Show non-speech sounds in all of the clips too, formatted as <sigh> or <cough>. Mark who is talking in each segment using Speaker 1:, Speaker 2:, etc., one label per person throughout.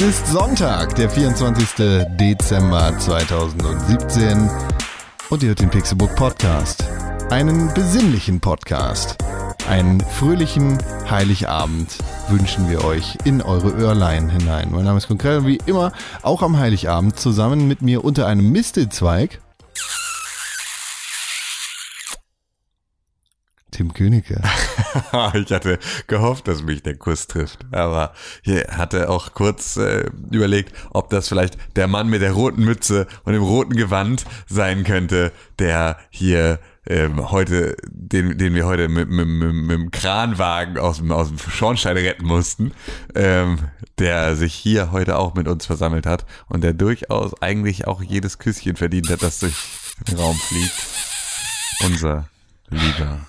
Speaker 1: Es ist Sonntag, der 24. Dezember 2017 und ihr hört den Pixelbook Podcast. Einen besinnlichen Podcast. Einen fröhlichen Heiligabend wünschen wir euch in eure Öhrlein hinein. Mein Name ist Konkret und wie immer auch am Heiligabend zusammen mit mir unter einem Mistelzweig Tim Königke. <laughs>
Speaker 2: ich hatte gehofft, dass mich der Kuss trifft. Aber hier hatte auch kurz äh, überlegt, ob das vielleicht der Mann mit der roten Mütze und dem roten Gewand sein könnte, der hier ähm, heute, den, den wir heute mit, mit, mit, mit dem Kranwagen aus dem, aus dem Schornstein retten mussten, ähm, der sich hier heute auch mit uns versammelt hat und der durchaus eigentlich auch jedes Küsschen verdient hat, das durch den Raum fliegt. Unser lieber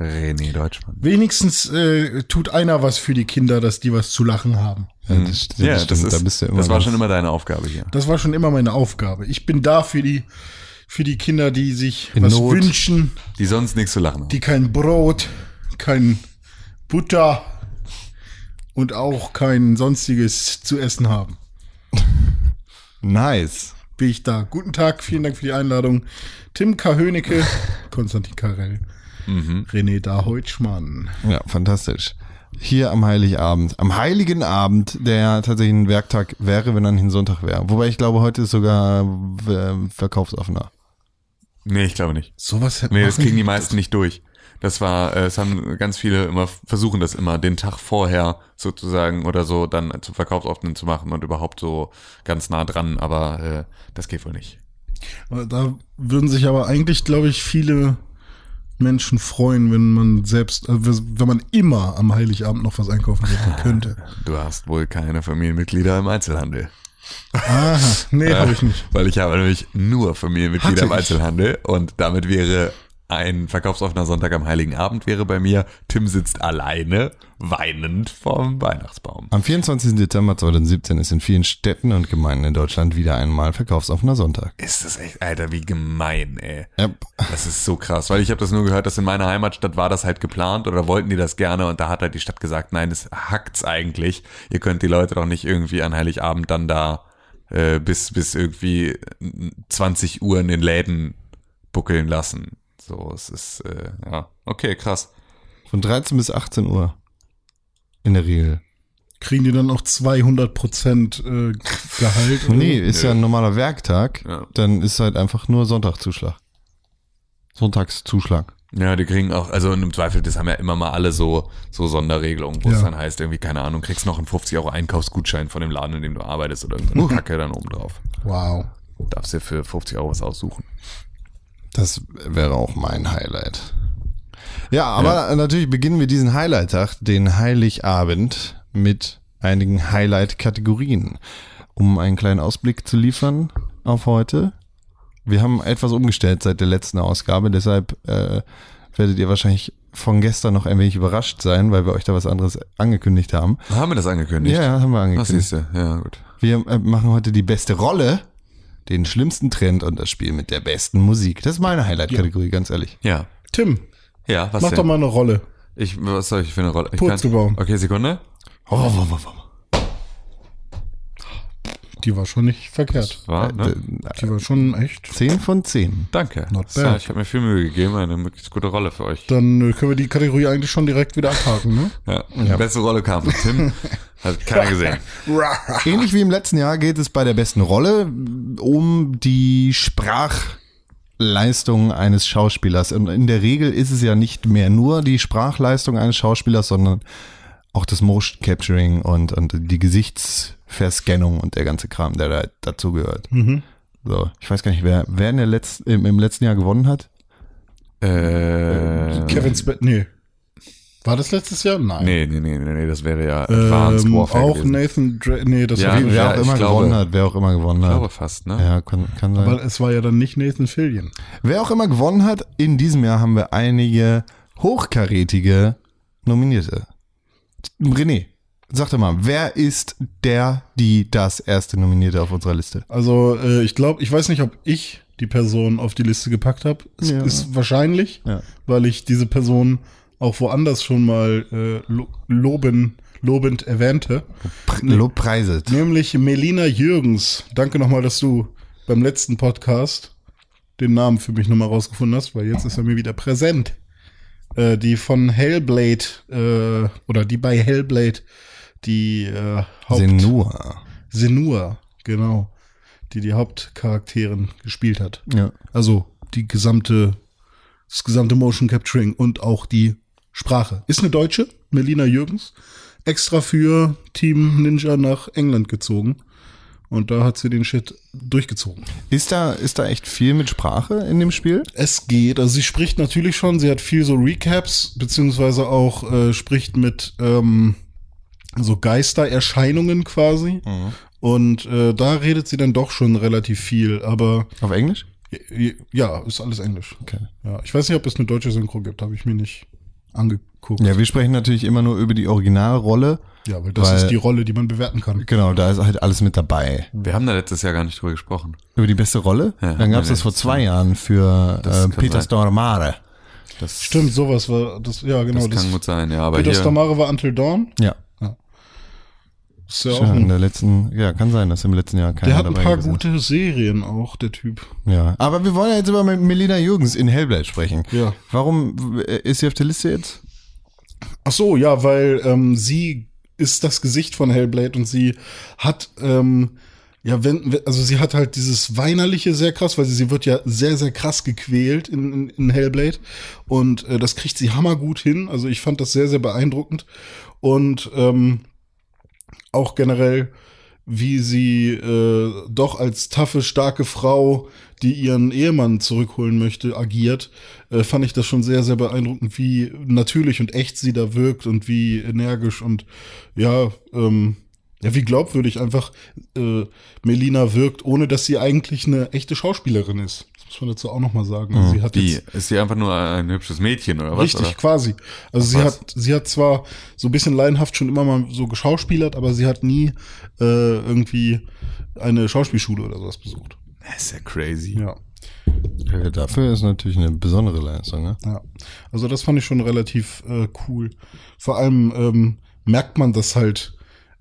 Speaker 2: René Deutschmann.
Speaker 3: Wenigstens äh, tut einer was für die Kinder, dass die was zu lachen haben.
Speaker 1: Ja, das, stimmt,
Speaker 2: Ja, das,
Speaker 1: stimmt,
Speaker 2: ist,
Speaker 1: da
Speaker 2: das war schon immer deine Aufgabe hier.
Speaker 3: Das war schon immer meine Aufgabe. Ich bin da für die, für die Kinder, die sich
Speaker 1: In
Speaker 3: was
Speaker 1: Not.
Speaker 3: wünschen,
Speaker 2: Die sonst nichts zu lachen haben.
Speaker 3: die kein Brot, kein Butter und auch kein sonstiges zu essen haben. <laughs>
Speaker 1: Nice.
Speaker 3: Bin ich da. Guten Tag, vielen Dank für die Einladung. Tim K. Hönicke, Konstantin Karell, René Daheutschmann.
Speaker 1: Ja, fantastisch. Hier am Heiligabend, am heiligen Abend, der tatsächlich ein Werktag wäre, wenn er nicht ein Sonntag wäre. Wobei ich glaube, heute ist sogar äh, verkaufsoffener.
Speaker 2: Nee, ich glaube nicht.
Speaker 3: Sowas hätten
Speaker 2: Nee, das kriegen die meisten nicht durch. Das war, äh, es haben ganz viele immer versuchen das immer den Tag vorher sozusagen oder so dann zum Verkaufsoffenen zu machen und überhaupt so ganz nah dran, aber äh, das geht wohl nicht.
Speaker 3: Da würden sich aber eigentlich, glaube ich, viele Menschen freuen, wenn man selbst, äh, wenn man immer am Heiligabend noch was einkaufen <laughs> könnte.
Speaker 2: Du hast wohl keine Familienmitglieder im Einzelhandel.
Speaker 3: Aha, nee, habe ich nicht.
Speaker 2: Weil ich habe nämlich nur Familienmitglieder
Speaker 3: Hatte
Speaker 2: im
Speaker 3: ich.
Speaker 2: Einzelhandel und damit wäre ein verkaufsoffener Sonntag am Heiligen Abend wäre bei mir, Tim sitzt alleine, weinend vorm Weihnachtsbaum.
Speaker 1: Am 24. Dezember 2017 ist in vielen Städten und Gemeinden in Deutschland wieder einmal verkaufsoffener Sonntag.
Speaker 2: Ist das echt, Alter, wie gemein, ey.
Speaker 1: Ja,
Speaker 2: Das ist so krass, weil ich habe das nur gehört, dass in meiner Heimatstadt war das halt geplant oder wollten die das gerne und da hat halt die Stadt gesagt, nein, es hackt's eigentlich. Ihr könnt die Leute doch nicht irgendwie an Heiligabend dann da äh, bis bis irgendwie 20 Uhr in den Läden buckeln lassen. So, es ist äh, ja okay, krass.
Speaker 1: von 13 bis 18 Uhr. In der Regel.
Speaker 3: Kriegen die dann auch 200 Prozent äh, Gehalt?
Speaker 1: Nee, ist ja ein normaler Werktag.
Speaker 2: Ja.
Speaker 1: Dann ist halt einfach nur Sonntagzuschlag. Sonntagszuschlag.
Speaker 2: Ja, die kriegen auch, also im Zweifel, das haben ja immer mal alle so, so Sonderregelungen, wo es
Speaker 3: Ja.
Speaker 2: dann heißt, irgendwie, keine Ahnung, kriegst noch einen 50 Euro Einkaufsgutschein von dem Laden, in dem du arbeitest oder irgendeine Kacke dann oben drauf.
Speaker 3: Wow.
Speaker 2: Darfst dir für 50 Euro was aussuchen.
Speaker 1: Das wäre auch mein Highlight. Ja, aber natürlich beginnen wir diesen Highlight-Tag, den Heiligabend, mit einigen Highlight-Kategorien. Um einen kleinen Ausblick zu liefern auf heute. Wir haben etwas umgestellt seit der letzten Ausgabe, deshalb äh, werdet ihr wahrscheinlich von gestern noch ein wenig überrascht sein, weil wir euch da was anderes angekündigt haben.
Speaker 2: Haben wir das angekündigt?
Speaker 1: Ja, haben wir
Speaker 2: Was
Speaker 1: angekündigt.
Speaker 2: siehst du? Ja, gut.
Speaker 1: Wir äh, machen heute die beste Rolle, den schlimmsten Trend und das Spiel mit der besten Musik. Das ist meine Highlight-Kategorie, ganz ehrlich.
Speaker 2: Ja.
Speaker 3: Tim,
Speaker 2: Ja, was
Speaker 3: mach
Speaker 2: denn?
Speaker 3: doch mal eine Rolle.
Speaker 2: Ich, was soll ich für eine Rolle? Ich
Speaker 3: Purzelbaum.
Speaker 2: Okay, Sekunde.
Speaker 1: Oh, oh, oh, oh.
Speaker 3: Die war schon nicht verkehrt.
Speaker 2: War, ne?
Speaker 3: Die war schon echt.
Speaker 1: 10 von 10.
Speaker 2: Danke.
Speaker 3: Not bad.
Speaker 2: ich habe mir viel Mühe gegeben, eine möglichst gute Rolle für euch.
Speaker 3: Dann äh, können wir die Kategorie eigentlich schon direkt wieder abhaken, ne?
Speaker 2: Ja. Die beste Rolle kam von Tim. <laughs> Hat keiner gesehen. <laughs>
Speaker 1: Ähnlich wie im letzten Jahr geht es bei der besten Rolle um die Sprachleistung eines Schauspielers. Und in der Regel ist es ja nicht mehr nur die Sprachleistung eines Schauspielers, sondern auch das Motion Capturing und, und die Gesichtsverscannung und der ganze Kram, der da dazu gehört. So, ich weiß gar nicht, wer, wer in der Letz-, im, im letzten Jahr gewonnen hat.
Speaker 2: Äh,
Speaker 3: Kevin Spacey, nee. War das letztes Jahr? Nein.
Speaker 2: nee, nee, nee, nee, nee, das wäre ja Advanced
Speaker 3: Ähm,
Speaker 2: Warfare
Speaker 3: auch
Speaker 2: gewesen.
Speaker 3: Nathan Drake, nee, das
Speaker 2: Ja,
Speaker 3: war
Speaker 1: Wer
Speaker 2: ja,
Speaker 1: auch
Speaker 2: ich
Speaker 1: immer
Speaker 2: glaube-
Speaker 1: gewonnen hat, wer auch immer gewonnen
Speaker 2: Ich
Speaker 1: hat.
Speaker 2: glaube fast, ne?
Speaker 1: Ja, kann, kann sein.
Speaker 3: aber es war ja dann nicht Nathan Fillion.
Speaker 1: Wer auch immer gewonnen hat, in diesem Jahr haben wir einige hochkarätige Nominierte. René, sag doch mal, wer ist der, die das erste Nominierte auf unserer Liste?
Speaker 3: Also äh, ich glaube, ich weiß nicht, ob ich die Person auf die Liste gepackt habe. Es
Speaker 1: Ja.
Speaker 3: ist wahrscheinlich,
Speaker 1: Ja.
Speaker 3: weil ich diese Person auch woanders schon mal äh, lo loben, lobend erwähnte.
Speaker 1: Lobpreiset.
Speaker 3: Nämlich Melina Jürgens. Danke nochmal, dass du beim letzten Podcast den Namen für mich nochmal rausgefunden hast, weil jetzt ist er mir wieder präsent. Äh, die von Hellblade, äh, oder die bei Hellblade, die äh, Haupt
Speaker 1: Senua.
Speaker 3: Senua, genau, die die Hauptcharakteren gespielt hat.
Speaker 1: Ja.
Speaker 3: Also die gesamte, das gesamte Motion Capturing und auch die Sprache. Ist eine Deutsche, Melina Jürgens, extra für Team Ninja nach England gezogen. Und da hat sie den Shit durchgezogen.
Speaker 1: Ist da, ist da echt viel mit Sprache in dem Spiel?
Speaker 3: Es geht. Also sie spricht natürlich schon, sie hat viel so Recaps, beziehungsweise auch äh, spricht mit ähm, so Geistererscheinungen quasi. Und äh, da redet sie dann doch schon relativ viel, aber
Speaker 1: Auf Englisch?
Speaker 3: ja, ist alles Englisch.
Speaker 1: Okay.
Speaker 3: Ja, ich weiß nicht, ob es eine deutsche Synchro gibt, habe ich mir nicht angeguckt.
Speaker 1: Ja, wir sprechen natürlich immer nur über die Originalrolle.
Speaker 3: Ja, weil das
Speaker 1: Weil-
Speaker 3: ist die Rolle, die man bewerten kann.
Speaker 1: Genau, da ist halt alles mit dabei.
Speaker 2: Wir haben da letztes Jahr gar nicht drüber gesprochen.
Speaker 1: Über die beste Rolle?
Speaker 2: Ja,
Speaker 1: Dann gab es das vor
Speaker 2: das
Speaker 1: zwei Jahren für
Speaker 2: Das
Speaker 1: äh, Peter. Stormare.
Speaker 2: Das,
Speaker 3: Stimmt, sowas war das. Ja, genau.
Speaker 2: das
Speaker 3: Das,
Speaker 2: kann gut sein, ja. Aber
Speaker 3: Peter
Speaker 2: hier,
Speaker 3: Stormare war Until Dawn.
Speaker 1: Ja.
Speaker 3: Ist ja auch
Speaker 1: in der letzten, ja, kann sein, dass im letzten Jahr keiner
Speaker 3: der hat ein paar
Speaker 1: gewesen ist.
Speaker 3: gute Serien auch, der Typ.
Speaker 1: Ja, aber wir wollen ja jetzt über Melina Jürgens in Hellblade sprechen.
Speaker 3: Ja.
Speaker 1: Warum äh, ist sie auf der Liste jetzt?
Speaker 3: Ach so, ja, weil ähm, sie ist das Gesicht von Hellblade und sie hat ähm, ja, wenn, wenn- also sie hat halt dieses Weinerliche sehr krass, weil sie, sie wird ja sehr, sehr krass gequält in, in, in Hellblade. Und äh, das kriegt sie hammergut hin. Also ich fand das sehr, sehr beeindruckend. Und ähm, auch generell, wie sie äh, doch als taffe, starke Frau, die ihren Ehemann zurückholen möchte, agiert, äh, fand ich das schon sehr, sehr beeindruckend, wie natürlich und echt sie da wirkt und wie energisch und ja, ähm, ja, wie glaubwürdig einfach äh, Melina wirkt, ohne dass sie eigentlich eine echte Schauspielerin ist. Muss man dazu auch noch mal sagen. Also sie hat
Speaker 2: wie?
Speaker 3: jetzt
Speaker 2: Ist sie einfach nur ein hübsches Mädchen oder was?
Speaker 3: Richtig,
Speaker 2: Oder?
Speaker 3: quasi. Also
Speaker 2: Ach,
Speaker 3: sie
Speaker 2: was?
Speaker 3: hat, sie hat zwar so ein bisschen laienhaft schon immer mal so geschauspielert, aber sie hat nie äh, irgendwie eine Schauspielschule oder sowas besucht.
Speaker 2: Das ist ja crazy.
Speaker 3: Ja,
Speaker 1: Ja, dafür ist natürlich eine besondere Leistung, ne?
Speaker 3: ja. Also das fand ich schon relativ äh, cool. Vor allem ähm, merkt man das halt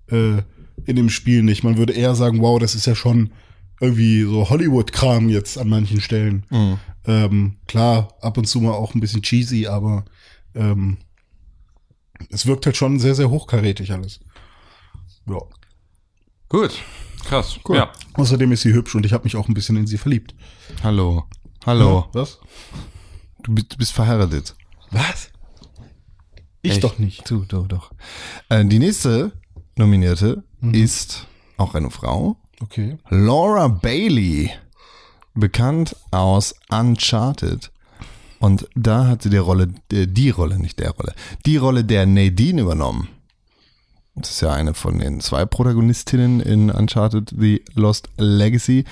Speaker 3: äh, in dem Spiel nicht. Man würde eher sagen, wow, das ist ja schon irgendwie so Hollywood-Kram jetzt an manchen Stellen. Ähm, klar, ab und zu mal auch ein bisschen cheesy, aber ähm, es wirkt halt schon sehr, sehr hochkarätig alles. Ja.
Speaker 2: Gut. Krass.
Speaker 1: Cool.
Speaker 2: Ja.
Speaker 3: Außerdem ist sie hübsch und ich habe mich auch ein bisschen in sie verliebt.
Speaker 1: Hallo. Hallo.
Speaker 3: Was?
Speaker 1: Du, bist, du bist verheiratet.
Speaker 2: Was?
Speaker 3: Ich
Speaker 2: Echt?
Speaker 3: doch nicht.
Speaker 1: Du, doch, doch. Äh, die nächste Nominierte ist auch eine Frau.
Speaker 3: Okay.
Speaker 1: Laura Bailey. Bekannt aus Uncharted. Und da hat sie die Rolle, äh, die Rolle, nicht der Rolle, die Rolle der Nadine übernommen. Das ist ja eine von den zwei Protagonistinnen in Uncharted The Lost Legacy.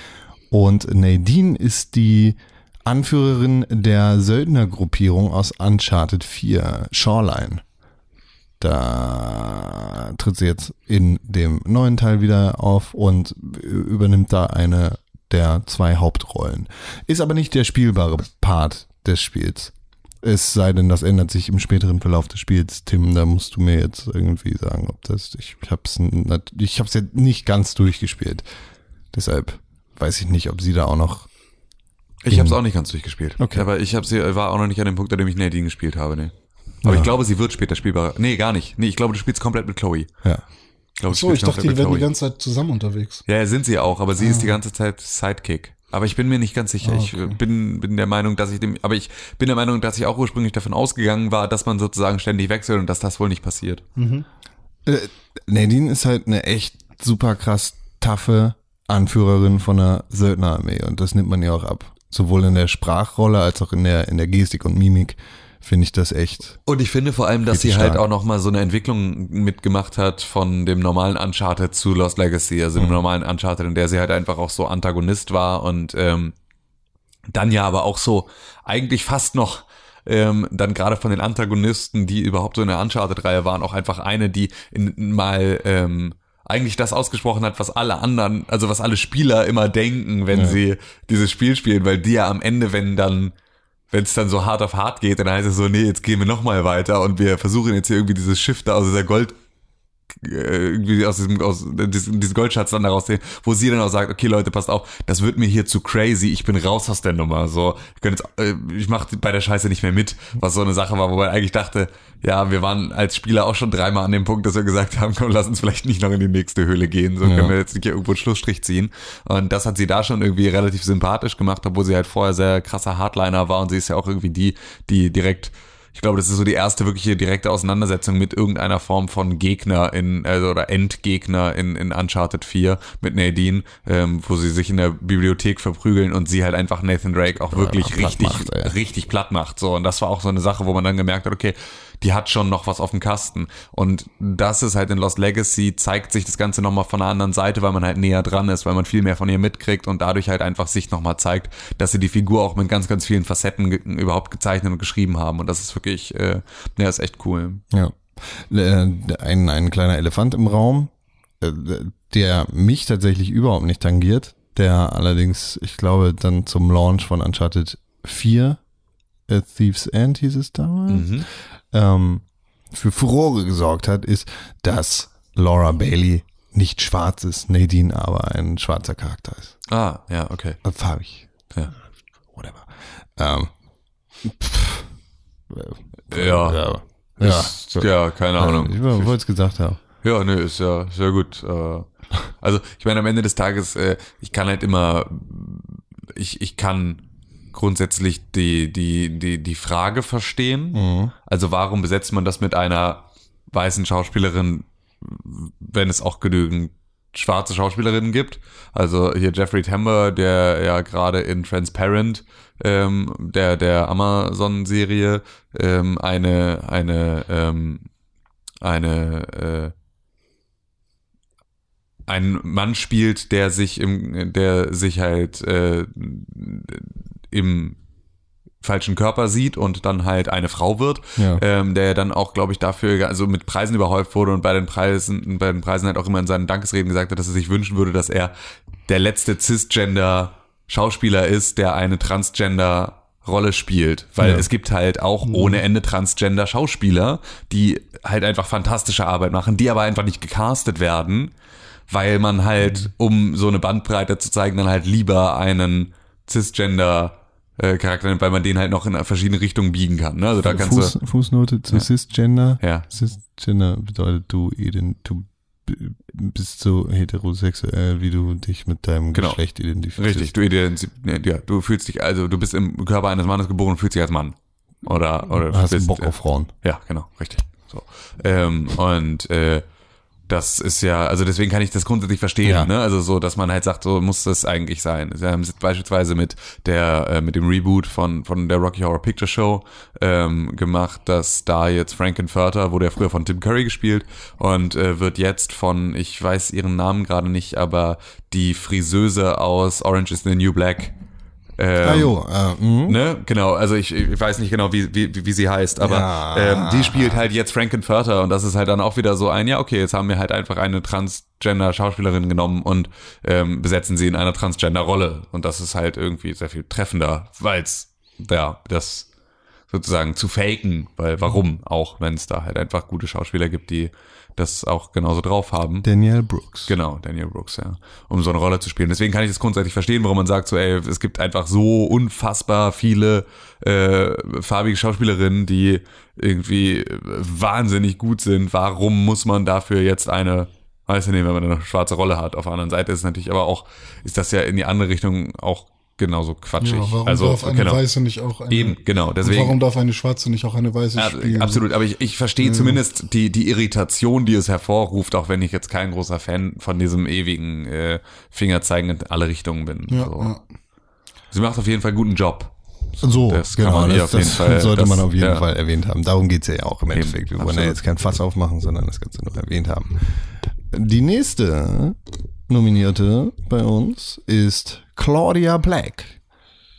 Speaker 1: Und Nadine ist die Anführerin der Söldnergruppierung aus Uncharted 4, Shoreline. Da tritt sie jetzt in dem neuen Teil wieder auf und übernimmt da eine der zwei Hauptrollen. Ist aber nicht der spielbare Part des Spiels. Es sei denn, das ändert sich im späteren Verlauf des Spiels. Tim, da musst du mir jetzt irgendwie sagen, ob das. Ich hab's, ich hab's jetzt nicht ganz durchgespielt. Deshalb weiß ich nicht, ob sie da auch noch.
Speaker 2: Ich habe es auch nicht ganz durchgespielt.
Speaker 1: Okay.
Speaker 2: Aber ich hab sie, war auch noch nicht an dem Punkt, an dem ich Nadine gespielt habe, nee. Aber
Speaker 1: Ja.
Speaker 2: ich glaube, sie wird später spielbar. Nee, gar nicht. Nee, ich glaube, du spielst komplett mit Chloe.
Speaker 1: Ja.
Speaker 2: Ich glaube,
Speaker 3: So, ich dachte, die werden
Speaker 2: mit
Speaker 3: die
Speaker 2: Chloe.
Speaker 3: ganze Zeit zusammen unterwegs.
Speaker 2: Ja, sind sie auch, aber sie ist
Speaker 3: Ah.
Speaker 2: die ganze Zeit Sidekick. Aber ich bin mir nicht ganz sicher. Ich äh, bin, bin der Meinung, dass ich dem, aber ich bin der Meinung, dass ich auch ursprünglich davon ausgegangen war, dass man sozusagen ständig wechselt und dass das wohl nicht passiert.
Speaker 1: Äh, Nadine ist halt eine echt super krass taffe Anführerin von einer Söldnerarmee und das nimmt man ihr auch ab. Sowohl in der Sprachrolle als auch in der, in der Gestik und Mimik finde ich das echt.
Speaker 2: Und ich finde vor allem, dass sie halt
Speaker 1: stark.
Speaker 2: auch nochmal so eine Entwicklung mitgemacht hat von dem normalen Uncharted zu Lost Legacy, also dem normalen Uncharted, in der sie halt einfach auch so Antagonist war und ähm, dann ja aber auch so eigentlich fast noch ähm, dann gerade von den Antagonisten, die überhaupt so in der Uncharted-Reihe waren, auch einfach eine, die in, mal ähm, eigentlich das ausgesprochen hat, was alle anderen, also was alle Spieler immer denken, wenn
Speaker 1: Ja.
Speaker 2: sie dieses Spiel spielen, weil die ja am Ende, wenn dann wenn es dann so hart auf hart geht, dann heißt es so, nee, jetzt gehen wir nochmal weiter und wir versuchen jetzt hier irgendwie dieses Schiff da aus dieser Gold irgendwie aus diesem, aus diesem, Goldschatz dann daraus sehen, wo sie dann auch sagt, okay Leute, passt auf, das wird mir hier zu crazy, ich bin raus aus der Nummer, so, ich, jetzt, äh, ich mach bei der Scheiße nicht mehr mit, was so eine Sache war, wo man eigentlich dachte, ja, wir waren als Spieler auch schon dreimal an dem Punkt, dass wir gesagt haben, komm, lass uns vielleicht nicht noch in die nächste Höhle gehen, so
Speaker 1: Ja.
Speaker 2: können wir jetzt nicht hier irgendwo einen Schlussstrich ziehen. Und das hat sie da schon irgendwie relativ sympathisch gemacht, obwohl sie halt vorher sehr krasser Hardliner war und sie ist ja auch irgendwie die, die direkt ich glaube, das ist so die erste wirkliche direkte Auseinandersetzung mit irgendeiner Form von Gegner in, also, oder Endgegner in, in Uncharted 4 mit Nadine, ähm, wo sie sich in der Bibliothek verprügeln und sie halt einfach Nathan Drake auch wirklich
Speaker 1: platt
Speaker 2: richtig,
Speaker 1: macht,
Speaker 2: richtig platt macht. So, und das war auch so eine Sache, wo man dann gemerkt hat, okay, die hat schon noch was auf dem Kasten. Und das ist halt in Lost Legacy, zeigt sich das Ganze nochmal von einer anderen Seite, weil man halt näher dran ist, weil man viel mehr von ihr mitkriegt und dadurch halt einfach sich nochmal zeigt, dass sie die Figur auch mit ganz, ganz vielen Facetten ge überhaupt gezeichnet und geschrieben haben. Und das ist wirklich, äh, ja, ist echt cool.
Speaker 1: Ja. Äh, Ein, ein kleiner Elefant im Raum, äh, der mich tatsächlich überhaupt nicht tangiert, der allerdings, ich glaube, dann zum Launch von Uncharted 4, äh, Thieves End hieß es damals,
Speaker 2: Mhm.
Speaker 1: Ähm, für Furore gesorgt hat, ist, dass Laura Bailey nicht schwarz ist, Nadine aber ein schwarzer Charakter ist.
Speaker 2: Ah, ja, okay.
Speaker 1: Farbig.
Speaker 2: Ja.
Speaker 1: Whatever. Ähm, pff,
Speaker 2: Ja.
Speaker 1: ja. Ja,
Speaker 2: Ist, ja, keine Ahnung.
Speaker 1: Ich wollte es gesagt haben.
Speaker 2: Ja, nee, ist ja sehr gut. Äh, Also ich meine, am Ende des Tages, äh, ich kann halt immer, ich, ich kann grundsätzlich die, die, die, die Frage verstehen.
Speaker 1: Mhm.
Speaker 2: Also warum besetzt man das mit einer weißen Schauspielerin, wenn es auch genügend schwarze Schauspielerinnen gibt? Also hier Jeffrey Tambor, der ja gerade in Transparent, ähm, der, der Amazon-Serie, ähm, eine, eine, ähm, eine, äh, ein Mann spielt, der sich im, der sich halt äh, im falschen Körper sieht und dann halt eine Frau wird,
Speaker 1: Ja.
Speaker 2: ähm, der dann auch, glaube ich, dafür also mit Preisen überhäuft wurde und bei den Preisen, bei den Preisen halt auch immer in seinen Dankesreden gesagt hat, dass er sich wünschen würde, dass er der letzte Cisgender Schauspieler ist, der eine Transgender Rolle spielt, weil
Speaker 1: Ja.
Speaker 2: es gibt halt auch ohne Ende Transgender Schauspieler, die halt einfach fantastische Arbeit machen, die aber einfach nicht gecastet werden, weil man halt, um so eine Bandbreite zu zeigen, dann halt lieber einen Cisgender äh, Charakter nimmt, weil man den halt noch in verschiedene Richtungen biegen kann. Ne? Also da kannst
Speaker 1: Fuß,
Speaker 2: du
Speaker 1: Fußnote zu Cisgender.
Speaker 2: Ja.
Speaker 1: Cisgender bedeutet, du, du bist so heterosexuell, wie du dich mit deinem
Speaker 2: Genau.
Speaker 1: Geschlecht identifizierst.
Speaker 2: richtig, du identif- ne, ja, du fühlst dich also du bist im Körper eines Mannes geboren und fühlst dich als Mann oder oder
Speaker 1: Hast
Speaker 2: bist,
Speaker 1: Bock
Speaker 2: äh,
Speaker 1: auf Frauen.
Speaker 2: Ja, genau, richtig. So. Ähm, und äh, das ist ja, also deswegen kann ich das grundsätzlich verstehen,
Speaker 1: Ja.
Speaker 2: ne? Also so, dass man halt sagt, so muss das eigentlich sein. Sie haben es beispielsweise mit der, äh, mit dem Reboot von, von der Rocky Horror Picture Show ähm, gemacht, dass da jetzt Frankenfurter wurde ja früher von Tim Curry gespielt und äh, wird jetzt von, ich weiß ihren Namen gerade nicht, aber die Friseuse aus Orange is the New Black. Ähm,
Speaker 1: ah jo, äh, mh.
Speaker 2: Ne, genau, also ich, ich weiß nicht genau, wie, wie, wie sie heißt, aber
Speaker 1: Ja.
Speaker 2: ähm, die spielt halt jetzt Frankenfurter und das ist halt dann auch wieder so ein, ja, okay, jetzt haben wir halt einfach eine Transgender-Schauspielerin genommen und ähm, besetzen sie in einer Transgender-Rolle. Und das ist halt irgendwie sehr viel treffender, weil's ja, das sozusagen zu faken, weil warum auch, wenn es da halt einfach gute Schauspieler gibt, die das auch genauso drauf haben.
Speaker 1: Danielle Brooks.
Speaker 2: Genau, Daniel Brooks, ja. Um so eine Rolle zu spielen. Deswegen kann ich das grundsätzlich verstehen, warum man sagt, so, ey, es gibt einfach so unfassbar viele äh, farbige Schauspielerinnen, die irgendwie wahnsinnig gut sind. Warum muss man dafür jetzt eine weiße nehmen, wenn man eine schwarze Rolle hat? Auf der anderen Seite ist natürlich aber auch, ist das ja in die andere Richtung auch genauso quatschig.
Speaker 3: Ja, warum
Speaker 2: also,
Speaker 3: darf eine
Speaker 2: genau.
Speaker 3: Weiße nicht auch eine,
Speaker 2: Eben, genau. Deswegen,
Speaker 3: warum darf eine Schwarze nicht auch eine Weiße
Speaker 2: ja,
Speaker 3: spielen?
Speaker 2: absolut, aber ich, ich verstehe zumindest die, die Irritation, die es hervorruft, auch wenn ich jetzt kein großer Fan von diesem ewigen äh, Fingerzeigen in alle Richtungen bin.
Speaker 3: Ja,
Speaker 2: so.
Speaker 3: ja.
Speaker 2: Sie macht auf jeden Fall guten Job.
Speaker 1: So,
Speaker 2: Das kann
Speaker 1: genau,
Speaker 2: man
Speaker 1: das,
Speaker 2: auf jeden
Speaker 1: das
Speaker 2: Fall- <laughs>
Speaker 1: sollte
Speaker 2: das-
Speaker 1: man auf jeden
Speaker 2: ja.
Speaker 1: Fall erwähnt haben. Darum geht's ja auch im Endeffekt. Wir wollen ja
Speaker 2: absolut.
Speaker 1: jetzt kein Fass aufmachen, sondern das Ganze nur erwähnt haben. Die nächste Nominierte bei uns ist Claudia Black.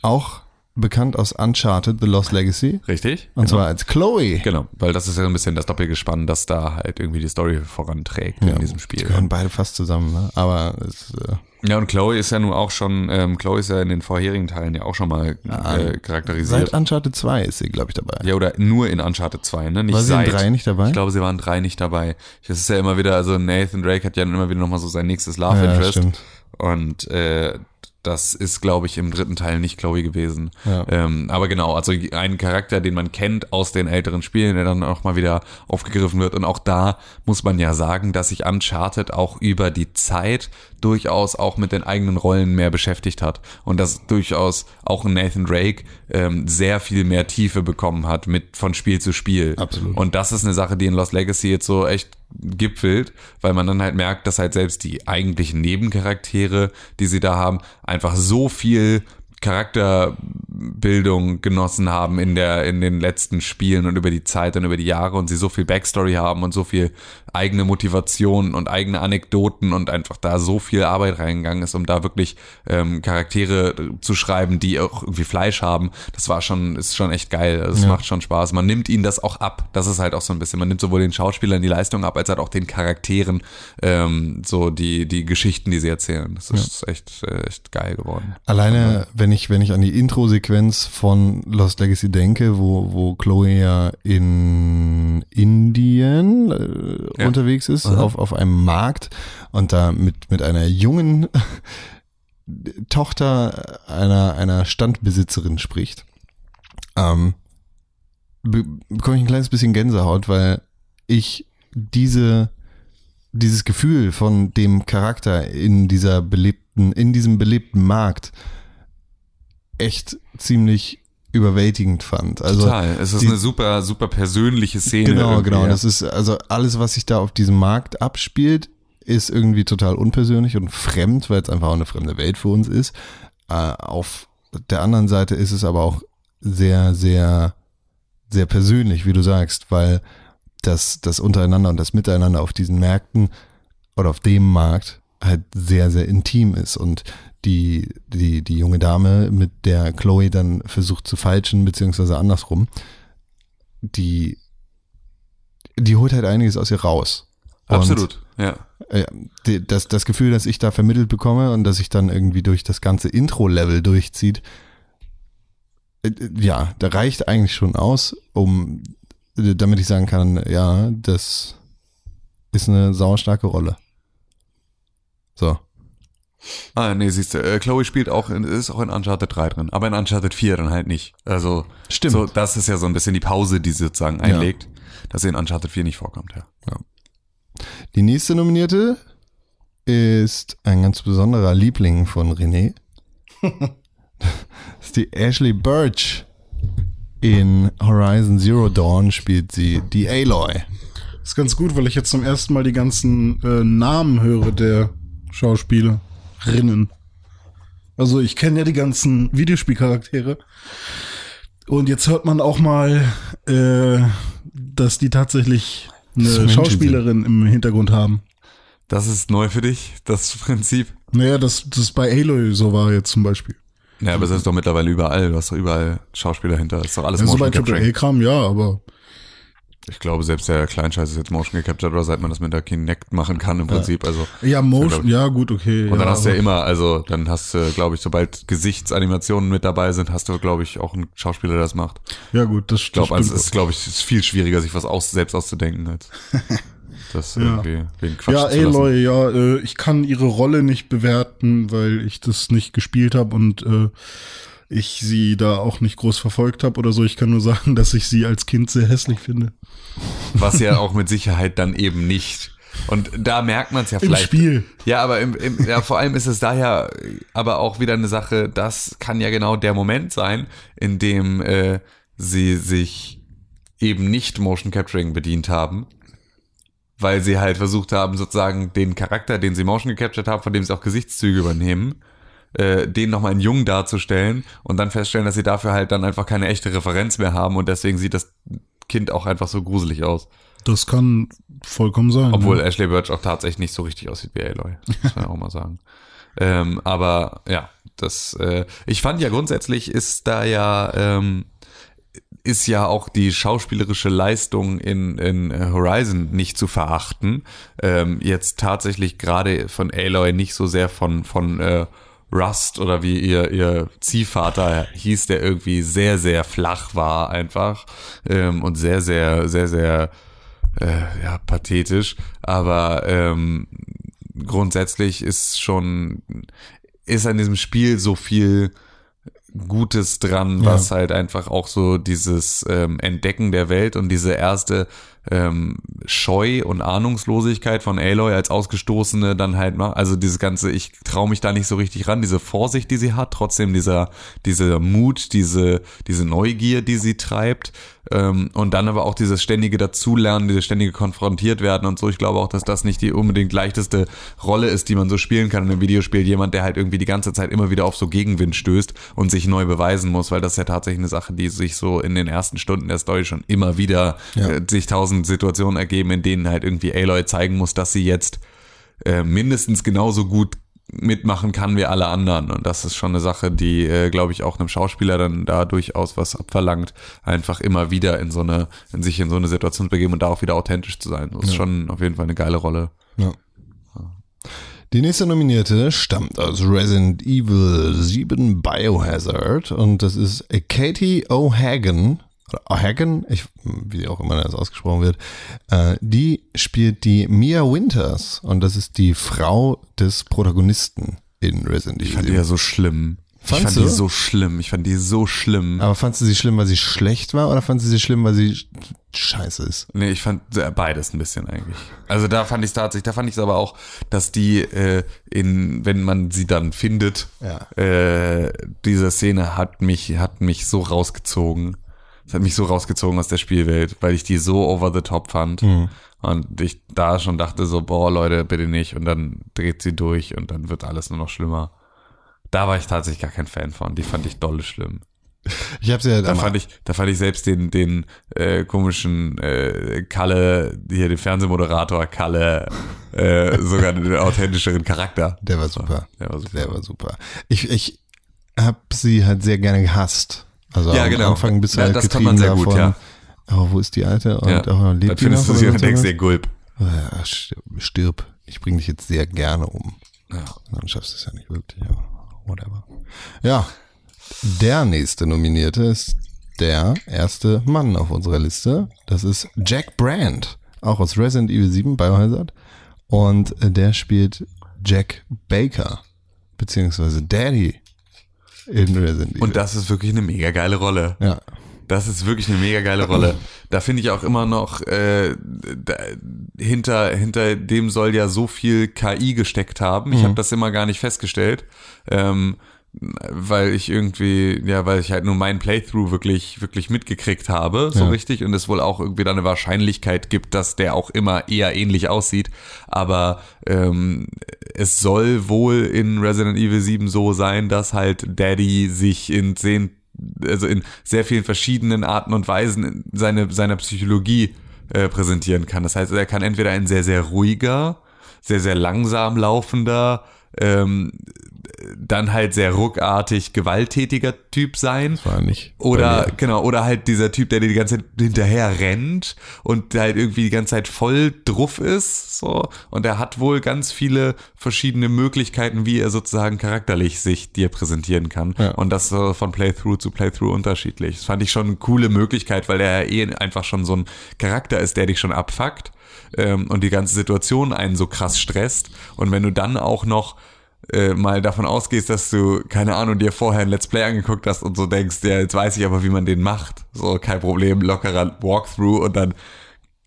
Speaker 1: Auch bekannt aus Uncharted The Lost Legacy.
Speaker 2: Richtig?
Speaker 1: Und zwar als Chloe.
Speaker 2: Genau, weil das ist ja ein bisschen das Doppelgespann, das da halt irgendwie die Story voranträgt in diesem
Speaker 1: Die
Speaker 2: Spiel.
Speaker 1: gehören beide fast zusammen, ne? aber es, äh,
Speaker 2: Ja, und Chloe ist ja nun auch schon, ähm, Chloe ist ja in den vorherigen Teilen ja auch schon mal äh, charakterisiert.
Speaker 1: Seit Uncharted 2 ist sie, glaube ich, dabei.
Speaker 2: Ja, oder nur in Uncharted 2, ne? Nicht
Speaker 1: War sie in
Speaker 2: seit.
Speaker 1: drei nicht dabei?
Speaker 2: Ich glaube, sie waren drei nicht dabei. Das ist ja immer wieder, also Nathan Drake hat ja immer wieder nochmal so sein nächstes Love
Speaker 1: Ja,
Speaker 2: Interest.
Speaker 1: stimmt.
Speaker 2: Und äh, das ist, glaube ich, im dritten Teil nicht Chloe gewesen.
Speaker 1: Ja.
Speaker 2: Ähm, aber genau, also ein Charakter, den man kennt aus den älteren Spielen, der dann auch mal wieder aufgegriffen wird. Und auch da muss man ja sagen, dass sich Uncharted auch über die Zeit durchaus auch mit den eigenen Rollen mehr beschäftigt hat. Und dass durchaus auch ein Nathan Drake ähm, sehr viel mehr Tiefe bekommen hat mit von Spiel zu Spiel.
Speaker 1: Absolut.
Speaker 2: Und das ist eine Sache, die in Lost Legacy jetzt so echt gipfelt, weil man dann halt merkt, dass halt selbst die eigentlichen Nebencharaktere, die sie da haben, einfach so viel Charakterbildung genossen haben in der in den letzten Spielen und über die Zeit und über die Jahre und sie so viel Backstory haben und so viel eigene Motivation und eigene Anekdoten und einfach da so viel Arbeit reingegangen ist, um da wirklich ähm, Charaktere zu schreiben, die auch irgendwie Fleisch haben. Das war schon ist schon echt geil. Also Es
Speaker 1: Ja.
Speaker 2: macht schon Spaß. Man nimmt ihnen das auch ab. Das ist halt auch so ein bisschen. Man nimmt sowohl den Schauspielern die Leistung ab, als halt auch den Charakteren ähm, so die die Geschichten, die sie erzählen. Das ist echt äh, echt geil geworden.
Speaker 1: Alleine, wenn ich, wenn ich an die Intro-Sequenz von Lost Legacy denke, wo, wo Chloe ja in Indien äh,
Speaker 2: Ja.
Speaker 1: unterwegs ist,
Speaker 2: Aha.
Speaker 1: auf, auf einem Markt und da mit, mit einer jungen <laughs> Tochter einer, einer Standbesitzerin spricht, ähm, be bekomme ich ein kleines bisschen Gänsehaut, weil ich diese, dieses Gefühl von dem Charakter in dieser belebten, in diesem belebten Markt echt ziemlich überwältigend fand. Also
Speaker 2: Total. Es ist
Speaker 1: die-
Speaker 2: eine super super persönliche Szene.
Speaker 1: Genau,
Speaker 2: irgendwie,
Speaker 1: genau. Das ist also alles, was sich da auf diesem Markt abspielt, ist irgendwie total unpersönlich und fremd, weil es einfach auch eine fremde Welt für uns ist. Äh, auf der anderen Seite ist es aber auch sehr, sehr, sehr persönlich, wie du sagst, weil das, das Untereinander und das Miteinander auf diesen Märkten oder auf dem Markt halt sehr, sehr intim ist und die, die, die junge Dame, mit der Chloe dann versucht zu falschen, beziehungsweise andersrum, die, die holt halt einiges aus ihr raus. Und,
Speaker 2: Absolut. Ja.
Speaker 1: äh, das, das Gefühl, das ich da vermittelt bekomme und dass sich dann irgendwie durch das ganze Intro-Level durchzieht, äh, ja, da reicht eigentlich schon aus, um, äh, damit ich sagen kann, ja, das ist eine sauerstarke Rolle. So.
Speaker 2: Ah, nee, siehst du, äh, Chloe spielt auch, in, ist auch in Uncharted 3 drin, aber in Uncharted 4 dann halt nicht. Also,
Speaker 1: Stimmt.
Speaker 2: So, das ist ja so ein bisschen die Pause, die sie sozusagen einlegt, dass sie in Uncharted 4 nicht vorkommt, ja.
Speaker 1: Die nächste Nominierte ist ein ganz besonderer Liebling von René. <laughs> das ist die Ashley Birch. In Horizon Zero Dawn spielt sie die Aloy.
Speaker 3: ist ganz gut, weil ich jetzt zum ersten Mal die ganzen äh, Namen höre der Schauspielerinnen. Also ich kenne ja die ganzen Videospielcharaktere. Und jetzt hört man auch mal, äh, dass die tatsächlich eine Schauspielerin im Hintergrund haben.
Speaker 2: Das ist neu für dich, das <laughs> Prinzip.
Speaker 3: Naja, das, das bei Aloy so war jetzt zum Beispiel.
Speaker 2: Ja, aber das ist doch mittlerweile überall. Du hast doch überall Schauspieler hinter. Das ist doch alles
Speaker 3: Also bei
Speaker 2: Motion Capturing.
Speaker 3: AAA-Kram, ja, aber
Speaker 2: Ich glaube, selbst der Kleinscheiß ist jetzt Motion gecaptured oder seit man das mit der Kinect machen kann im Prinzip. Also
Speaker 3: ja,
Speaker 2: glaub
Speaker 3: Motion,
Speaker 2: ich.
Speaker 3: ja gut, okay.
Speaker 2: und dann
Speaker 3: ja,
Speaker 2: hast du ja immer, also dann hast du, glaube ich, sobald Gesichtsanimationen mit dabei sind, hast du, glaube ich, auch einen Schauspieler, der das macht.
Speaker 3: Ja gut, das,
Speaker 2: Ich glaube,
Speaker 3: das
Speaker 2: also
Speaker 3: stimmt.
Speaker 2: es ist, glaube ich, ist viel schwieriger, sich was aus, selbst auszudenken, als <laughs> das
Speaker 3: Ja.
Speaker 2: irgendwie wegen Quatsch
Speaker 3: Ja,
Speaker 2: lassen.
Speaker 3: Aloy, ja, äh, ich kann ihre Rolle nicht bewerten, weil ich das nicht gespielt habe und äh, ich sie da auch nicht groß verfolgt habe oder so. Ich kann nur sagen, <laughs> dass ich sie als Kind sehr hässlich finde.
Speaker 2: Was ja auch mit Sicherheit dann eben nicht. Und da merkt man es ja
Speaker 3: Im
Speaker 2: vielleicht.
Speaker 3: Spiel.
Speaker 2: Ja, aber im, im, ja, vor allem ist es daher aber auch wieder eine Sache, das kann ja genau der Moment sein, in dem äh, sie sich eben nicht Motion Capturing bedient haben, weil sie halt versucht haben, sozusagen den Charakter, den sie Motion gecaptured haben, von dem sie auch Gesichtszüge übernehmen, äh, den nochmal in jung darzustellen und dann feststellen, dass sie dafür halt dann einfach keine echte Referenz mehr haben und deswegen sieht das Kind auch einfach so gruselig aus.
Speaker 3: Das kann vollkommen sein.
Speaker 2: Obwohl
Speaker 3: ne?
Speaker 2: Ashley Birch auch tatsächlich nicht so richtig aussieht wie Aloy. Muss man auch mal sagen. <laughs> Ähm, aber ja, das, äh, ich fand ja grundsätzlich ist da ja ähm, ist ja auch die schauspielerische Leistung in, in Horizon nicht zu verachten. Ähm, jetzt tatsächlich gerade von Aloy nicht so sehr von, von äh, Rust oder wie ihr, ihr Ziehvater hieß, der irgendwie sehr, sehr flach war einfach ähm, und sehr, sehr, sehr, sehr äh, ja, pathetisch. Aber ähm, grundsätzlich ist schon, ist an diesem Spiel so viel Gutes dran,
Speaker 1: Ja.
Speaker 2: was halt einfach auch so dieses ähm, Entdecken der Welt und diese erste ähm, Scheu und Ahnungslosigkeit von Aloy als Ausgestoßene dann halt macht. Also dieses ganze, ich traue mich da nicht so richtig ran, diese Vorsicht, die sie hat, trotzdem dieser, dieser Mut, diese, diese Neugier, die sie treibt. Ähm, und dann aber auch dieses ständige Dazulernen, dieses ständige konfrontiert werden und so. Ich glaube auch, dass das nicht die unbedingt leichteste Rolle ist, die man so spielen kann in einem Videospiel. Jemand, der halt irgendwie die ganze Zeit immer wieder auf so Gegenwind stößt und sich neu beweisen muss, weil das ist ja tatsächlich eine Sache, die sich so in den ersten Stunden der Story schon immer wieder
Speaker 1: Ja.
Speaker 2: äh, sich tausend Situationen ergeben, in denen halt irgendwie Aloy zeigen muss, dass sie jetzt äh, mindestens genauso gut mitmachen kann wie alle anderen. Und das ist schon eine Sache, die, äh, glaube ich, auch einem Schauspieler dann da durchaus was abverlangt, einfach immer wieder in so eine, in sich in so eine Situation zu begeben und da auch wieder authentisch zu sein. Das ist schon auf jeden Fall eine geile Rolle.
Speaker 1: Ja. Die nächste Nominierte stammt aus Resident Evil 7 Biohazard und das ist Katie O'Hagan. Oder O'Hagan, ich, wie auch immer das ausgesprochen wird. Äh, die spielt die Mia Winters und das ist die Frau des Protagonisten in Resident
Speaker 2: Ich
Speaker 1: Evil.
Speaker 2: fand die ja so schlimm. ich
Speaker 1: Fandst
Speaker 2: fand
Speaker 1: du?
Speaker 2: die so schlimm. Ich fand die so schlimm.
Speaker 1: Aber fandst du sie schlimm, weil sie schlecht war oder fandst du sie schlimm, weil sie sch- scheiße ist?
Speaker 2: Nee, ich fand äh, beides ein bisschen eigentlich. Also da fand ich tatsächlich, da fand ich es aber auch, dass die äh, in, wenn man sie dann findet,
Speaker 1: Ja.
Speaker 2: äh, diese Szene hat mich, hat mich so rausgezogen. Es hat mich so rausgezogen aus der Spielwelt, weil ich die so over the top fand. Und ich da schon dachte so, boah, Leute, bitte nicht. Und dann dreht sie durch und dann wird alles nur noch schlimmer. Da war ich tatsächlich gar kein Fan von. Die fand ich dolle schlimm.
Speaker 1: Ich habe sie ja
Speaker 2: Da fand ich, da fand ich selbst den, den äh, komischen äh, Kalle, hier den Fernsehmoderator Kalle, äh, sogar den <laughs> authentischeren Charakter.
Speaker 1: Der war super.
Speaker 2: Der war super.
Speaker 1: Der war super. Ich, ich habe sie halt sehr gerne gehasst. Also
Speaker 2: Ja,
Speaker 1: am
Speaker 2: genau.
Speaker 1: Anfang bist du
Speaker 2: Ja,
Speaker 1: halt
Speaker 2: das kann man sehr
Speaker 1: davon,
Speaker 2: gut, ja.
Speaker 1: oh, wo ist die Alte? Und
Speaker 2: Ja.
Speaker 1: oh, lebt
Speaker 2: Dann findest du sie und denkst dir Gulp.
Speaker 1: Ja, stirb, stirb. Ich bringe dich jetzt sehr gerne um.
Speaker 2: Ja.
Speaker 1: Dann schaffst du es ja nicht wirklich, aber whatever. Ja, der nächste Nominierte ist der erste Mann auf unserer Liste. Das ist Jack Brand, auch aus Resident Evil 7 Biohazard. Und äh, der spielt Jack Baker, beziehungsweise Daddy in Resident Evil.
Speaker 2: Und das ist wirklich eine mega geile Rolle.
Speaker 1: ja,
Speaker 2: Das ist wirklich eine mega geile Rolle. Da finde ich auch immer noch, äh, da, hinter, hinter dem soll ja so viel KI gesteckt haben. Ich habe das immer gar nicht festgestellt. Ähm, weil ich irgendwie, ja, weil ich halt nur meinen Playthrough wirklich, wirklich mitgekriegt habe, so
Speaker 1: Ja.
Speaker 2: richtig, und es wohl auch irgendwie da eine Wahrscheinlichkeit gibt, dass der auch immer eher ähnlich aussieht. Aber ähm, es soll wohl in Resident Evil 7 so sein, dass halt Daddy sich in zehn, also in sehr vielen verschiedenen Arten und Weisen seine, seiner Psychologie äh, präsentieren kann. Das heißt, er kann entweder ein sehr, sehr ruhiger, sehr, sehr langsam laufender, ähm, dann halt sehr ruckartig gewalttätiger Typ sein.
Speaker 1: war nicht.
Speaker 2: Oder genau, oder halt dieser Typ, der dir die ganze Zeit hinterher rennt und halt irgendwie die ganze Zeit voll druff ist, so. Und er hat wohl ganz viele verschiedene Möglichkeiten, wie er sozusagen charakterlich sich dir präsentieren kann.
Speaker 1: Ja.
Speaker 2: Und das äh, von Playthrough zu Playthrough unterschiedlich. Das fand ich schon eine coole Möglichkeit, weil der ja eh einfach schon so ein Charakter ist, der dich schon abfuckt ähm, und die ganze Situation einen so krass stresst. Und wenn du dann auch noch äh, mal davon ausgehst, dass du, keine Ahnung, dir vorher ein Let's Play angeguckt hast und so denkst, ja, jetzt weiß ich aber, wie man den macht. So, kein Problem, lockerer Walkthrough und dann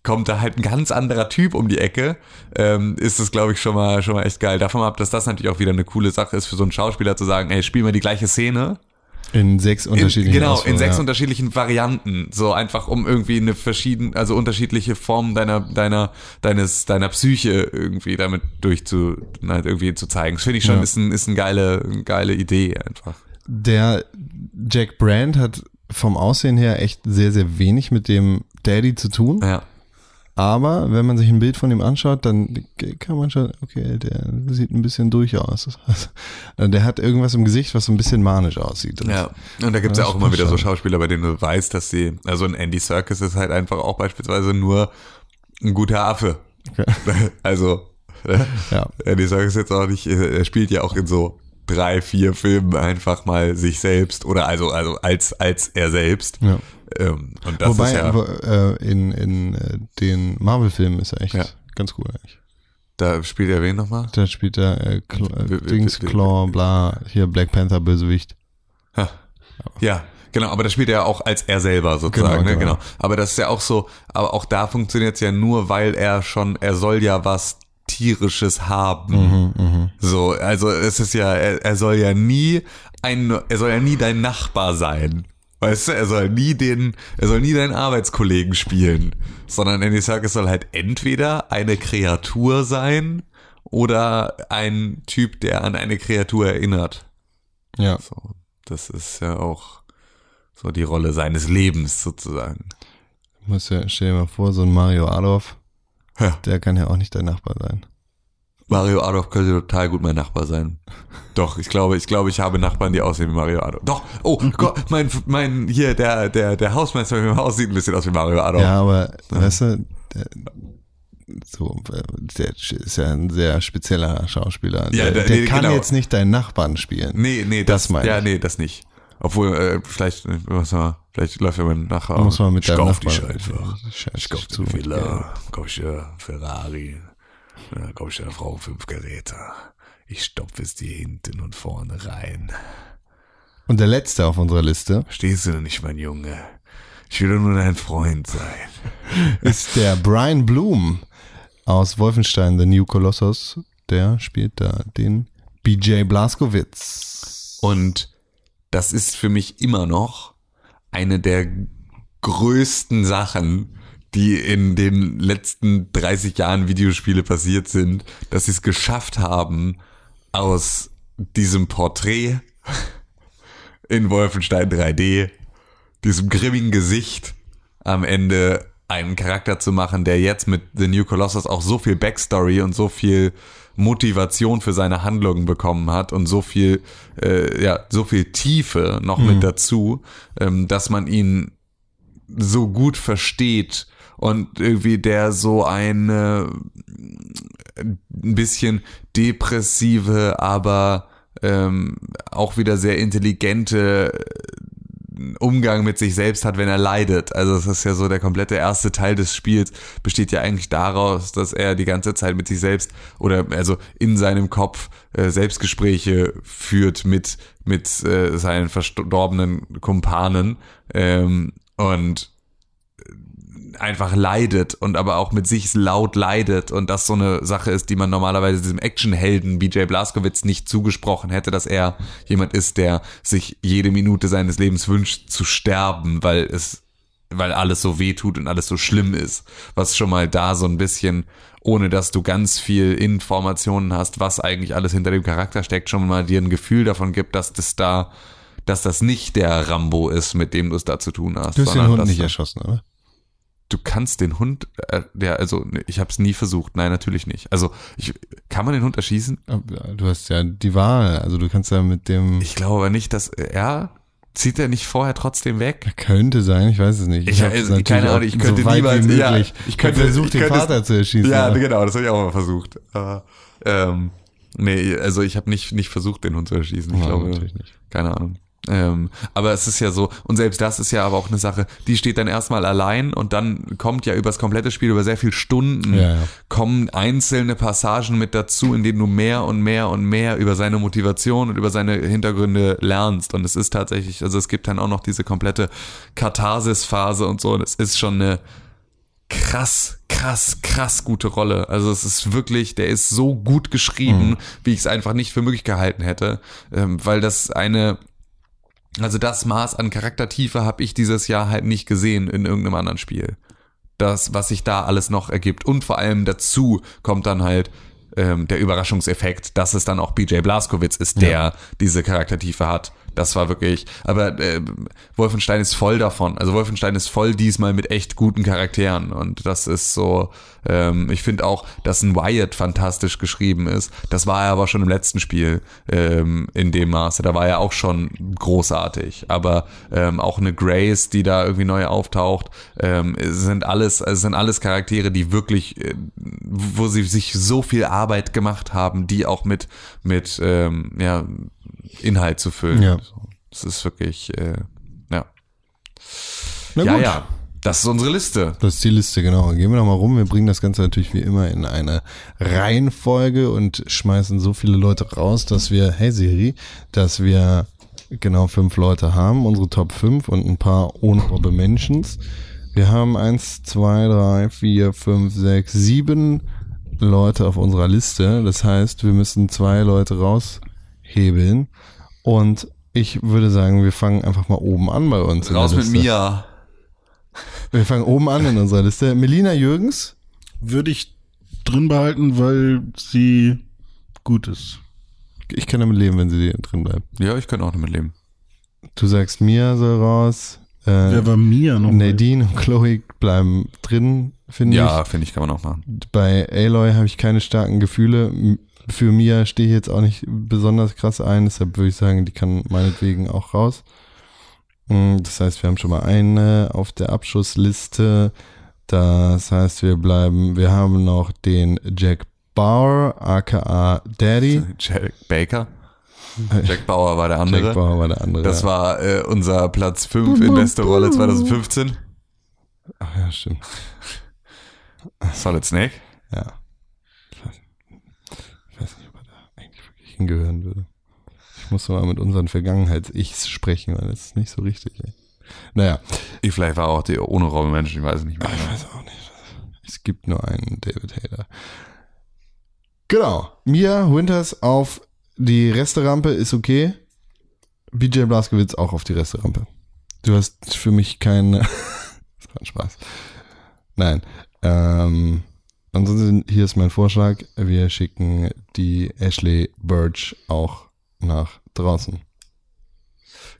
Speaker 2: kommt da halt ein ganz anderer Typ um die Ecke, ähm, ist das, glaube ich, schon mal, schon mal echt geil. Davon ab, dass das natürlich auch wieder eine coole Sache ist für so einen Schauspieler zu sagen, ey, spiel mal die gleiche Szene.
Speaker 1: In sechs
Speaker 2: In,
Speaker 1: unterschiedlichen
Speaker 2: genau, in
Speaker 1: Ausführungen,
Speaker 2: sechs
Speaker 1: ja.
Speaker 2: unterschiedlichen Varianten. So einfach, um irgendwie eine verschieden, also unterschiedliche Formen deiner, deiner, deines, deiner Psyche irgendwie damit durchzu, halt irgendwie zu zeigen. Das finde ich schon,
Speaker 1: Ja.
Speaker 2: ist, ein, ist eine geile, eine geile Idee einfach.
Speaker 1: Der Jack Brand hat vom Aussehen her echt sehr, sehr wenig mit dem Daddy zu tun.
Speaker 2: Ja.
Speaker 1: Aber wenn man sich ein Bild von ihm anschaut, dann kann man schon, okay, der sieht ein bisschen durch aus. <laughs> Der hat irgendwas im Gesicht, was so ein bisschen manisch aussieht.
Speaker 2: Ja, und da gibt's ja, ja auch immer wieder so Schauspieler, bei denen du weißt, dass sie, also ein Andy Serkis ist halt einfach auch beispielsweise nur ein guter Affe. Okay. <laughs> Also, ja. Andy Serkis jetzt auch nicht, er spielt ja auch in so drei, vier Filmen einfach mal sich selbst oder also, also als, als er selbst. Ja.
Speaker 1: Ähm, und das Wobei, ist ja, wo, äh, in, in äh, den Marvel-Filmen ist er echt ja. ganz cool eigentlich.
Speaker 2: Da spielt er wen nochmal?
Speaker 1: Da spielt er äh, Cl Dings, Claw, bla, hier Black Panther, Bösewicht.
Speaker 2: Ha. Ja, genau, aber da spielt er auch als er selber sozusagen, genau, ne? genau. genau. Aber das ist ja auch so, aber auch da funktioniert es ja nur, weil er schon, er soll ja was tierisches haben. Mhm, mh. So, also es ist ja, er, er soll ja nie ein, er soll ja nie dein Nachbar sein. Weißt du, er soll nie den, er soll nie deinen Arbeitskollegen spielen, sondern Andy Serkis soll halt entweder eine Kreatur sein oder ein Typ, der an eine Kreatur erinnert. Ja. So, das ist ja auch so die Rolle seines Lebens sozusagen.
Speaker 1: Du musst ja, stell dir mal vor, so ein Mario Adolf, ja. der kann ja auch nicht dein Nachbar sein.
Speaker 2: Mario Adolf könnte total gut mein Nachbar sein. Doch, ich glaube, ich glaube, ich habe Nachbarn, die aussehen wie Mario Adolf. Doch, oh Gott, mein, mein, hier, der, der, der Hausmeister im Haus sieht ein bisschen aus wie Mario Adolf.
Speaker 1: Ja, aber, ja. weißt du, der, so, der ist ja ein sehr spezieller Schauspieler. Ja, der, der nee, kann genau. jetzt nicht deinen Nachbarn spielen.
Speaker 2: Nee, nee, das, das meine Ja, nee, das nicht. Obwohl, äh, vielleicht, was mal, vielleicht läuft ja mein Nachbar.
Speaker 1: Muss man mit
Speaker 2: ich
Speaker 1: deinem
Speaker 2: kauf Nachbarn. dich einfach. Ich kauf dir Villa, kauf ich Ferrari. Da komme ich der Frau fünf Geräte. Ich stopfe es dir hinten und vorne rein.
Speaker 1: Und der letzte auf unserer Liste.
Speaker 2: Stehst du nicht, mein Junge? Ich will nur dein Freund sein. <laughs>
Speaker 1: Ist der Brian Bloom aus Wolfenstein, The New Colossus. Der spielt da den BJ Blaskowitz.
Speaker 2: Und das ist für mich immer noch eine der größten Sachen, die in den letzten 30 Jahren Videospiele passiert sind, dass sie es geschafft haben, aus diesem Porträt <laughs> in Wolfenstein 3D, diesem grimmigen Gesicht am Ende einen Charakter zu machen, der jetzt mit The New Colossus auch so viel Backstory und so viel Motivation für seine Handlungen bekommen hat und so viel, äh, ja, so viel Tiefe noch mhm. mit dazu, ähm, dass man ihn so gut versteht und irgendwie der so eine ein bisschen depressive, aber ähm, auch wieder sehr intelligente äh, Umgang mit sich selbst hat, wenn er leidet. Also es ist ja so, der komplette erste Teil des Spiels besteht ja eigentlich daraus, dass er die ganze Zeit mit sich selbst oder also in seinem Kopf äh, Selbstgespräche führt mit, mit äh, seinen verstorbenen Kumpanen. Ähm, und einfach leidet und aber auch mit sich laut leidet und das so eine Sache ist, die man normalerweise diesem Actionhelden BJ Blaskowitz nicht zugesprochen hätte, dass er jemand ist, der sich jede Minute seines Lebens wünscht zu sterben, weil es weil alles so weh tut und alles so schlimm ist, was schon mal da so ein bisschen ohne dass du ganz viel Informationen hast, was eigentlich alles hinter dem Charakter steckt, schon mal dir ein Gefühl davon gibt, dass das da dass das nicht der Rambo ist, mit dem du es da zu tun hast.
Speaker 1: Du hast den Hund nicht erschossen, oder?
Speaker 2: Du kannst den Hund, äh, der, also ich habe es nie versucht, nein, natürlich nicht. Also ich, kann man den Hund erschießen?
Speaker 1: Du hast ja die Wahl, also du kannst ja mit dem.
Speaker 2: Ich glaube aber nicht, dass er zieht er nicht vorher trotzdem weg?
Speaker 1: Könnte sein, ich weiß es nicht.
Speaker 2: Ich, ich also, keine Ahnung, ich könnte so niemals, ja,
Speaker 1: ich könnte versucht, den Vater zu erschießen.
Speaker 2: Ja, ja. genau, das habe ich auch mal versucht. Aber, ähm, nee, also ich habe nicht nicht versucht, den Hund zu erschießen. Ich ja, glaube, natürlich nicht. keine Ahnung. Ähm, aber es ist ja so, und selbst das ist ja aber auch eine Sache, die steht dann erstmal allein und dann kommt ja über das komplette Spiel, über sehr viele Stunden, ja, ja. kommen einzelne Passagen mit dazu, in denen du mehr und mehr und mehr über seine Motivation und über seine Hintergründe lernst. Und es ist tatsächlich, also es gibt dann auch noch diese komplette Katharsis-Phase und so, und es ist schon eine krass, krass, krass gute Rolle. Also es ist wirklich, der ist so gut geschrieben, mhm. wie ich es einfach nicht für möglich gehalten hätte, ähm, weil das eine also das Maß an Charaktertiefe habe ich dieses Jahr halt nicht gesehen in irgendeinem anderen Spiel. Das, was sich da alles noch ergibt. Und vor allem dazu kommt dann halt ähm, der Überraschungseffekt, dass es dann auch BJ Blazkowicz ist, der ja. diese Charaktertiefe hat. Das war wirklich, aber äh, Wolfenstein ist voll davon. Also Wolfenstein ist voll diesmal mit echt guten Charakteren und das ist so, ähm, ich finde auch, dass ein Wyatt fantastisch geschrieben ist. Das war er aber schon im letzten Spiel ähm, in dem Maße. Da war er auch schon großartig. Aber ähm, auch eine Grace, die da irgendwie neu auftaucht, ähm, sind alles, also sind alles Charaktere, die wirklich, äh, wo sie sich so viel Arbeit gemacht haben, die auch mit mit ähm, ja Inhalt zu füllen.
Speaker 1: Ja.
Speaker 2: Das ist wirklich, äh, ja.
Speaker 1: Na
Speaker 2: ja,
Speaker 1: gut.
Speaker 2: ja. Das ist unsere Liste.
Speaker 1: Das ist die Liste, genau. Gehen wir noch mal rum. Wir bringen das Ganze natürlich wie immer in eine Reihenfolge und schmeißen so viele Leute raus, dass wir, hey Siri, dass wir genau fünf Leute haben, unsere Top 5 und ein paar Honorable Mentions. Wir haben eins, zwei, drei, vier, fünf, sechs, sieben Leute auf unserer Liste. Das heißt, wir müssen zwei Leute raushebeln. Und ich würde sagen, wir fangen einfach mal oben an bei uns. in der
Speaker 2: Raus mit. Mia.
Speaker 1: Wir fangen oben an in unserer Liste. Melina Jürgens.
Speaker 3: Würde ich drin behalten, weil sie gut ist.
Speaker 1: Ich kann damit leben, wenn sie drin bleibt.
Speaker 2: Ja, ich könnte auch damit leben.
Speaker 1: Du sagst Mia soll raus. Äh,
Speaker 3: Wer war Mia noch?
Speaker 1: Nadine und Chloe bleiben drin, finde
Speaker 2: Ja, finde ich, kann man auch machen.
Speaker 1: ich. Bei Aloy habe ich keine starken Gefühle. Für Mia stehe ich jetzt auch nicht besonders krass ein, deshalb würde ich sagen, die kann meinetwegen auch raus. Mm, Das heißt, wir haben schon mal eine auf der Abschussliste. Das heißt, wir bleiben, wir haben noch den Jack Bauer, aka Daddy. <laughs>
Speaker 2: Jack Baker. <laughs> Jack Bauer war der andere.
Speaker 1: Jack Bauer war der andere.
Speaker 2: Das war äh, unser Platz 5 in beste Rolle 2015.
Speaker 1: Ach ja, stimmt.
Speaker 2: Solid Snake.
Speaker 1: Ja. Ich weiß, ich weiß nicht, ob er da wirklich hingehören würde. Ich muss mal mit unseren Vergangenheits-Ichs sprechen, weil das ist nicht so richtig. Ey. Naja,
Speaker 2: Ich vielleicht war auch die ohne Robin Menschen, ich weiß es nicht mehr.
Speaker 1: ich weiß auch nicht. Es gibt nur einen David Hayter. Genau. Mia Winters auf die Resterampe ist okay. BJ Blaskowitz auch auf die Resterampe. Du hast für mich keine. <laughs> das war ein Spaß. Nein. Ähm, ansonsten, hier ist mein Vorschlag. Wir schicken die Ashley Birch auch nach draußen.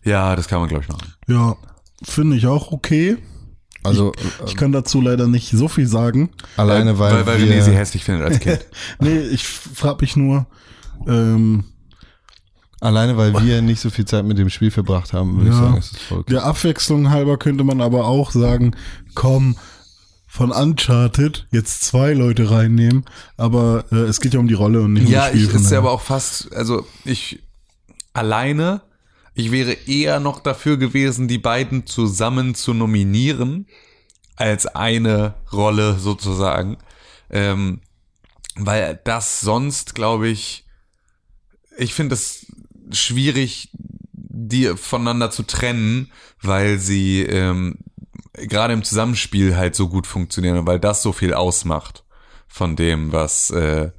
Speaker 2: Ja, das kann man, glaube ich, machen.
Speaker 3: Ja, finde ich auch okay.
Speaker 1: Also
Speaker 3: Ich kann dazu leider nicht so viel sagen.
Speaker 1: alleine, weil,
Speaker 2: weil, weil
Speaker 1: wir,
Speaker 2: René sie hässlich findet als Kind. <laughs>
Speaker 3: Nee, ich frage mich nur, ähm,
Speaker 1: alleine weil wir nicht so viel Zeit mit dem Spiel verbracht haben, würde ich
Speaker 3: Ja.
Speaker 1: sagen, ist es voll okay.
Speaker 3: der Abwechslung halber könnte man aber auch sagen, komm, von Uncharted jetzt zwei Leute reinnehmen, aber äh, es geht ja um die Rolle und nicht um
Speaker 2: ja,
Speaker 3: das Spiel.
Speaker 2: ich
Speaker 3: von
Speaker 2: ist ja aber auch fast, also ich alleine, ich wäre eher noch dafür gewesen, die beiden zusammen zu nominieren, als eine Rolle sozusagen. Ähm, weil das sonst, glaube ich, ich finde es schwierig, die voneinander zu trennen, weil sie ähm, gerade im Zusammenspiel halt so gut funktionieren und weil das so viel ausmacht von dem, was äh,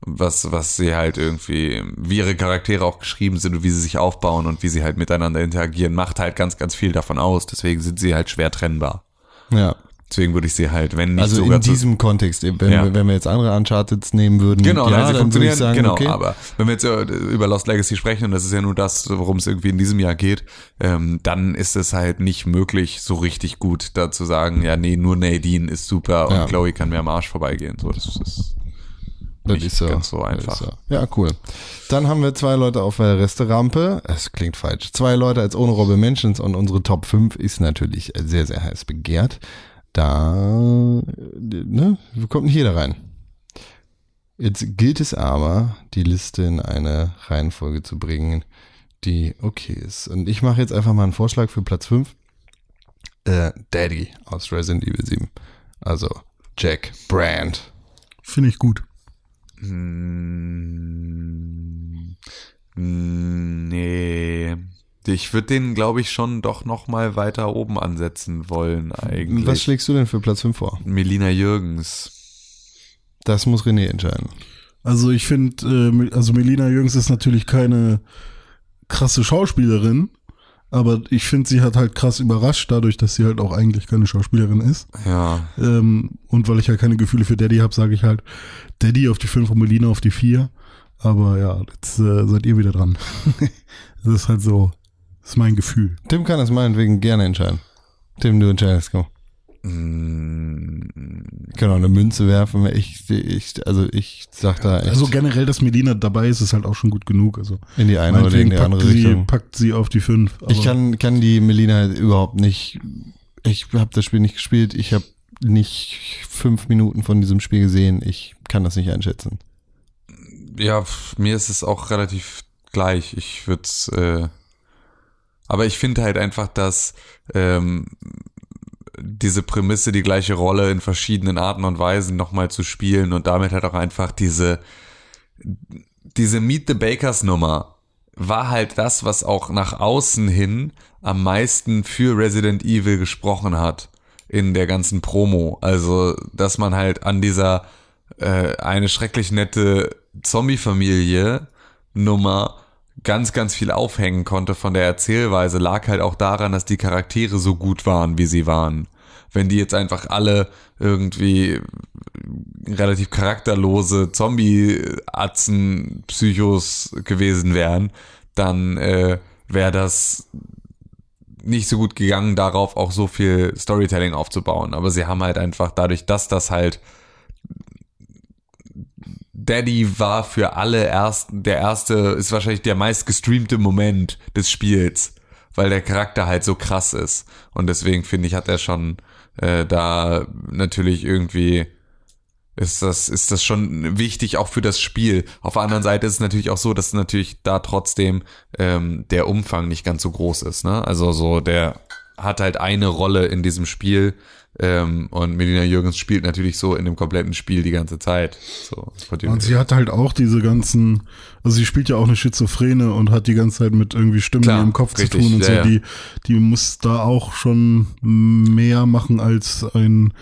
Speaker 2: was was sie halt irgendwie wie ihre Charaktere auch geschrieben sind und wie sie sich aufbauen und wie sie halt miteinander interagieren, macht halt ganz ganz viel davon aus. Deswegen sind sie halt schwer trennbar.
Speaker 1: Ja.
Speaker 2: Deswegen würde ich sie halt, wenn nicht
Speaker 1: Also in diesem Kontext, wenn,
Speaker 2: Ja.
Speaker 1: wir, wenn wir jetzt andere Uncharted nehmen würden,
Speaker 2: Genau,
Speaker 1: ja,
Speaker 2: ja, sie
Speaker 1: dann würde
Speaker 2: funktionieren,
Speaker 1: ich sagen,
Speaker 2: genau,
Speaker 1: okay.
Speaker 2: aber wenn wir jetzt äh, über Lost Legacy sprechen, und das ist ja nur das, worum es irgendwie in diesem Jahr geht, ähm, dann ist es halt nicht möglich, so richtig gut da zu sagen, ja, nee, nur Nadine ist super und
Speaker 1: Ja.
Speaker 2: Chloe kann mir am Arsch vorbeigehen. So, das ist
Speaker 1: Das
Speaker 2: nicht
Speaker 1: ist so.
Speaker 2: ganz so einfach.
Speaker 1: so. Ja, cool. Dann haben wir zwei Leute auf der Resterampe. Es klingt falsch. Zwei Leute als ohne Robbe Mentions und unsere Top 5 ist natürlich sehr, sehr heiß begehrt. Da, ne, wie kommt hier da rein? Jetzt gilt es aber, die Liste in eine Reihenfolge zu bringen, die okay ist. Und ich mache jetzt einfach mal einen Vorschlag für Platz 5. Äh, Daddy aus Resident Evil 7. Also Jack Brand.
Speaker 3: Finde ich gut.
Speaker 2: Mm, Nee. Ich würde den, glaube ich, schon doch noch mal weiter oben ansetzen wollen, eigentlich.
Speaker 1: Was schlägst du denn für Platz 5 vor?
Speaker 2: Melina Jürgens.
Speaker 1: Das muss René entscheiden.
Speaker 3: Also ich finde, äh, also Melina Jürgens ist natürlich keine krasse Schauspielerin, aber ich finde, sie hat halt krass überrascht, dadurch, dass sie halt auch eigentlich keine Schauspielerin ist.
Speaker 2: Ja.
Speaker 3: Ähm, und weil ich halt keine Gefühle für Daddy habe, sage ich halt Daddy auf die 5 und Melina auf die 4. Aber ja, jetzt äh, seid ihr wieder dran. <laughs> das ist halt so. Das ist mein Gefühl.
Speaker 1: Tim kann das meinetwegen gerne entscheiden. Tim, du entscheidest, komm.
Speaker 2: Mm,
Speaker 1: Ich kann auch eine Münze werfen. Ich, ich, also ich sag da echt
Speaker 3: Also generell, dass Melina dabei ist, ist halt auch schon gut genug. Also
Speaker 1: in die eine oder in die
Speaker 3: packt
Speaker 1: andere
Speaker 3: sie,
Speaker 1: Richtung.
Speaker 3: packt sie auf die fünf.
Speaker 1: Ich kann, kann die Melina halt überhaupt nicht. Ich habe das Spiel nicht gespielt. Ich habe nicht fünf Minuten von diesem Spiel gesehen. Ich kann das nicht einschätzen.
Speaker 2: ja, mir ist es auch relativ gleich. Ich würde es, äh, aber ich finde halt einfach, dass ähm, diese Prämisse, die gleiche Rolle in verschiedenen Arten und Weisen nochmal zu spielen und damit halt auch einfach diese, diese Meet the Bakers Nummer war halt das, was auch nach außen hin am meisten für Resident Evil gesprochen hat in der ganzen Promo. Also, dass man halt an dieser äh, eine schrecklich nette Zombie-Familie Nummer ganz, ganz viel aufhängen konnte von der Erzählweise, lag halt auch daran, dass die Charaktere so gut waren, wie sie waren. Wenn die jetzt einfach alle irgendwie relativ charakterlose Zombie-Atzen, Psychos gewesen wären, dann äh, wäre das nicht so gut gegangen, darauf auch so viel Storytelling aufzubauen. Aber sie haben halt einfach dadurch, dass das halt Daddy war für alle erst, der erste, ist wahrscheinlich der meist gestreamte Moment des Spiels, weil der Charakter halt so krass ist. Und deswegen finde ich, hat er schon äh, da natürlich irgendwie ist das, ist das schon wichtig auch für das Spiel. Auf der anderen Seite ist es natürlich auch so, dass natürlich da trotzdem ähm, der Umfang nicht ganz so groß ist. Ne? Also so, der hat halt eine Rolle in diesem Spiel ähm, und Melina Jürgens spielt natürlich so in dem kompletten Spiel die ganze Zeit. So,
Speaker 3: Und sie hat halt auch diese ganzen, also sie spielt ja auch eine Schizophrene und hat die ganze Zeit mit irgendwie Stimmen
Speaker 2: Klar,
Speaker 3: in ihrem Kopf
Speaker 2: richtig,
Speaker 3: zu tun und
Speaker 2: ja,
Speaker 3: so.
Speaker 2: ja.
Speaker 3: Die, die muss da auch schon mehr machen als ein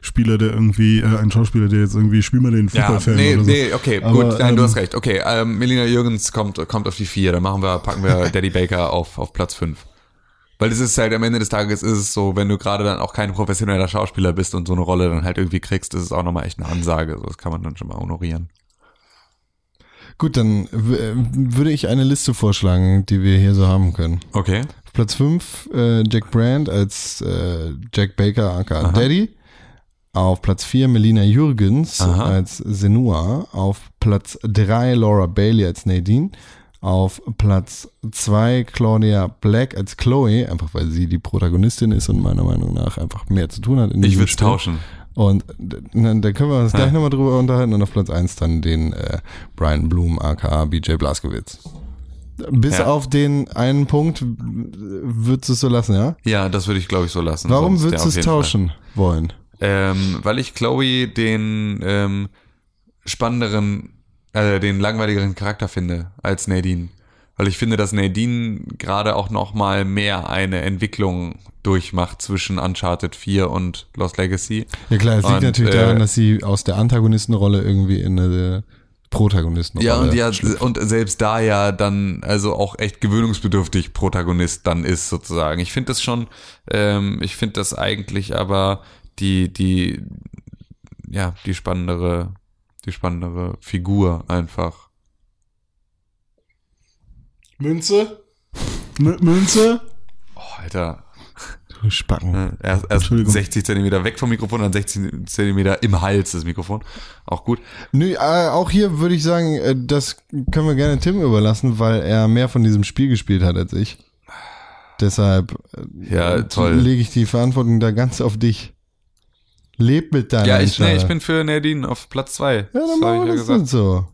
Speaker 3: Spieler, der irgendwie, äh, ein Schauspieler, der jetzt irgendwie, spiel mal den
Speaker 2: ja,
Speaker 3: Fußballfan
Speaker 2: nee,
Speaker 3: oder so.
Speaker 2: nee, okay,
Speaker 3: Aber,
Speaker 2: gut, nein, du
Speaker 3: ähm,
Speaker 2: hast recht. Okay, ähm, Melina Jürgens kommt, kommt auf die vier, dann machen wir, packen wir <laughs> Daddy Baker auf, auf Platz fünf. Weil es ist halt am Ende des Tages ist es so, wenn du gerade dann auch kein professioneller Schauspieler bist und so eine Rolle dann halt irgendwie kriegst, ist es auch nochmal echt eine Ansage. So, das kann man dann schon mal honorieren.
Speaker 1: Gut, dann äh, würde ich eine Liste vorschlagen, die wir hier so haben können.
Speaker 2: Okay.
Speaker 1: Auf Platz 5 äh, Jack Brand als äh, Jack Baker aka
Speaker 2: Aha.
Speaker 1: Daddy. Auf Platz 4 Melina Jürgens
Speaker 2: Aha.
Speaker 1: als Senua. Auf Platz 3 Laura Bailey als Nadine. Auf Platz 2 Claudia Black als Chloe, einfach weil sie die Protagonistin ist und meiner Meinung nach einfach mehr zu tun hat. In
Speaker 2: Ich würde
Speaker 1: Spiel.
Speaker 2: tauschen.
Speaker 1: Und d- na, da können wir uns gleich
Speaker 2: Ja.
Speaker 1: nochmal drüber unterhalten. Und auf Platz 1 dann den äh, Brian Bloom, aka BJ Blazkowicz. Bis
Speaker 2: Ja.
Speaker 1: auf den einen Punkt würdest du es so lassen, ja?
Speaker 2: Ja, das würde ich glaube ich so lassen.
Speaker 1: Warum
Speaker 2: Sonst,
Speaker 1: würdest du es
Speaker 2: jeden Fall.
Speaker 1: tauschen wollen?
Speaker 2: Ähm, weil ich Chloe den ähm, spannenderen, äh, den langweiligeren Charakter finde als Nadine. Weil ich finde, dass Nadine gerade auch noch mal mehr eine Entwicklung durchmacht zwischen Uncharted 4 und Lost Legacy.
Speaker 1: Ja klar, es liegt
Speaker 2: Und,
Speaker 1: natürlich
Speaker 2: äh,
Speaker 1: daran, dass sie aus der Antagonistenrolle irgendwie in eine Protagonistenrolle
Speaker 2: Ja, und ja,
Speaker 1: schlüpft.
Speaker 2: und selbst da ja dann also auch echt gewöhnungsbedürftig Protagonist dann ist sozusagen. Ich finde das schon, ähm, ich finde das eigentlich aber die, die, ja, die spannendere, die spannendere Figur einfach.
Speaker 3: Münze? M Münze?
Speaker 2: Oh, Alter.
Speaker 1: Du Spacken.
Speaker 2: Erst, erst
Speaker 3: Entschuldigung.
Speaker 2: 60 Zentimeter weg vom Mikrofon, dann 60 Zentimeter im Hals des Mikrofon. Auch gut.
Speaker 1: Nö, äh, auch hier würde ich sagen, äh, das können wir gerne Tim überlassen, weil er mehr von diesem Spiel gespielt hat als ich. Deshalb äh,
Speaker 2: Ja, toll.
Speaker 1: lege ich die Verantwortung da ganz auf dich. Leb mit deiner
Speaker 2: Ja, ich, nee, ich bin für Nadine auf Platz zwei.
Speaker 1: Ja, dann
Speaker 2: Das
Speaker 1: machen wir das dann so.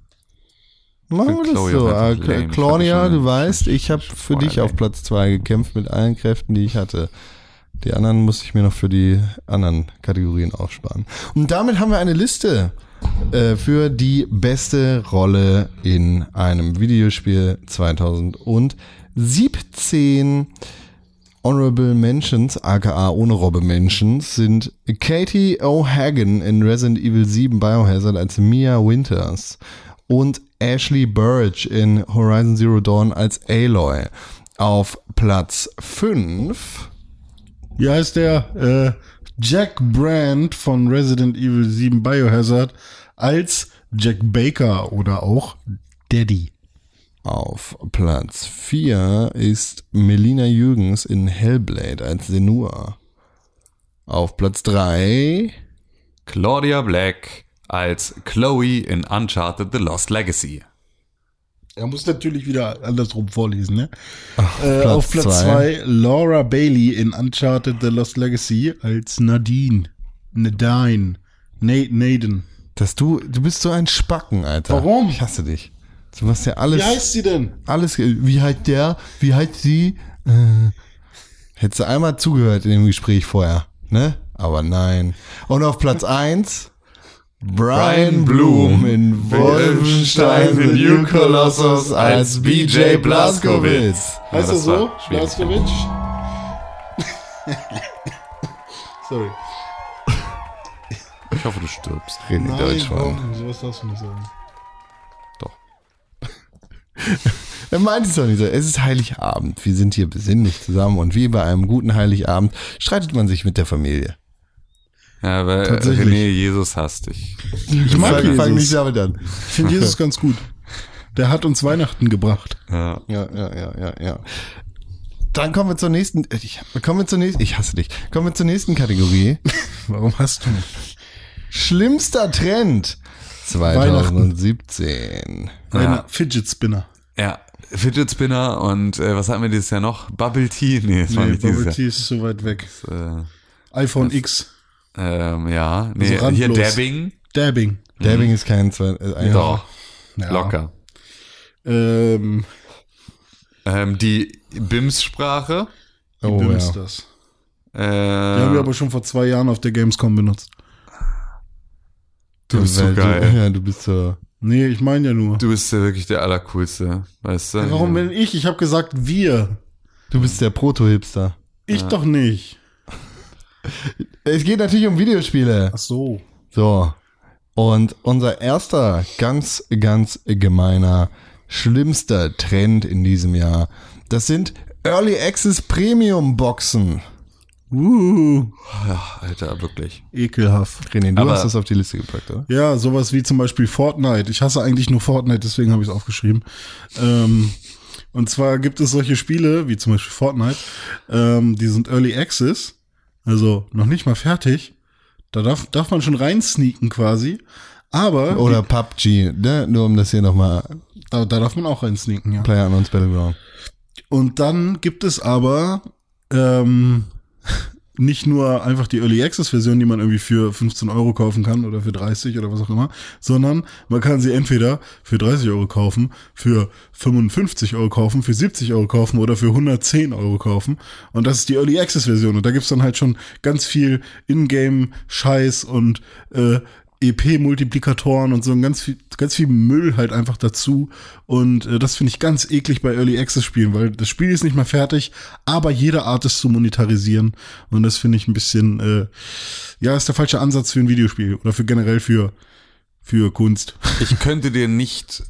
Speaker 1: Machen wir das so. Äh, Claudia, du weißt, ich habe für dich auf
Speaker 2: lame.
Speaker 1: Platz zwei gekämpft mit allen Kräften, die ich hatte. Die anderen musste ich mir noch für die anderen Kategorien aufsparen. Und damit haben wir eine Liste äh, für die beste Rolle in einem Videospiel 2017. Honorable Mentions, aka ohne Robbe Mentions, sind Katie O'Hagan in Resident Evil 7 Biohazard als Mia Winters und Ashley Burge in Horizon Zero Dawn als Aloy. Auf Platz 5
Speaker 3: Hier heißt der äh, Jack Brand von Resident Evil 7 Biohazard als Jack Baker oder auch Daddy.
Speaker 1: Auf Platz 4 ist Melina Jürgens in Hellblade als Senua. Auf Platz 3
Speaker 2: Claudia Black als Chloe in Uncharted The Lost Legacy.
Speaker 3: Er muss natürlich wieder andersrum vorlesen, ne?
Speaker 1: Ach,
Speaker 3: Äh,
Speaker 1: Platz
Speaker 3: auf Platz
Speaker 1: zwei.
Speaker 3: 2 Laura Bailey in Uncharted The Lost Legacy als Nadine. Nadine. Nate Naden.
Speaker 1: dass du, du bist so ein Spacken, Alter.
Speaker 3: Warum?
Speaker 1: Ich hasse dich. Du machst ja alles,
Speaker 3: Wie heißt sie denn?
Speaker 1: alles, wie heißt der, wie heißt sie? Äh, hättest du einmal zugehört in dem Gespräch vorher, ne? Aber nein. Und auf Platz 1 Brian Bloom in Wolfenstein The New Colossus als BJ Blazkowicz.
Speaker 2: Ja,
Speaker 3: Heißt er
Speaker 2: das
Speaker 3: so? Blaskowitsch? <laughs> Sorry.
Speaker 2: Ich hoffe, du stirbst.
Speaker 1: René Deutschmann.
Speaker 3: warum? Sowas darfst du nicht sagen. <laughs>
Speaker 1: Er meint es doch nicht so. Es ist Heiligabend. Wir sind hier besinnlich zusammen und wie bei einem guten Heiligabend streitet man sich mit der Familie.
Speaker 2: Ja, weil
Speaker 3: Tatsächlich.
Speaker 2: René Jesus hasst dich.
Speaker 3: Ich mag
Speaker 1: fang nicht
Speaker 3: Jesus.
Speaker 1: damit an.
Speaker 3: Ich finde Jesus ganz gut. Der hat uns Weihnachten gebracht.
Speaker 2: Ja.
Speaker 1: Ja, ja, ja, ja, ja. Dann kommen wir zur nächsten. äh, Ich, kommen wir zur nächsten. Ich hasse dich. Kommen wir zur nächsten Kategorie. <laughs>
Speaker 3: Warum hast du mich?
Speaker 1: Schlimmster Trend 2017.
Speaker 3: Einer Fidget Spinner.
Speaker 2: ja. Fidget Spinner und äh, was hatten wir dieses Jahr noch? Bubble Tea? Nee, das war
Speaker 3: Nee,
Speaker 2: nicht
Speaker 3: Bubble
Speaker 2: Jahr.
Speaker 3: Tea ist so weit weg.
Speaker 2: Äh,
Speaker 3: iPhone X.
Speaker 2: ähm, ja, nee,
Speaker 3: Also
Speaker 2: hier. Dabbing.
Speaker 3: Dabbing.
Speaker 1: Dabbing ist kein zwei. Äh, ein-
Speaker 2: Doch,
Speaker 3: Ja.
Speaker 2: locker.
Speaker 3: Ähm,
Speaker 2: Ähm, die BIMS-Sprache.
Speaker 3: wie
Speaker 1: Oh,
Speaker 3: dumm
Speaker 1: ja.
Speaker 3: ist das?
Speaker 2: Äh,
Speaker 3: Die haben wir aber schon vor zwei Jahren auf der Gamescom benutzt.
Speaker 2: du bist so geil. <laughs>
Speaker 1: Ja, du bist so.
Speaker 3: Nee, ich meine ja nur.
Speaker 2: Du bist ja wirklich der Allercoolste, weißt du?
Speaker 3: Warum bin ich? Ich habe gesagt wir.
Speaker 1: Du bist der Proto-Hipster.
Speaker 3: Ich doch nicht. <laughs>
Speaker 1: Es geht natürlich um Videospiele.
Speaker 3: Ach so.
Speaker 1: So. Und unser erster ganz, ganz gemeiner, schlimmster Trend in diesem Jahr, das sind Early Access Premium Boxen.
Speaker 3: Uh,
Speaker 2: Ja, Alter, wirklich.
Speaker 3: ekelhaft.
Speaker 1: René, du
Speaker 2: Aber-
Speaker 1: hast das auf die Liste gepackt, oder?
Speaker 3: Ja, sowas wie zum Beispiel Fortnite. Ich hasse eigentlich nur Fortnite, deswegen habe ich es aufgeschrieben. Ähm, und zwar gibt es solche Spiele, wie zum Beispiel Fortnite, ähm, die sind Early Access, also noch nicht mal fertig. Da darf, darf man schon reinsneaken quasi. Aber
Speaker 1: Oder PUBG, ne? Nur um das hier nochmal,
Speaker 3: da, da darf man auch reinsneaken, ja.
Speaker 1: Player Battleground.
Speaker 3: Und dann gibt es aber ähm, nicht nur einfach die Early Access Version, die man irgendwie für 15 Euro kaufen kann oder für 30 oder was auch immer, sondern man kann sie entweder für 30 Euro kaufen, für 55 Euro kaufen, für 70 Euro kaufen oder für 110 Euro kaufen. Und das ist die Early Access Version. Und da gibt's dann halt schon ganz viel Ingame-Scheiß und äh, EP-Multiplikatoren und so ein ganz viel, ganz viel Müll halt einfach dazu. Und äh, das finde ich ganz eklig bei Early Access Spielen, weil das Spiel ist nicht mal fertig, aber jede Art ist zu monetarisieren. Und das finde ich ein bisschen, äh, ja, ist der falsche Ansatz für ein Videospiel oder für generell für, für Kunst.
Speaker 2: Ich könnte dir nicht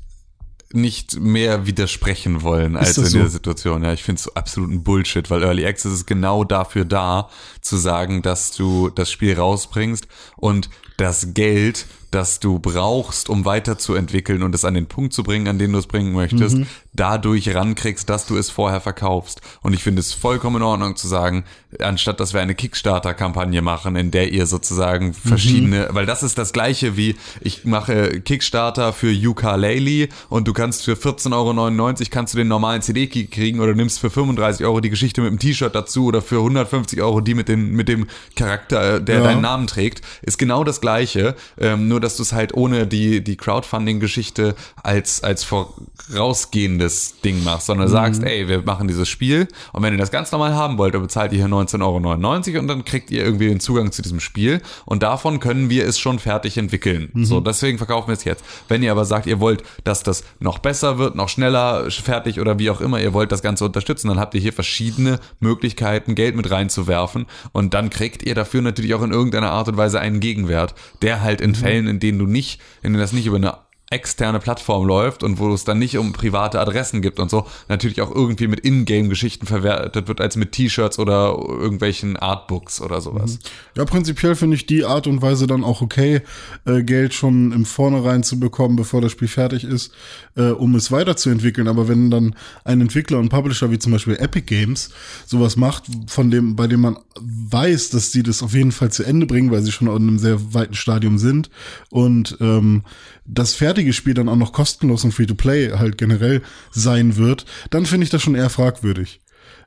Speaker 2: nicht mehr widersprechen wollen als in
Speaker 3: so?
Speaker 2: der Situation. Ja, ich finde es absoluten Bullshit, weil Early Access ist genau dafür da, zu sagen, dass du das Spiel rausbringst und das Geld, das du brauchst, um weiterzuentwickeln und es an den Punkt zu bringen, an den du es bringen möchtest,
Speaker 3: Mhm.
Speaker 2: dadurch rankriegst, dass du es vorher verkaufst. Und ich finde es vollkommen in Ordnung zu sagen, anstatt dass wir eine Kickstarter-Kampagne machen, in der ihr sozusagen verschiedene, weil das ist das gleiche wie, ich mache Kickstarter für Ukulele und du kannst für 14,99 Euro kannst du den normalen CD-Key kriegen oder nimmst für 35 Euro die Geschichte mit dem T-Shirt dazu oder für 150 Euro die mit, den, mit dem Charakter, äh, der
Speaker 3: Ja.
Speaker 2: deinen Namen trägt, ist genau das gleiche, ähm, nur dass du es halt ohne die, die Crowdfunding-Geschichte als, als vorausgehendes Ding machst, sondern sagst, ey, wir machen dieses Spiel und wenn ihr das ganz normal haben wollt, dann bezahlt ihr hier 19,99 Euro und dann kriegt ihr irgendwie den Zugang zu diesem Spiel und davon können wir es schon fertig entwickeln. So, deswegen verkaufen wir es jetzt. Wenn ihr aber sagt, ihr wollt, dass das noch besser wird, noch schneller fertig oder wie auch immer, ihr wollt das Ganze unterstützen, dann habt ihr hier verschiedene Möglichkeiten, Geld mit reinzuwerfen und dann kriegt ihr dafür natürlich auch in irgendeiner Art und Weise einen Gegenwert, der halt in Fällen, in denen du nicht, in denen das nicht über eine externe Plattform läuft und wo es dann nicht um private Adressen gibt und so, natürlich auch irgendwie mit Ingame-Geschichten verwertet wird als mit T-Shirts oder irgendwelchen Artbooks oder sowas.
Speaker 3: Ja, prinzipiell finde ich die Art und Weise dann auch okay, äh, Geld schon im Vornherein zu bekommen, bevor das Spiel fertig ist, äh, um es weiterzuentwickeln. Aber wenn dann ein Entwickler und Publisher wie zum Beispiel Epic Games sowas macht, von dem, bei dem man weiß, dass die das auf jeden Fall zu Ende bringen, weil sie schon in einem sehr weiten Stadium sind und ähm, das fertige Spiel dann auch noch kostenlos und Free-to-Play halt generell sein wird, dann finde ich das schon eher fragwürdig.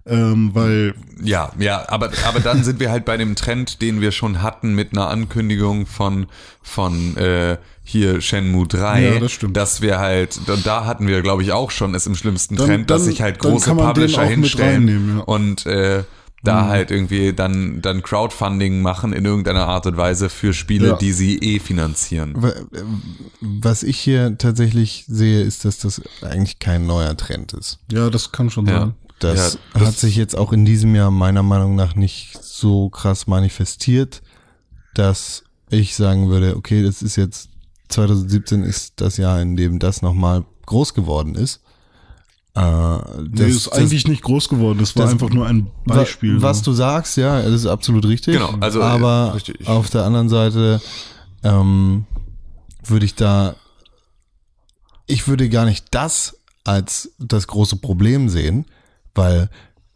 Speaker 3: Ähm, weil
Speaker 2: Ja, ja, aber, aber dann sind wir halt bei dem Trend, den wir schon hatten mit einer Ankündigung von, von äh, hier Shenmue 3,
Speaker 3: Ja, das stimmt.
Speaker 2: dass wir halt, und da hatten wir, glaube ich, auch schon es im schlimmsten
Speaker 3: Dann-
Speaker 2: Trend, dass sich halt große Publisher hinstellen
Speaker 3: ja.
Speaker 2: und äh, da halt irgendwie dann, dann Crowdfunding machen in irgendeiner Art und Weise für Spiele,
Speaker 3: Ja.
Speaker 2: die sie eh finanzieren.
Speaker 1: Wa- Was ich hier tatsächlich sehe, ist, dass das eigentlich kein neuer Trend ist.
Speaker 3: ja, das kann schon
Speaker 2: Ja.
Speaker 3: sein.
Speaker 1: Das,
Speaker 2: Ja, das-
Speaker 1: hat sich jetzt auch in diesem Jahr meiner Meinung nach nicht so krass manifestiert, dass ich sagen würde, okay, das ist jetzt 2017 ist das Jahr, in dem das nochmal groß geworden ist. Äh, das,
Speaker 3: Nee, ist eigentlich nicht groß geworden. Das war
Speaker 1: das-
Speaker 3: einfach nur ein Beispiel.
Speaker 1: Was, was du sagst, ja, das ist absolut richtig.
Speaker 2: Genau, also, äh,
Speaker 1: aber
Speaker 2: richtig.
Speaker 1: auf der anderen Seite ähm, würde ich da, ich würde gar nicht das als das große Problem sehen, weil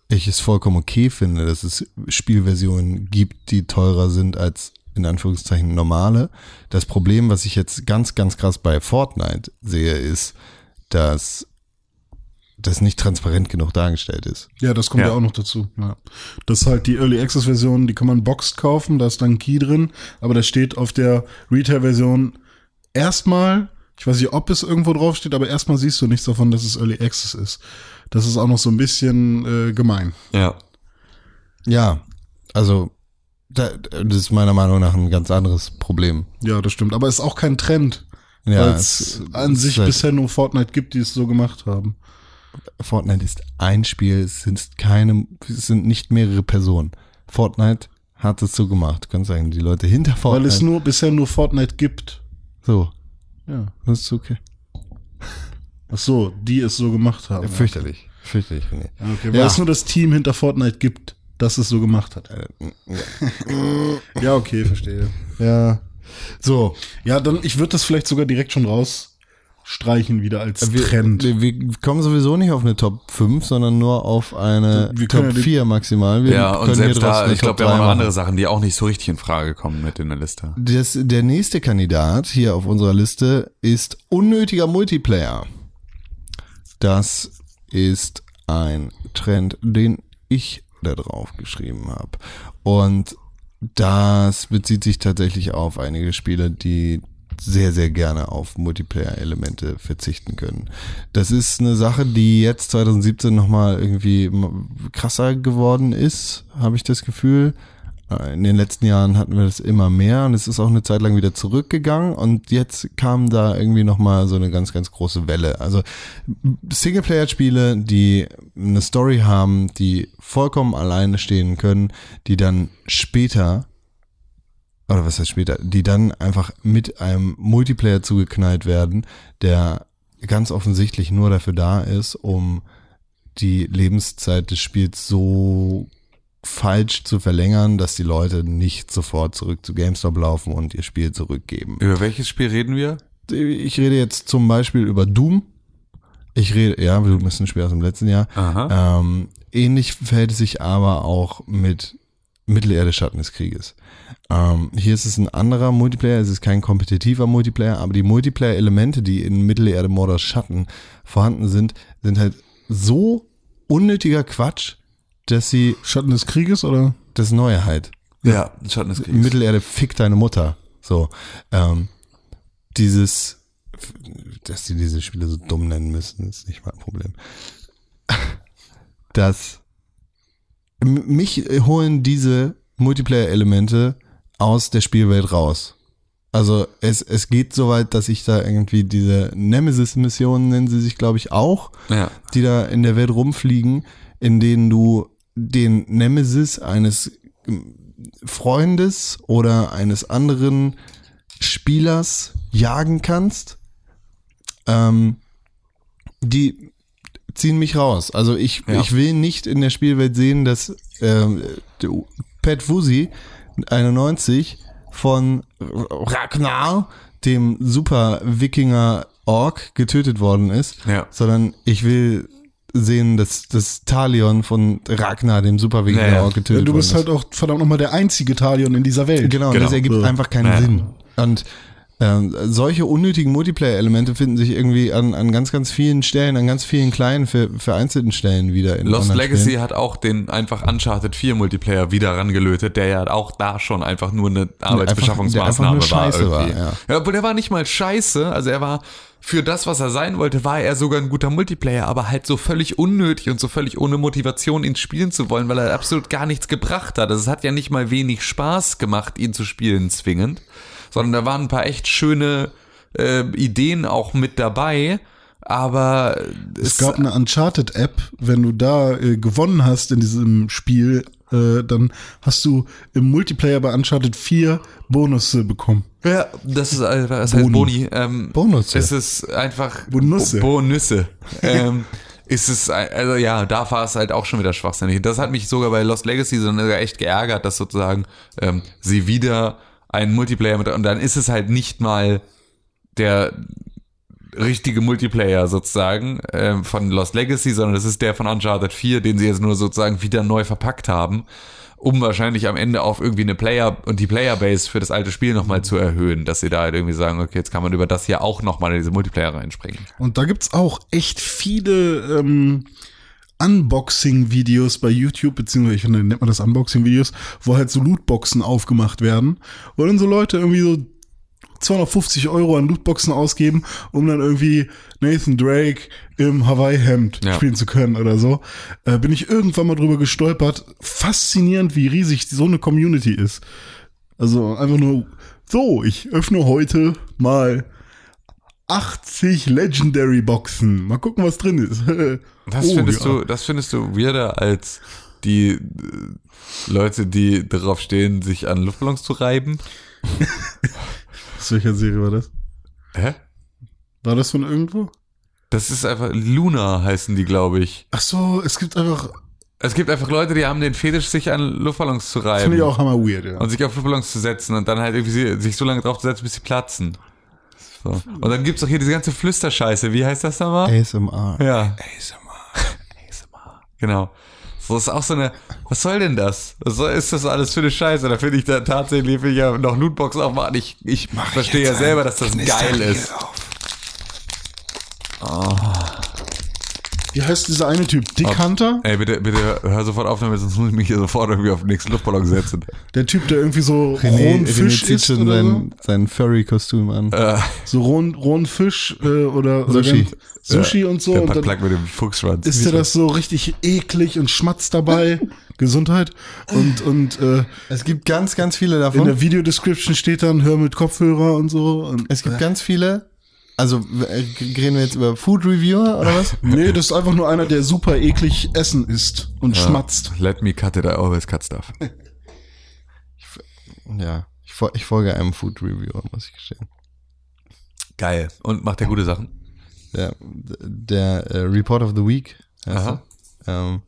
Speaker 1: ich es vollkommen okay finde, dass es Spielversionen gibt, die teurer sind als in Anführungszeichen normale. Das Problem, was ich jetzt ganz, ganz krass bei Fortnite sehe, ist, dass das nicht transparent genug dargestellt ist.
Speaker 3: Ja, das kommt ja.
Speaker 2: Ja.
Speaker 3: auch noch dazu. Ja. Das ist halt die Early Access Version, die kann man boxed kaufen, da ist dann ein Key drin, aber da steht auf der Retail Version erstmal, ich weiß nicht, ob es irgendwo drauf steht, aber erstmal siehst du nichts davon, dass es Early Access ist. Das ist auch noch so ein bisschen äh, gemein.
Speaker 2: Ja.
Speaker 1: Ja, also da, das ist meiner Meinung nach ein ganz anderes Problem.
Speaker 3: Ja, das stimmt. Aber es ist auch kein Trend,
Speaker 1: Ja,
Speaker 3: weil es an sich
Speaker 1: halt-
Speaker 3: bisher nur Fortnite gibt, die es so gemacht haben.
Speaker 1: Fortnite ist ein Spiel, es sind keine, es sind nicht mehrere Personen. Fortnite hat es so gemacht. Kannst sagen, die Leute hinter
Speaker 3: Weil
Speaker 1: Fortnite.
Speaker 3: es nur bisher nur Fortnite gibt.
Speaker 1: so,
Speaker 3: Ja.
Speaker 1: das ist okay.
Speaker 3: Ach so, die es so gemacht haben.
Speaker 1: Ja, fürchterlich. Fürchterlich.
Speaker 3: Ja, okay, weil
Speaker 1: Ja.
Speaker 3: es nur das Team hinter Fortnite gibt, das es so gemacht hat. <laughs> Ja, okay, verstehe.
Speaker 1: Ja. So,
Speaker 3: Ja, dann, ich würde das vielleicht sogar direkt schon rausstreichen wieder als
Speaker 1: wir,
Speaker 3: Trend.
Speaker 1: Wir, wir kommen sowieso nicht auf eine Top 5, sondern nur auf eine
Speaker 3: Wir
Speaker 1: Top
Speaker 3: ja die-
Speaker 1: 4 maximal. Wir
Speaker 2: Ja, und
Speaker 1: können hier
Speaker 2: selbst da, ich glaube, wir haben
Speaker 1: 3
Speaker 2: noch andere Sachen, die auch nicht so richtig in Frage kommen mit in der Liste.
Speaker 1: Das, der nächste Kandidat hier auf unserer Liste ist unnötiger Multiplayer. Das ist ein Trend, den ich da drauf geschrieben habe. Und das bezieht sich tatsächlich auf einige Spiele, die sehr, sehr gerne auf Multiplayer-Elemente verzichten können. Das ist eine Sache, die jetzt 2017 nochmal irgendwie krasser geworden ist, habe ich das Gefühl. Äh, In den letzten Jahren hatten wir das immer mehr und es ist auch eine Zeit lang wieder zurückgegangen und jetzt kam da irgendwie nochmal so eine ganz, ganz große Welle. Also Singleplayer-Spiele, die eine Story haben, die vollkommen alleine stehen können, die dann später oder was heißt später, die dann einfach mit einem Multiplayer zugeknallt werden, der ganz offensichtlich nur dafür da ist, um die Lebenszeit des Spiels so falsch zu verlängern, dass die Leute nicht sofort zurück zu GameStop laufen und ihr Spiel zurückgeben.
Speaker 2: Über welches Spiel reden wir?
Speaker 1: Ich rede jetzt zum Beispiel über Doom. Ich rede, ja, Doom ist ein Spiel aus dem letzten Jahr. Ähm, ähnlich verhält es sich aber auch mit Mittelerde Schatten des Krieges. Ähm, hier ist es ein anderer Multiplayer, es ist kein kompetitiver Multiplayer, aber die Multiplayer-Elemente, die in Mittelerde Mordor Schatten vorhanden sind, sind halt so unnötiger Quatsch, dass sie
Speaker 3: Schatten des Krieges oder?
Speaker 1: das Neue halt.
Speaker 2: Ja, Schatten des Krieges.
Speaker 1: Mittelerde fick deine Mutter. So, ähm, dieses, dass die diese Spiele so dumm nennen müssen, ist nicht mein Problem. <laughs> Das, mich holen diese Multiplayer-Elemente aus der Spielwelt raus. Also es, es geht so weit, dass ich da irgendwie diese Nemesis-Missionen nennen sie sich, glaube ich, auch,
Speaker 2: Ja.
Speaker 1: die da in der Welt rumfliegen, in denen du den Nemesis eines Freundes oder eines anderen Spielers jagen kannst ähm, die ziehen mich raus. Also ich,
Speaker 2: Ja.
Speaker 1: ich will nicht in der Spielwelt sehen, dass ähm, Pat Woozy 91 von Ragnar, dem super Wikinger Ork, getötet worden ist,
Speaker 2: Ja.
Speaker 1: sondern ich will sehen, dass das Talion von Ragnar, dem super Wikinger
Speaker 2: Ja, ja.
Speaker 1: Ork, getötet
Speaker 3: Ja, du
Speaker 1: worden
Speaker 3: bist
Speaker 1: ist.
Speaker 3: halt auch verdammt nochmal der einzige Talion in dieser Welt.
Speaker 1: Genau, und
Speaker 2: Genau.
Speaker 1: das ergibt
Speaker 3: So.
Speaker 1: einfach keinen
Speaker 2: Ja.
Speaker 1: Sinn. Und ähm, solche unnötigen Multiplayer-Elemente finden sich irgendwie an, an ganz, ganz vielen Stellen, an ganz vielen kleinen, ver, vereinzelten Stellen wieder in
Speaker 2: Lost Legacy
Speaker 1: Spielen.
Speaker 2: hat auch den einfach Uncharted 4 Multiplayer wieder rangelötet, der ja auch da schon einfach nur eine Arbeitsbeschaffungsmaßnahme
Speaker 1: der einfach
Speaker 2: war. Irgendwie.
Speaker 1: war,
Speaker 2: ja. obwohl der war nicht mal scheiße, also er war für das, was er sein wollte, war er sogar ein guter Multiplayer, aber halt so völlig unnötig und so völlig ohne Motivation, ihn spielen zu wollen, weil er absolut gar nichts gebracht hat. Also es hat ja nicht mal wenig Spaß gemacht, ihn zu spielen zwingend, sondern da waren ein paar echt schöne äh, Ideen auch mit dabei, aber
Speaker 3: Es gab eine Uncharted-App, wenn du da äh, gewonnen hast in diesem Spiel, äh, dann hast du im Multiplayer bei Uncharted 4 Bonusse bekommen.
Speaker 2: Ja, das ist äh, das heißt
Speaker 3: Boni.
Speaker 2: Ähm,
Speaker 1: Bonusse.
Speaker 2: Es ist einfach
Speaker 3: Bonusse.
Speaker 2: Bo Bonusse. ähm, ist es also ja, da war es halt auch schon wieder schwachsinnig. Das hat mich sogar bei Lost Legacy so echt geärgert, dass sozusagen ähm, sie wieder einen Multiplayer mit und dann ist es halt nicht mal der richtige Multiplayer sozusagen ähm, von Lost Legacy, sondern das ist der von Uncharted 4, den sie jetzt nur sozusagen wieder neu verpackt haben, um wahrscheinlich am Ende auf irgendwie eine Player und die Playerbase für das alte Spiel nochmal zu erhöhen, dass sie da halt irgendwie sagen, okay, jetzt kann man über das hier auch nochmal in diese Multiplayer reinspringen.
Speaker 3: Und da gibt's auch echt viele ähm, Unboxing-Videos bei YouTube, beziehungsweise ich finde, nennt man das Unboxing-Videos, wo halt so Lootboxen aufgemacht werden, wo dann so Leute irgendwie so 250 Euro an Lootboxen ausgeben, um dann irgendwie Nathan Drake im Hawaii-Hemd
Speaker 2: Ja.
Speaker 3: spielen zu können oder so. Äh, bin ich irgendwann mal drüber gestolpert. Faszinierend, wie riesig so eine Community ist. Also einfach nur, so, ich öffne heute mal 80 Legendary Boxen. Mal gucken, was drin ist. <laughs>
Speaker 2: Das
Speaker 3: Oh,
Speaker 2: findest
Speaker 3: ja.
Speaker 2: du, das findest du weirder als die äh, Leute, die darauf stehen, sich an Luftballons zu reiben? <laughs>
Speaker 3: Aus welcher Serie war das?
Speaker 2: Hä?
Speaker 3: War das von irgendwo?
Speaker 2: Das ist einfach Luna heißen die, glaube ich.
Speaker 3: Ach so, es gibt einfach,
Speaker 2: Es gibt einfach Leute, die haben den Fetisch, sich an Luftballons zu reiben.
Speaker 3: finde ich auch hammer weird, ja.
Speaker 2: und sich auf Luftballons zu setzen und dann halt irgendwie sich so lange drauf zu setzen, bis sie platzen. So. Und dann gibt's auch hier diese ganze Flüsterscheiße. Wie heißt das nochmal?
Speaker 1: ASMR.
Speaker 2: Ja. ASMR. ASMR. <laughs> Genau. So ist auch so eine, was soll denn das? Was soll, ist das alles für eine Scheiße? Da finde ich da tatsächlich ich ja noch Lootbox aufmachen. Ich, ich verstehe ja selber, dass das geil ist.
Speaker 3: Wie heißt dieser eine Typ? Dick Hunter?
Speaker 2: Ey, bitte, bitte hör sofort auf damit, sonst muss ich mich hier sofort irgendwie auf den nächsten Luftballon setzen.
Speaker 3: Der Typ, der irgendwie so
Speaker 1: René,
Speaker 3: rohen
Speaker 1: René
Speaker 3: Fisch
Speaker 1: zieht
Speaker 3: isst
Speaker 1: schon
Speaker 3: oder so?
Speaker 1: sein, sein Furry-Kostüm an.
Speaker 2: Äh,
Speaker 3: So rohen, rohen Fisch äh, oder,
Speaker 1: Sushi.
Speaker 3: Sushi und so.
Speaker 2: der
Speaker 3: Und dann
Speaker 2: mit dem Fuchsschwanz.
Speaker 3: ist er das so richtig eklig und schmatzt dabei. <laughs> Gesundheit. Und, und äh,
Speaker 1: Es gibt ganz, ganz viele
Speaker 3: in
Speaker 1: davon.
Speaker 3: der Videodescription steht dann, hör mit Kopfhörer und so. Und,
Speaker 1: Es gibt ganz viele. Also äh, reden wir jetzt über Food Reviewer oder was? <laughs>
Speaker 3: nee, das ist einfach nur einer, der super eklig Essen isst und schmatzt.
Speaker 2: Let me cut it, I always cut stuff. <laughs>
Speaker 1: Ja, ich, ich folge einem Food Reviewer, muss ich gestehen.
Speaker 2: Geil. Und macht er gute Sachen?
Speaker 1: Der, der äh, Report of the Week heißt
Speaker 2: Aha.
Speaker 1: ähm,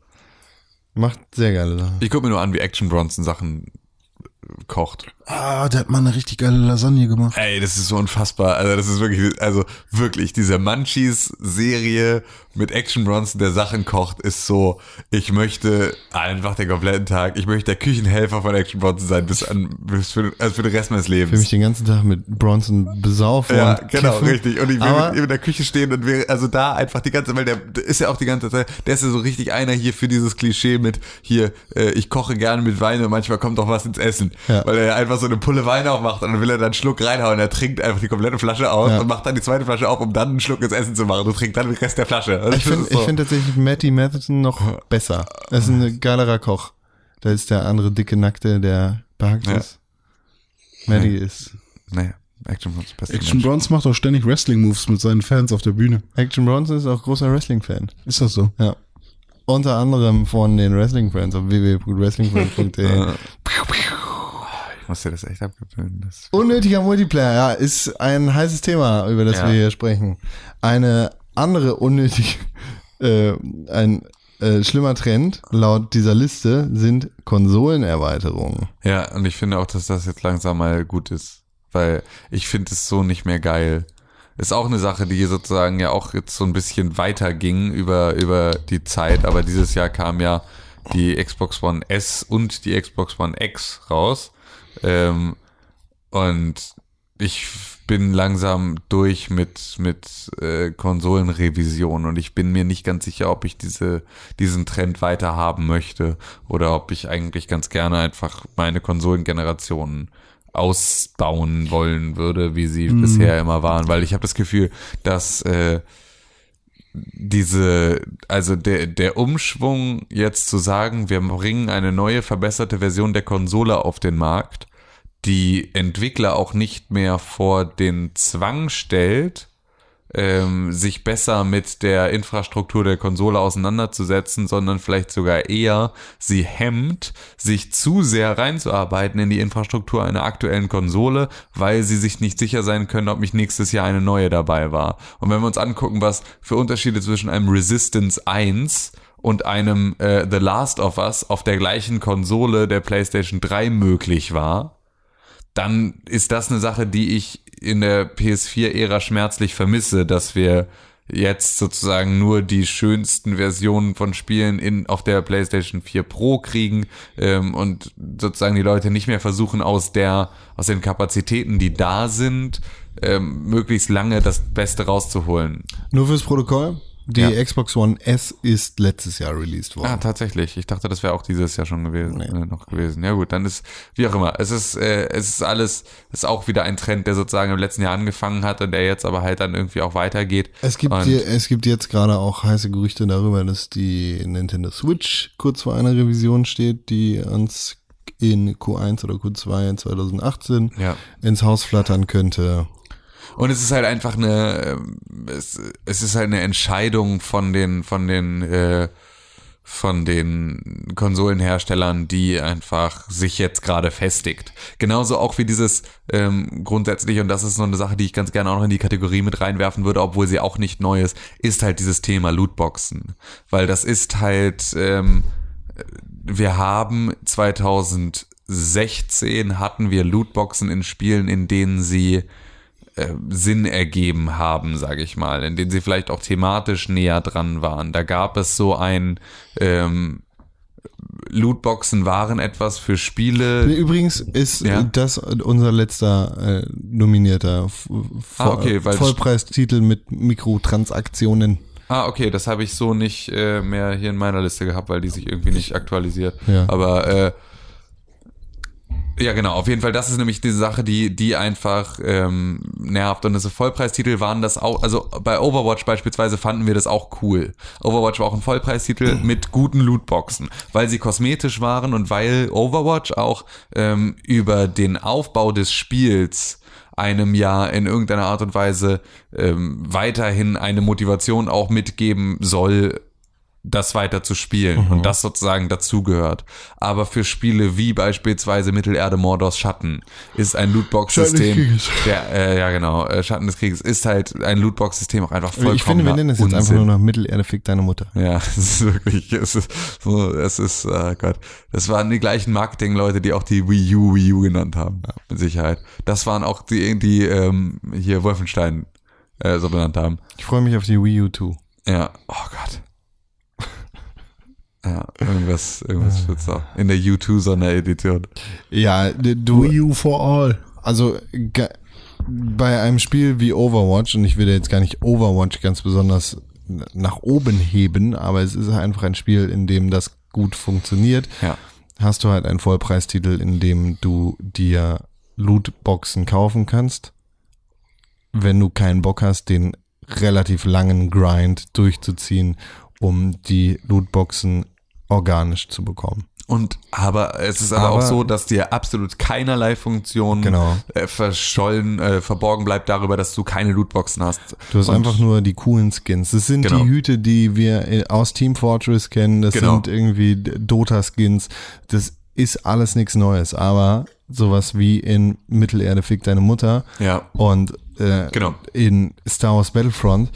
Speaker 1: macht sehr geile Sachen.
Speaker 2: Ich gucke mir nur an, wie Action Bronson Sachen äh, kocht.
Speaker 3: Ah, der hat mal eine richtig geile Lasagne gemacht.
Speaker 2: Ey, das ist so unfassbar. Also, das ist wirklich, also wirklich, diese Munchies-Serie mit Action Bronson, der Sachen kocht, ist so, ich möchte einfach den kompletten Tag, ich möchte der Küchenhelfer von Action Bronson sein, bis an, bis für, also für den Rest meines
Speaker 1: Ich will
Speaker 2: Lebens.
Speaker 1: mich den ganzen Tag mit Bronson besaufen.
Speaker 2: Ja, genau,
Speaker 1: kiffen.
Speaker 2: richtig. Und ich will
Speaker 1: Aber
Speaker 2: mit ihm in der Küche stehen und wäre, also da einfach die ganze, weil der, der ist ja auch die ganze Zeit, der ist ja so richtig einer hier für dieses Klischee mit, hier, äh, ich koche gerne mit Wein und manchmal kommt auch was ins Essen.
Speaker 1: Ja.
Speaker 2: Weil er einfach so eine Pulle Wein aufmacht und dann will er dann einen Schluck reinhauen. Er trinkt einfach die komplette Flasche aus
Speaker 1: Ja.
Speaker 2: und macht dann die zweite Flasche auf, um dann einen Schluck ins Essen zu machen und trinkt dann den Rest der Flasche.
Speaker 1: Ich finde
Speaker 2: ist so-
Speaker 1: ich find tatsächlich Matty Matheson noch besser. Das ist ein geilerer Koch. Da ist der andere dicke Nackte, der behackt
Speaker 2: Ja.
Speaker 1: ist. Matty ist.
Speaker 2: nee, Action Bronson, bester
Speaker 3: Action
Speaker 2: Mensch.
Speaker 3: Bronze macht auch ständig Wrestling-Moves mit seinen Fans auf der Bühne.
Speaker 1: Action Bronson ist auch großer Wrestling-Fan.
Speaker 3: Ist das so?
Speaker 1: Ja. Unter anderem von den Wrestling Friends auf www.wrestlingfriends.de.
Speaker 2: Musst du das echt abgewöhnen? Das <laughs>
Speaker 1: Unnötiger Multiplayer, ja, ist ein heißes Thema, über das
Speaker 2: Ja.
Speaker 1: wir hier sprechen. Eine andere unnötige, <laughs> äh, ein äh, schlimmer Trend laut dieser Liste sind Konsolenerweiterungen.
Speaker 2: Ja, und ich finde auch, dass das jetzt langsam mal gut ist. Weil ich finde es so nicht mehr geil. Ist auch eine Sache, die sozusagen ja auch jetzt so ein bisschen weiter ging über, über die Zeit, aber dieses Jahr kam ja die Xbox One S und die Xbox One X raus. Ähm, und ich bin langsam durch mit, mit äh, Konsolenrevision und ich bin mir nicht ganz sicher, ob ich diese, diesen Trend weiter haben möchte oder ob ich eigentlich ganz gerne einfach meine Konsolengenerationen ausbauen wollen würde, wie sie bisher immer waren, weil ich habe das Gefühl, dass äh, diese, also der, der Umschwung jetzt zu sagen, wir bringen eine neue, verbesserte Version der Konsole auf den Markt, die Entwickler auch nicht mehr vor den Zwang stellt, ähm, sich besser mit der Infrastruktur der Konsole auseinanderzusetzen, sondern vielleicht sogar eher sie hemmt, sich zu sehr reinzuarbeiten in die Infrastruktur einer aktuellen Konsole, weil sie sich nicht sicher sein können, ob nicht nächstes Jahr eine neue dabei war. Und wenn wir uns angucken, was für Unterschiede zwischen einem Resistance 1 und einem äh, The Last of Us auf der gleichen Konsole der PlayStation 3 möglich war, dann ist das eine Sache, die ich in der PS4-Ära schmerzlich vermisse, dass wir jetzt sozusagen nur die schönsten Versionen von Spielen in auf der PlayStation 4 Pro kriegen ähm, und sozusagen die Leute nicht mehr versuchen aus der aus den Kapazitäten, die da sind, ähm, möglichst lange das Beste rauszuholen.
Speaker 1: Nur fürs Protokoll. Die
Speaker 2: Ja.
Speaker 1: Xbox One S ist letztes Jahr released
Speaker 2: Ah,
Speaker 1: worden.
Speaker 2: tatsächlich. Ich dachte, das wäre auch dieses Jahr schon gewesen,
Speaker 1: Nee.
Speaker 2: äh, noch gewesen. Ja gut, dann ist, wie auch immer, es ist, äh, es ist alles, es ist auch wieder ein Trend, der sozusagen im letzten Jahr angefangen hat und der jetzt aber halt dann irgendwie auch weitergeht.
Speaker 1: Es gibt,
Speaker 2: Und-
Speaker 1: hier, es gibt jetzt gerade auch heiße Gerüchte darüber, dass die Nintendo Switch kurz vor einer Revision steht, die uns in Q1 oder Q2 in 2018
Speaker 2: Ja.
Speaker 1: ins Haus flattern könnte.
Speaker 2: Und es ist halt einfach eine, ähm, es, es ist halt eine Entscheidung von den, von den, äh, von den Konsolenherstellern, die einfach sich jetzt gerade festigt. Genauso auch wie dieses ähm, grundsätzlich, und das ist noch eine Sache, die ich ganz gerne auch noch in die Kategorie mit reinwerfen würde, obwohl sie auch nicht neu ist, ist halt dieses Thema Lootboxen. Weil das ist halt, ähm, wir haben 2016 hatten wir Lootboxen in Spielen, in denen sie äh, Sinn ergeben haben, sage ich mal, in denen sie vielleicht auch thematisch näher dran waren. Da gab es so ein ähm, Lootboxen waren etwas für Spiele.
Speaker 1: Übrigens ist
Speaker 2: Ja.
Speaker 1: das unser letzter äh, nominierter
Speaker 2: Ah, okay, weil-
Speaker 1: Vollpreistitel mit Mikrotransaktionen.
Speaker 2: Ah, okay, das habe ich so nicht äh, mehr hier in meiner Liste gehabt, weil die sich irgendwie nicht aktualisiert.
Speaker 1: Ja.
Speaker 2: Aber äh, ja, genau, auf jeden Fall, das ist nämlich diese Sache, die, die einfach ähm, nervt. Und diese Vollpreistitel waren das auch, also bei Overwatch beispielsweise fanden wir das auch cool. Overwatch war auch ein Vollpreistitel mit guten Lootboxen, weil sie kosmetisch waren und weil Overwatch auch ähm, über den Aufbau des Spiels einem ja in irgendeiner Art und Weise ähm, weiterhin eine Motivation auch mitgeben soll, das weiter zu spielen und das sozusagen dazugehört. Aber für Spiele wie beispielsweise Mittelerde Mordors Schatten ist ein Lootbox-System,
Speaker 1: Schatten des
Speaker 2: der, äh, ja genau, äh, Schatten des Krieges ist halt ein Lootbox-System auch einfach vollkommen
Speaker 1: Ich finde, wir nennen es jetzt einfach nur noch Mittelerde fick deine Mutter.
Speaker 2: ja, <laughs> es ist wirklich, es ist so, es ist, oh Gott, das waren die gleichen Marketing-Leute, die auch die Wii U Wii U genannt haben, mit Sicherheit. Das waren auch die, die ähm, hier Wolfenstein äh, so benannt haben.
Speaker 1: Ich freue mich auf die Wii U 2.
Speaker 2: Ja, oh Gott. Ja, irgendwas, irgendwas wird's auch. In der U2-Sonderedition.
Speaker 1: Ja, du,
Speaker 3: Wii U for all.
Speaker 1: also bei einem Spiel wie Overwatch, und ich will jetzt gar nicht Overwatch ganz besonders nach oben heben, aber es ist einfach ein Spiel, in dem das gut funktioniert,
Speaker 2: Ja.
Speaker 1: hast du halt einen Vollpreistitel, in dem du dir Lootboxen kaufen kannst, wenn du keinen Bock hast, den relativ langen Grind durchzuziehen, um die Lootboxen organisch zu bekommen.
Speaker 2: Und aber es ist aber,
Speaker 1: Aber-
Speaker 2: auch so, dass dir absolut keinerlei Funktion
Speaker 1: Genau.
Speaker 2: äh, verschollen, äh, verborgen bleibt darüber, dass du keine Lootboxen hast.
Speaker 1: Du hast
Speaker 2: Und-
Speaker 1: einfach nur die coolen Skins. Das sind
Speaker 2: Genau.
Speaker 1: die Hüte, die wir äh, aus Team Fortress kennen. Das
Speaker 2: Genau.
Speaker 1: sind irgendwie Dota-Skins. Das ist alles nichts Neues, aber sowas wie in Mittelerde fickt deine Mutter
Speaker 2: Ja.
Speaker 1: und äh,
Speaker 2: Genau.
Speaker 1: in Star Wars Battlefront,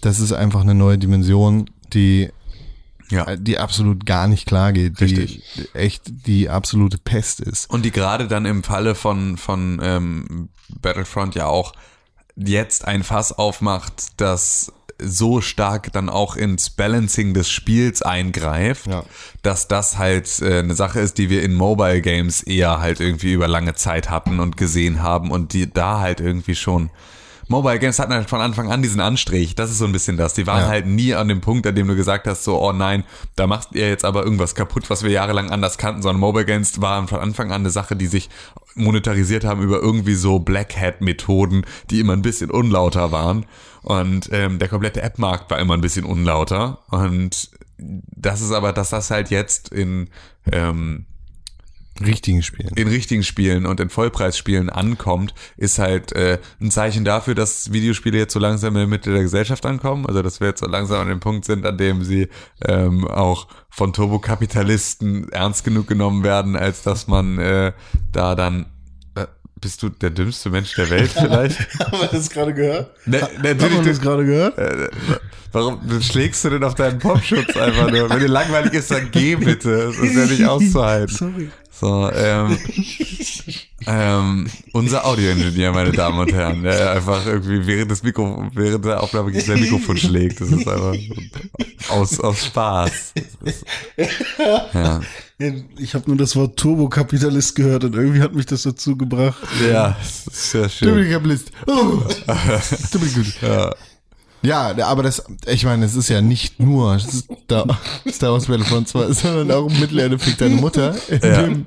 Speaker 1: das ist einfach eine neue Dimension, die
Speaker 2: Ja.
Speaker 1: die absolut gar nicht klar geht, die
Speaker 2: Richtig.
Speaker 1: echt die absolute Pest ist.
Speaker 2: Und die gerade dann im Falle von, von ähm, Battlefront ja auch jetzt ein Fass aufmacht, das so stark dann auch ins Balancing des Spiels eingreift,
Speaker 1: Ja.
Speaker 2: dass das halt äh, eine Sache ist, die wir in Mobile Games eher halt irgendwie über lange Zeit hatten und gesehen haben und die da halt irgendwie schon Mobile Games hatten halt von Anfang an diesen Anstrich. Das ist so ein bisschen das. Die waren
Speaker 1: Ja.
Speaker 2: halt nie an dem Punkt, an dem du gesagt hast, so, oh nein, da machst ihr jetzt aber irgendwas kaputt, was wir jahrelang anders kannten, sondern Mobile Games waren von Anfang an eine Sache, die sich monetarisiert haben über irgendwie so Black Hat Methoden, die immer ein bisschen unlauter waren. Und ähm, der komplette App-Markt war immer ein bisschen unlauter. Und das ist aber, dass das halt jetzt in ähm,
Speaker 1: Richtigen Spielen.
Speaker 2: in richtigen Spielen und in Vollpreisspielen ankommt, ist halt äh, ein Zeichen dafür, dass Videospiele jetzt so langsam in der Mitte der Gesellschaft ankommen. Also dass wir jetzt so langsam an dem Punkt sind, an dem sie ähm, auch von Turbokapitalisten ernst genug genommen werden, als dass man äh, da dann bist du der dümmste Mensch der Welt vielleicht? <laughs>
Speaker 3: Haben wir das gerade gehört?
Speaker 2: ne,
Speaker 3: Haben wir das gerade gehört?
Speaker 2: äh, warum schlägst du denn auf deinen Popschutz einfach nur? Wenn dir langweilig ist, dann geh bitte. Das ist ja nicht auszuhalten.
Speaker 3: Sorry.
Speaker 2: So, ähm, ähm, unser Audioingenieur, meine Damen und Herren, der einfach irgendwie während des Mikro, während der Aufnahme gegen sein Mikrofon schlägt. Das ist einfach aus, aus Spaß. Ist, <laughs> ja.
Speaker 3: Ja, Ich habe nur das Wort Turbokapitalist gehört und irgendwie hat mich das dazu gebracht.
Speaker 2: ja, ist sehr schön.
Speaker 1: Turbokapitalist. <laughs> Oh.
Speaker 2: Ja.
Speaker 1: Ja, aber das, ich meine, es ist ja nicht nur Star, Star Wars Battlefront 2, sondern auch Mittelerde fickt deine Mutter, in
Speaker 2: Ja.
Speaker 1: dem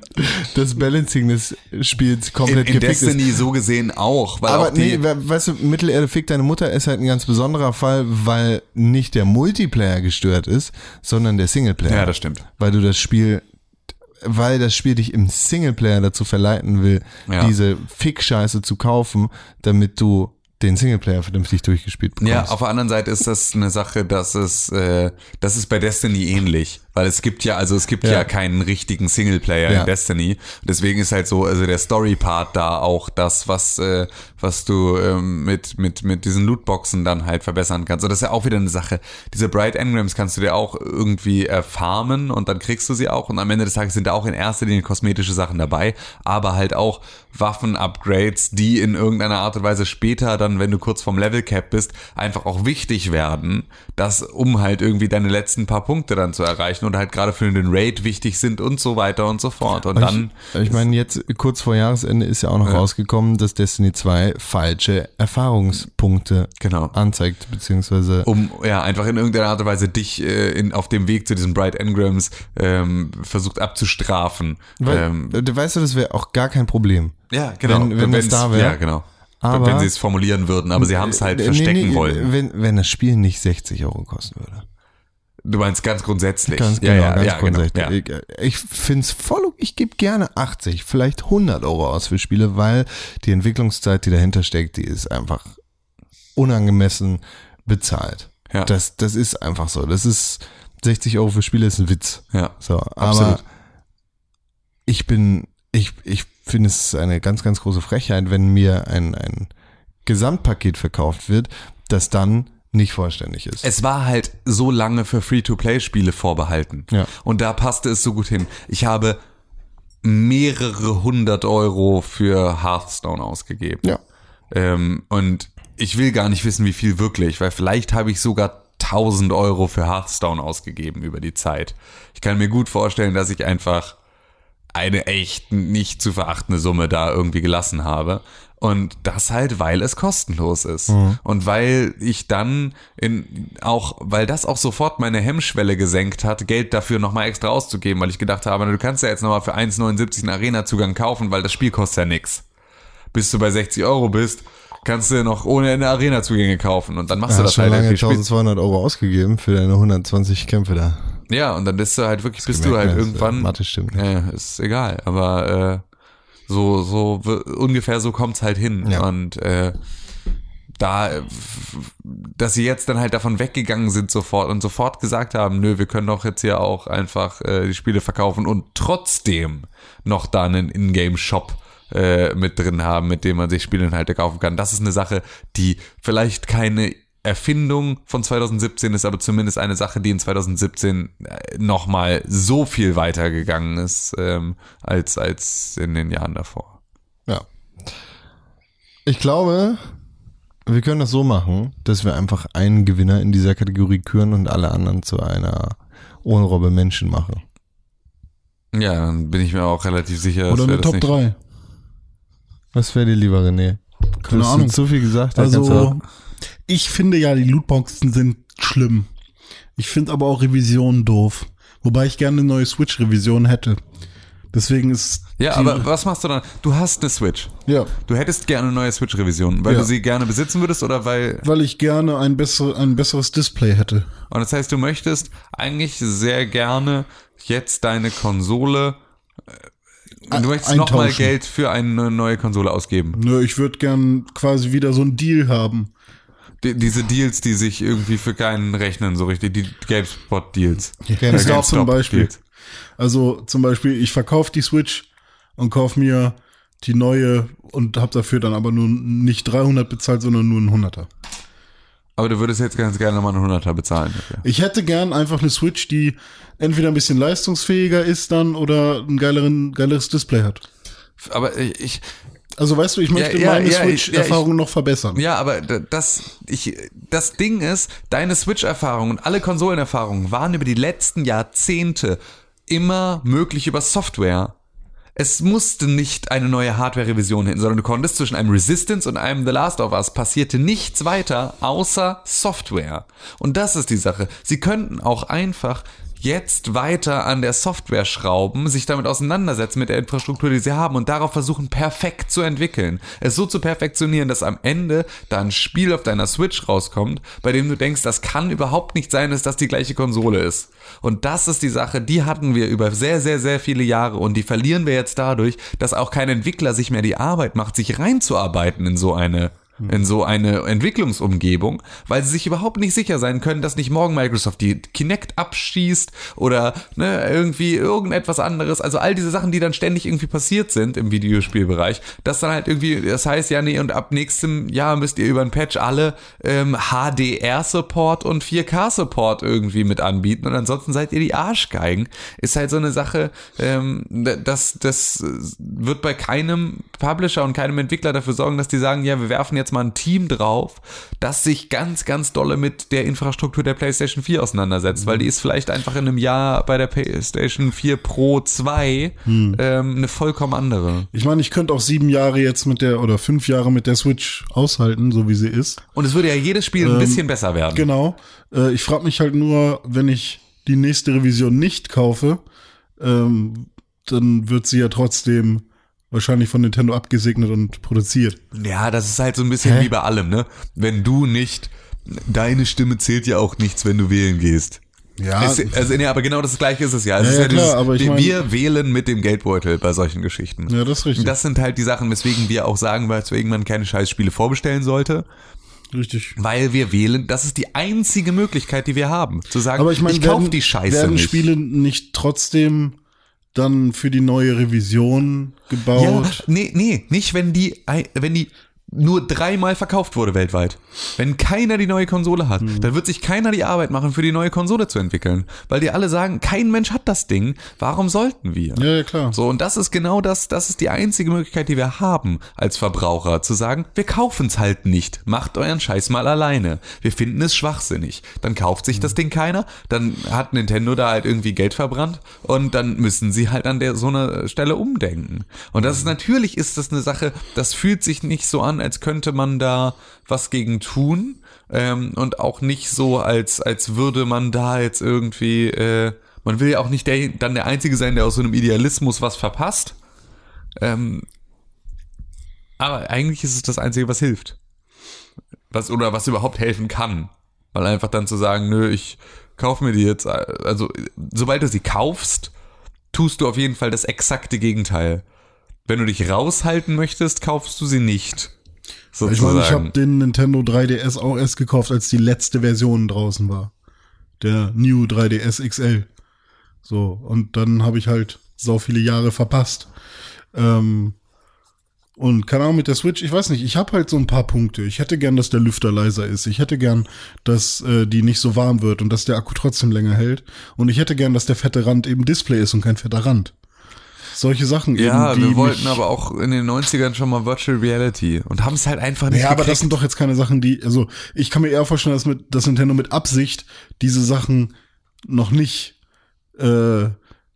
Speaker 1: das Balancing des Spiels
Speaker 2: In,
Speaker 1: komplett
Speaker 2: in
Speaker 1: gefickt ist.
Speaker 2: Destiny so gesehen auch,
Speaker 1: Aber
Speaker 2: auch
Speaker 1: nee, we- weißt du, Mittelerde fickt deine Mutter ist halt ein ganz besonderer Fall, weil nicht der Multiplayer gestört ist, sondern der Singleplayer.
Speaker 2: ja, das stimmt.
Speaker 1: weil du das Spiel, weil das Spiel dich im Singleplayer dazu verleiten will,
Speaker 2: Ja.
Speaker 1: diese Fick-Scheiße zu kaufen, damit du den Singleplayer vernünftig durchgespielt bekommst.
Speaker 2: Ja, auf der anderen Seite ist das eine Sache, dass es, äh, das ist bei Destiny ähnlich. Weil es gibt ja, also es gibt ja,
Speaker 1: Ja.
Speaker 2: keinen richtigen Singleplayer
Speaker 1: Ja.
Speaker 2: in Destiny. Deswegen ist halt so, also der Story-Part da auch das, was, äh, was du ähm, mit, mit, mit diesen Lootboxen dann halt verbessern kannst. Und das ist ja auch wieder eine Sache. Diese Bright Engrams kannst du dir auch irgendwie äh, farmen und dann kriegst du sie auch. Und am Ende des Tages sind da auch in erster Linie kosmetische Sachen dabei, aber halt auch Waffen-Upgrades, die in irgendeiner Art und Weise später dann, wenn du kurz vorm Level Cap bist, einfach auch wichtig werden, das um halt irgendwie deine letzten paar Punkte dann zu erreichen oder halt gerade für den Raid wichtig sind und so weiter und so fort. Und dann
Speaker 1: ich, ich meine, jetzt kurz vor Jahresende ist ja auch noch rausgekommen, dass Destiny 2 falsche Erfahrungspunkte
Speaker 2: Genau.
Speaker 1: anzeigt, beziehungsweise
Speaker 2: um ja einfach in irgendeiner Art und Weise dich äh, in, auf dem Weg zu diesen Bright Engrams ähm, versucht abzustrafen.
Speaker 1: weil,
Speaker 2: ähm,
Speaker 1: du weißt du, das wäre auch gar kein Problem.
Speaker 2: ja, genau.
Speaker 1: wenn- wenn das
Speaker 2: Wenn's-
Speaker 1: da wär.
Speaker 2: Ja, genau.
Speaker 1: Aber-
Speaker 2: wenn sie es formulieren würden, aber sie haben es halt
Speaker 1: Äh,
Speaker 2: verstecken
Speaker 1: nee, nee,
Speaker 2: wollen.
Speaker 1: Wenn, wenn das Spiel nicht 60 Euro kosten würde.
Speaker 2: Du meinst ganz grundsätzlich.
Speaker 1: Ganz genau,
Speaker 2: ja, ja,
Speaker 1: ganz
Speaker 2: ja,
Speaker 1: grundsätzlich.
Speaker 2: Genau, ja.
Speaker 1: Ich, ich find's voll, ich gebe gerne 80, vielleicht 100 Euro aus für Spiele, weil die Entwicklungszeit, die dahinter steckt, die ist einfach unangemessen bezahlt.
Speaker 2: Ja.
Speaker 1: Das, das ist einfach so. Das ist 60 Euro für Spiele ist ein Witz.
Speaker 2: Ja,
Speaker 1: So, aber
Speaker 2: absolut.
Speaker 1: ich bin, ich, ich finde es eine ganz, ganz große Frechheit, wenn mir ein, ein Gesamtpaket verkauft wird, das dann nicht vollständig ist.
Speaker 2: Es war halt so lange für Free-to-Play-Spiele vorbehalten.
Speaker 1: Ja.
Speaker 2: Und da passte es so gut hin. Ich habe mehrere hundert Euro für Hearthstone ausgegeben.
Speaker 1: ja.
Speaker 2: Ähm, und ich will gar nicht wissen, wie viel wirklich, weil vielleicht habe ich sogar 1000 Euro für Hearthstone ausgegeben über die Zeit. Ich kann mir gut vorstellen, dass ich einfach eine echt nicht zu verachtende Summe da irgendwie gelassen habe. Und das halt, weil es kostenlos ist. Und weil ich dann in, auch, weil das auch sofort meine Hemmschwelle gesenkt hat, Geld dafür nochmal extra auszugeben, weil ich gedacht habe, du kannst ja jetzt nochmal für 1,79 einen Arena-Zugang kaufen, weil das Spiel kostet ja nix. Bis du bei 60 Euro bist, kannst du noch ohne Ende Arena-Zugänge kaufen. Und dann machst du
Speaker 1: Du
Speaker 2: das
Speaker 1: schon
Speaker 2: halt
Speaker 1: lange
Speaker 2: irgendwie spät.
Speaker 1: 1200 Euro ausgegeben für deine 120 Kämpfe da.
Speaker 2: Ja, und dann bist du halt wirklich, bist du halt
Speaker 1: ne?
Speaker 2: irgendwann.
Speaker 1: Mathe stimmt nicht.
Speaker 2: Ja, ist egal, aber äh, so, so ungefähr so kommt's halt hin.
Speaker 1: Ja.
Speaker 2: Und äh, da, dass sie jetzt dann halt davon weggegangen sind sofort und sofort gesagt haben, nö, wir können doch jetzt hier auch einfach äh, die Spiele verkaufen und trotzdem noch da einen Ingame-Shop äh, mit drin haben, mit dem man sich Spielinhalte kaufen kann. Das ist eine Sache, die vielleicht keine Erfindung von 2017 ist, aber zumindest eine Sache, die in 2017 nochmal so viel weiter gegangen ist ähm, als, als in den Jahren davor.
Speaker 1: Ja. Ich glaube, wir können das so machen, dass wir einfach einen Gewinner in dieser Kategorie küren und alle anderen zu einer ohne Robbe Menschen machen.
Speaker 2: Ja, dann bin ich mir auch relativ sicher.
Speaker 3: Oder eine Top
Speaker 2: nicht-
Speaker 3: 3.
Speaker 1: Was wäre dir lieber, René?
Speaker 3: Keine
Speaker 1: du hast
Speaker 3: Ahnung.
Speaker 1: so viel gesagt.
Speaker 3: Also, ich finde ja, die Lootboxen sind schlimm. Ich finde aber auch Revisionen doof. Wobei ich gerne eine neue Switch-Revision hätte. Deswegen ist.
Speaker 2: Ja, aber was machst du dann? Du hast eine Switch.
Speaker 3: Ja,
Speaker 2: Du hättest gerne eine neue Switch-Revision, weil
Speaker 3: Ja.
Speaker 2: du sie gerne besitzen würdest oder weil.
Speaker 3: weil ich gerne ein, bessere, ein besseres Display hätte.
Speaker 2: Und das heißt, du möchtest eigentlich sehr gerne jetzt deine Konsole. äh, Du möchtest nochmal. Geld für eine neue Konsole ausgeben.
Speaker 3: Nö, ich würde gern quasi wieder so einen Deal haben.
Speaker 2: Die, diese Deals, die sich irgendwie für keinen rechnen, so richtig, die GameSpot-Deals.
Speaker 3: GameStop zum
Speaker 2: GameStop
Speaker 3: Beispiel.
Speaker 2: Deals.
Speaker 3: Also zum Beispiel, ich verkaufe die Switch und kaufe mir die neue und habe dafür dann aber nur nicht 300 bezahlt, sondern nur einen 100er.
Speaker 2: Aber du würdest jetzt ganz gerne mal einen 100er bezahlen. dafür.
Speaker 3: Ich hätte gern einfach eine Switch, die entweder ein bisschen leistungsfähiger ist dann oder ein geileren, geileres Display hat.
Speaker 2: Aber ich,
Speaker 3: Also weißt du, ich möchte
Speaker 2: ja,
Speaker 3: meine
Speaker 2: ja,
Speaker 3: Switch-Erfahrung noch verbessern.
Speaker 2: Ja, aber das, ich, das Ding ist, deine Switch-Erfahrung und alle Konsolenerfahrungen waren über die letzten Jahrzehnte immer möglich über Software. Es musste nicht eine neue Hardware-Revision hin, sondern du konntest zwischen einem Resistance und einem The Last of Us passierte nichts weiter außer Software. Und das ist die Sache. Sie könnten auch einfach jetzt weiter an der Software schrauben, sich damit auseinandersetzen mit der Infrastruktur, die sie haben und darauf versuchen, perfekt zu entwickeln. Es so zu perfektionieren, dass am Ende da ein Spiel auf deiner Switch rauskommt, bei dem du denkst, das kann überhaupt nicht sein, dass das die gleiche Konsole ist. Und das ist die Sache, die hatten wir über sehr, sehr, sehr viele Jahre und die verlieren wir jetzt dadurch, dass auch kein Entwickler sich mehr die Arbeit macht, sich reinzuarbeiten in so eine in so eine Entwicklungsumgebung, weil sie sich überhaupt nicht sicher sein können, dass nicht morgen Microsoft die Kinect abschießt oder ne, irgendwie irgendetwas anderes. Also all diese Sachen, die dann ständig irgendwie passiert sind im Videospielbereich, dass dann halt irgendwie, das heißt ja, nee, und ab nächstem Jahr müsst ihr über ein Patch alle ähm, HDR-Support und 4K-Support irgendwie mit anbieten und ansonsten seid ihr die Arschgeigen. Ist halt so eine Sache, ähm, das, das wird bei keinem Publisher und keinem Entwickler dafür sorgen, dass die sagen, ja, wir werfen jetzt mal ein Team drauf, das sich ganz, ganz dolle mit der Infrastruktur der PlayStation 4 auseinandersetzt, weil die ist vielleicht einfach in einem Jahr bei der PlayStation 4 Pro 2 ähm, eine vollkommen andere.
Speaker 3: Ich meine, ich könnte auch sieben Jahre jetzt mit der oder fünf Jahre mit der Switch aushalten, so wie sie ist.
Speaker 2: Und es würde ja jedes Spiel ein bisschen besser werden.
Speaker 3: Genau. Äh, ich frage mich halt nur, wenn ich die nächste Revision nicht kaufe, ähm, dann wird sie ja trotzdem wahrscheinlich von Nintendo abgesegnet und produziert.
Speaker 2: Ja, das ist halt so ein bisschen
Speaker 3: Hä?
Speaker 2: wie bei allem, ne? Wenn du nicht, deine Stimme zählt ja auch nichts, wenn du wählen gehst.
Speaker 3: Ja,
Speaker 2: Es, also, nee, aber genau das gleiche ist es ja. Es
Speaker 3: Ja,
Speaker 2: ist
Speaker 3: ja,
Speaker 2: ja
Speaker 3: klar,
Speaker 2: dieses,
Speaker 3: aber ich
Speaker 2: wir-
Speaker 3: mein-
Speaker 2: wir wählen mit dem Geldbeutel bei solchen Geschichten.
Speaker 3: ja, das ist richtig.
Speaker 2: Und das sind halt die Sachen, weswegen wir auch sagen, weswegen man keine Scheißspiele vorbestellen sollte,
Speaker 3: richtig.
Speaker 2: weil wir wählen, das ist die einzige Möglichkeit, die wir haben, zu sagen,
Speaker 3: Aber ich meine,
Speaker 2: ich kauf
Speaker 3: werden,
Speaker 2: die Scheiße
Speaker 3: werden
Speaker 2: nicht.
Speaker 3: Spiele nicht trotzdem dann für die neue Revision
Speaker 2: ja,
Speaker 3: gebaut?
Speaker 2: nee, nee, nicht wenn die, wenn die nur dreimal verkauft wurde weltweit. Wenn keiner die neue Konsole hat,
Speaker 3: Hm.
Speaker 2: dann wird sich keiner die Arbeit machen, für die neue Konsole zu entwickeln. Weil die alle sagen, kein Mensch hat das Ding, warum sollten wir?
Speaker 3: Ja, ja, klar.
Speaker 2: So, und das ist genau das, das ist die einzige Möglichkeit, die wir haben als Verbraucher, zu sagen, wir kaufen's halt nicht, macht euren Scheiß mal alleine. Wir finden es schwachsinnig. Dann kauft sich das Ding keiner, dann hat Nintendo da halt irgendwie Geld verbrannt und dann müssen sie halt an der so einer Stelle umdenken. Und das ist natürlich ist das eine Sache, das fühlt sich nicht so an, als könnte man da was gegen tun. Ähm, und auch nicht so, als, als würde man da jetzt irgendwie, äh, man will ja auch nicht der, dann der Einzige sein, der aus so einem Idealismus was verpasst. Ähm, aber eigentlich ist es das Einzige, was hilft. Was, oder was überhaupt helfen kann. Weil einfach dann zu sagen, nö, ich kauf mir die jetzt, also sobald du sie kaufst, tust du auf jeden Fall das exakte Gegenteil. Wenn du dich raushalten möchtest, kaufst du sie nicht. Sozusagen.
Speaker 3: Ich meine, ich habe den Nintendo 3DS auch erst gekauft, als die letzte Version draußen war. Der New 3DS XL. So, und dann habe ich halt so viele Jahre verpasst. Ähm, und keine Ahnung mit der Switch, ich weiß nicht, ich habe halt so ein paar Punkte. Ich hätte gern, dass der Lüfter leiser ist. Ich hätte gern, dass äh, die nicht so warm wird und dass der Akku trotzdem länger hält. Und ich hätte gern, dass der fette Rand eben Display ist und kein fetter Rand. Solche Sachen
Speaker 2: ja,
Speaker 3: eben. die
Speaker 2: wir wollten aber auch in den 90ern schon mal Virtual Reality und haben es halt einfach nicht
Speaker 3: Ja, aber das sind doch jetzt keine Sachen, die, also ich kann mir eher vorstellen, dass, mit, dass Nintendo mit Absicht diese Sachen noch nicht äh,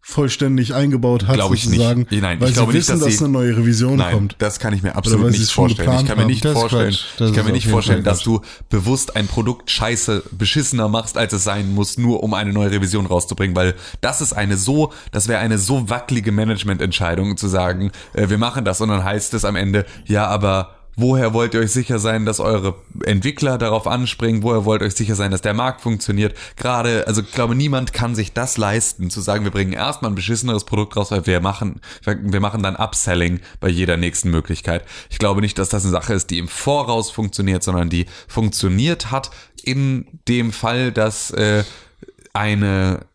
Speaker 3: vollständig eingebaut hat,
Speaker 2: Glaube ich
Speaker 3: sozusagen,
Speaker 2: nicht. Nein, ich
Speaker 3: weil
Speaker 2: glaube
Speaker 3: sie
Speaker 2: nicht,
Speaker 3: wissen,
Speaker 2: dass
Speaker 3: dass,
Speaker 2: sie-
Speaker 3: eine neue Revision
Speaker 2: Nein,
Speaker 3: kommt.
Speaker 2: das kann ich mir absolut nicht vorstellen. Ich kann mir nicht vorstellen, ich kann mir nicht vorstellen, dass du bewusst ein Produkt scheiße beschissener machst, als es sein muss, nur um eine neue Revision rauszubringen, weil das ist eine so, das wäre eine so wackelige Managemententscheidung zu sagen, äh, wir machen das und dann heißt es am Ende, ja, aber Woher wollt ihr euch sicher sein, dass eure Entwickler darauf anspringen? Woher wollt ihr euch sicher sein, dass der Markt funktioniert? Gerade, also ich glaube, niemand kann sich das leisten, zu sagen, wir bringen erstmal ein beschisseneres Produkt raus, weil wir machen, wir machen dann Upselling bei jeder nächsten Möglichkeit. Ich glaube nicht, dass das eine Sache ist, die im Voraus funktioniert, sondern die funktioniert hat in dem Fall, dass äh, eine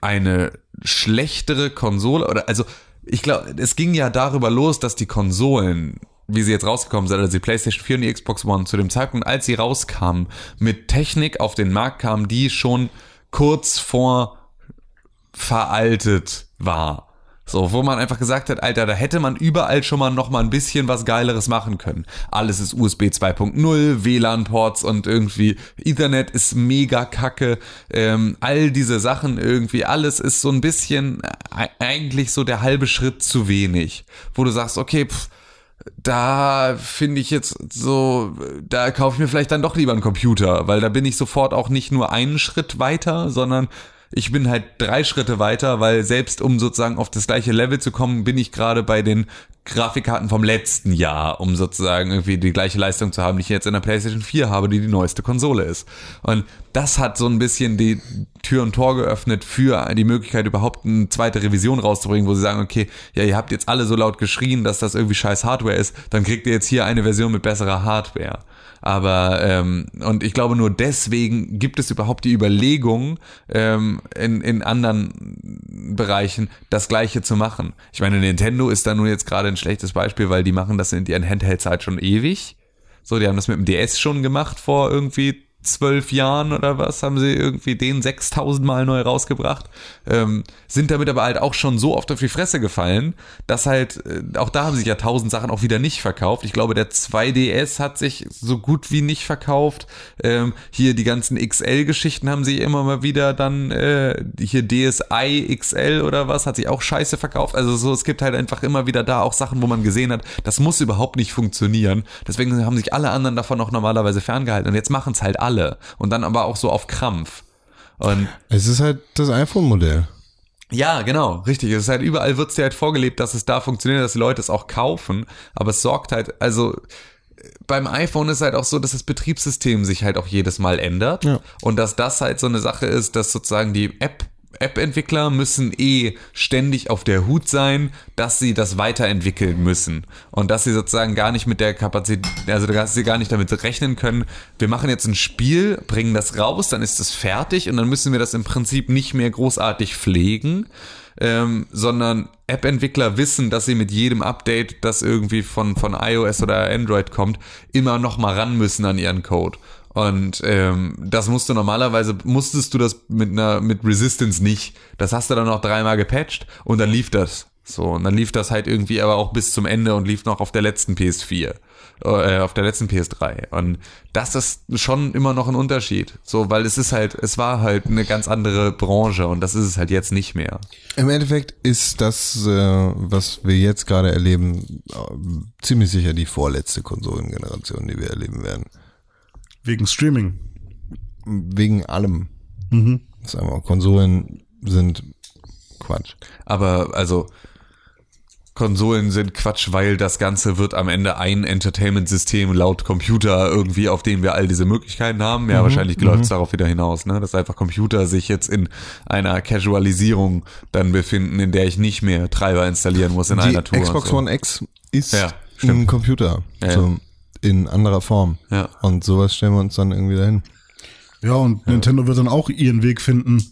Speaker 2: eine schlechtere Konsole oder also ich glaube, es ging ja darüber los, dass die Konsolen, wie sie jetzt rausgekommen sind, also die PlayStation 4 und die Xbox One zu dem Zeitpunkt, als sie rauskamen, mit Technik auf den Markt kamen, die schon kurz vor veraltet war. So, wo man einfach gesagt hat, Alter, da hätte man überall schon mal noch mal ein bisschen was Geileres machen können. Alles ist USB 2.0, WLAN-Ports und irgendwie Ethernet ist mega kacke. Ähm, all diese Sachen irgendwie, alles ist so ein bisschen äh, eigentlich so der halbe Schritt zu wenig. Wo du sagst, okay, pff, da finde ich jetzt so, da kaufe ich mir vielleicht dann doch lieber einen Computer, weil da bin ich sofort auch nicht nur einen Schritt weiter, sondern ich bin halt drei Schritte weiter, weil selbst um sozusagen auf das gleiche Level zu kommen, bin ich gerade bei den Grafikkarten vom letzten Jahr, um sozusagen irgendwie die gleiche Leistung zu haben, die ich jetzt in der PlayStation 4 habe, die die neueste Konsole ist. Und das hat so ein bisschen die Tür und Tor geöffnet für die Möglichkeit, überhaupt eine zweite Revision rauszubringen, wo sie sagen, okay, ja, ihr habt jetzt alle so laut geschrien, dass das irgendwie scheiß Hardware ist, dann kriegt ihr jetzt hier eine Version mit besserer Hardware. Aber ähm, und ich glaube nur deswegen gibt es überhaupt die Überlegung ähm, in, in anderen Bereichen das Gleiche zu machen. Ich meine, Nintendo ist da nun jetzt gerade ein schlechtes Beispiel, weil die machen das in ihren Handhelds halt schon ewig. So, die haben das mit dem DS schon gemacht vor irgendwie zwölf Jahren oder was, haben sie irgendwie den 6000 Mal neu rausgebracht, ähm, sind damit aber halt auch schon so oft auf die Fresse gefallen, dass halt, äh, auch da haben sich ja tausend Sachen auch wieder nicht verkauft. Ich glaube, der 2DS hat sich so gut wie nicht verkauft. Ähm, hier die ganzen XL-Geschichten haben sich immer mal wieder dann, äh, hier DSi XL oder was, hat sich auch scheiße verkauft. Also so, es gibt halt einfach immer wieder da auch Sachen, wo man gesehen hat, das muss überhaupt nicht funktionieren. Deswegen haben sich alle anderen davon auch normalerweise ferngehalten. Und jetzt machen es halt alle. Und dann aber auch so auf Krampf. Und
Speaker 1: Es ist halt das iPhone-Modell.
Speaker 2: ja, genau, richtig. Es ist halt überall wird's dir halt vorgelebt, dass es da funktioniert, dass die Leute es auch kaufen. Aber es sorgt halt, also beim iPhone ist halt auch so, dass das Betriebssystem sich halt auch jedes Mal ändert.
Speaker 1: Ja.
Speaker 2: Und dass das halt so eine Sache ist, dass sozusagen die App App-Entwickler müssen eh ständig auf der Hut sein, dass sie das weiterentwickeln müssen und dass sie sozusagen gar nicht mit der Kapazität, also dass sie gar nicht damit rechnen können, wir machen jetzt ein Spiel, bringen das raus, dann ist es fertig und dann müssen wir das im Prinzip nicht mehr großartig pflegen, ähm, sondern App-Entwickler wissen, dass sie mit jedem Update, das irgendwie von, von iOS oder Android kommt, immer noch mal ran müssen an ihren Code. Und ähm, das musst du normalerweise, musstest du das mit einer mit Resistance nicht. Das hast du dann noch dreimal gepatcht und dann lief das. So, und dann lief das halt irgendwie aber auch bis zum Ende und lief noch auf der letzten PS4, äh, auf der letzten PS3. Und das ist schon immer noch ein Unterschied. So, weil es ist halt, es war halt eine ganz andere Branche und das ist es halt jetzt nicht mehr.
Speaker 1: Im Endeffekt ist das, äh, was wir jetzt gerade erleben, äh, ziemlich sicher die vorletzte Konsolengeneration, die wir erleben werden.
Speaker 3: Wegen Streaming.
Speaker 1: Wegen allem.
Speaker 3: Mhm.
Speaker 1: Sagen wir, Konsolen sind Quatsch.
Speaker 2: Aber also Konsolen sind Quatsch, weil das Ganze wird am Ende ein Entertainment-System laut Computer irgendwie, auf dem wir all diese Möglichkeiten haben. Ja, wahrscheinlich läuft es darauf wieder hinaus, ne? dass einfach Computer sich jetzt in einer Casualisierung dann befinden, in der ich nicht mehr Treiber installieren muss in
Speaker 1: Die
Speaker 2: einer Tour.
Speaker 1: Xbox
Speaker 2: so.
Speaker 1: One X ist
Speaker 2: Ja,
Speaker 1: ein. Computer.
Speaker 2: Ja, ja.
Speaker 1: So, in anderer Form.
Speaker 2: Ja.
Speaker 1: Und sowas stellen wir uns dann irgendwie dahin.
Speaker 3: Ja, und Nintendo wird dann auch ihren Weg finden.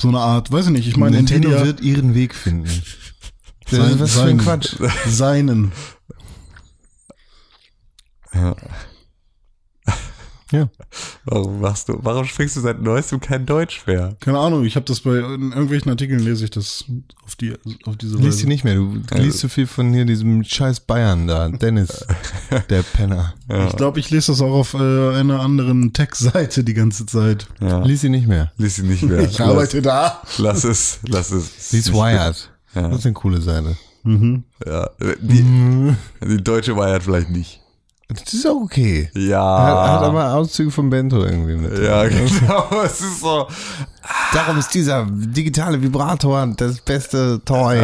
Speaker 3: So eine Art, weiß ich nicht, ich meine,
Speaker 1: Nintendo
Speaker 3: Nvidia
Speaker 1: wird ihren Weg finden. <laughs>
Speaker 3: Sein-
Speaker 1: was für ein
Speaker 3: sein-
Speaker 1: Quatsch.
Speaker 3: seinen.
Speaker 2: Ja.
Speaker 1: Ja.
Speaker 2: Warum machst du, warum sprichst du seit neuestem kein Deutsch mehr?
Speaker 3: Keine Ahnung, ich habe das bei in irgendwelchen Artikeln lese ich das auf die auf diese
Speaker 1: Lies
Speaker 3: Weise.
Speaker 1: sie nicht mehr. Du liest zu viel von hier diesem scheiß Bayern da. Dennis, <laughs> der Penner.
Speaker 3: Ich glaube, ich lese das auch auf äh, einer anderen Tech-Seite die ganze Zeit.
Speaker 2: Ja.
Speaker 1: Lies sie nicht mehr.
Speaker 2: Lies sie nicht mehr. <laughs>
Speaker 3: Ich arbeite da.
Speaker 2: Lass, lass es, lass es.
Speaker 1: Lies Wired. Das ist eine coole Seite.
Speaker 2: Ja, die, die deutsche Wired vielleicht nicht.
Speaker 1: Das ist auch okay.
Speaker 2: Ja.
Speaker 1: Hat, hat aber Auszüge von Bento irgendwie mit.
Speaker 2: ja, genau. <laughs> Es ist so.
Speaker 1: Darum ist dieser digitale Vibrator das beste Toy.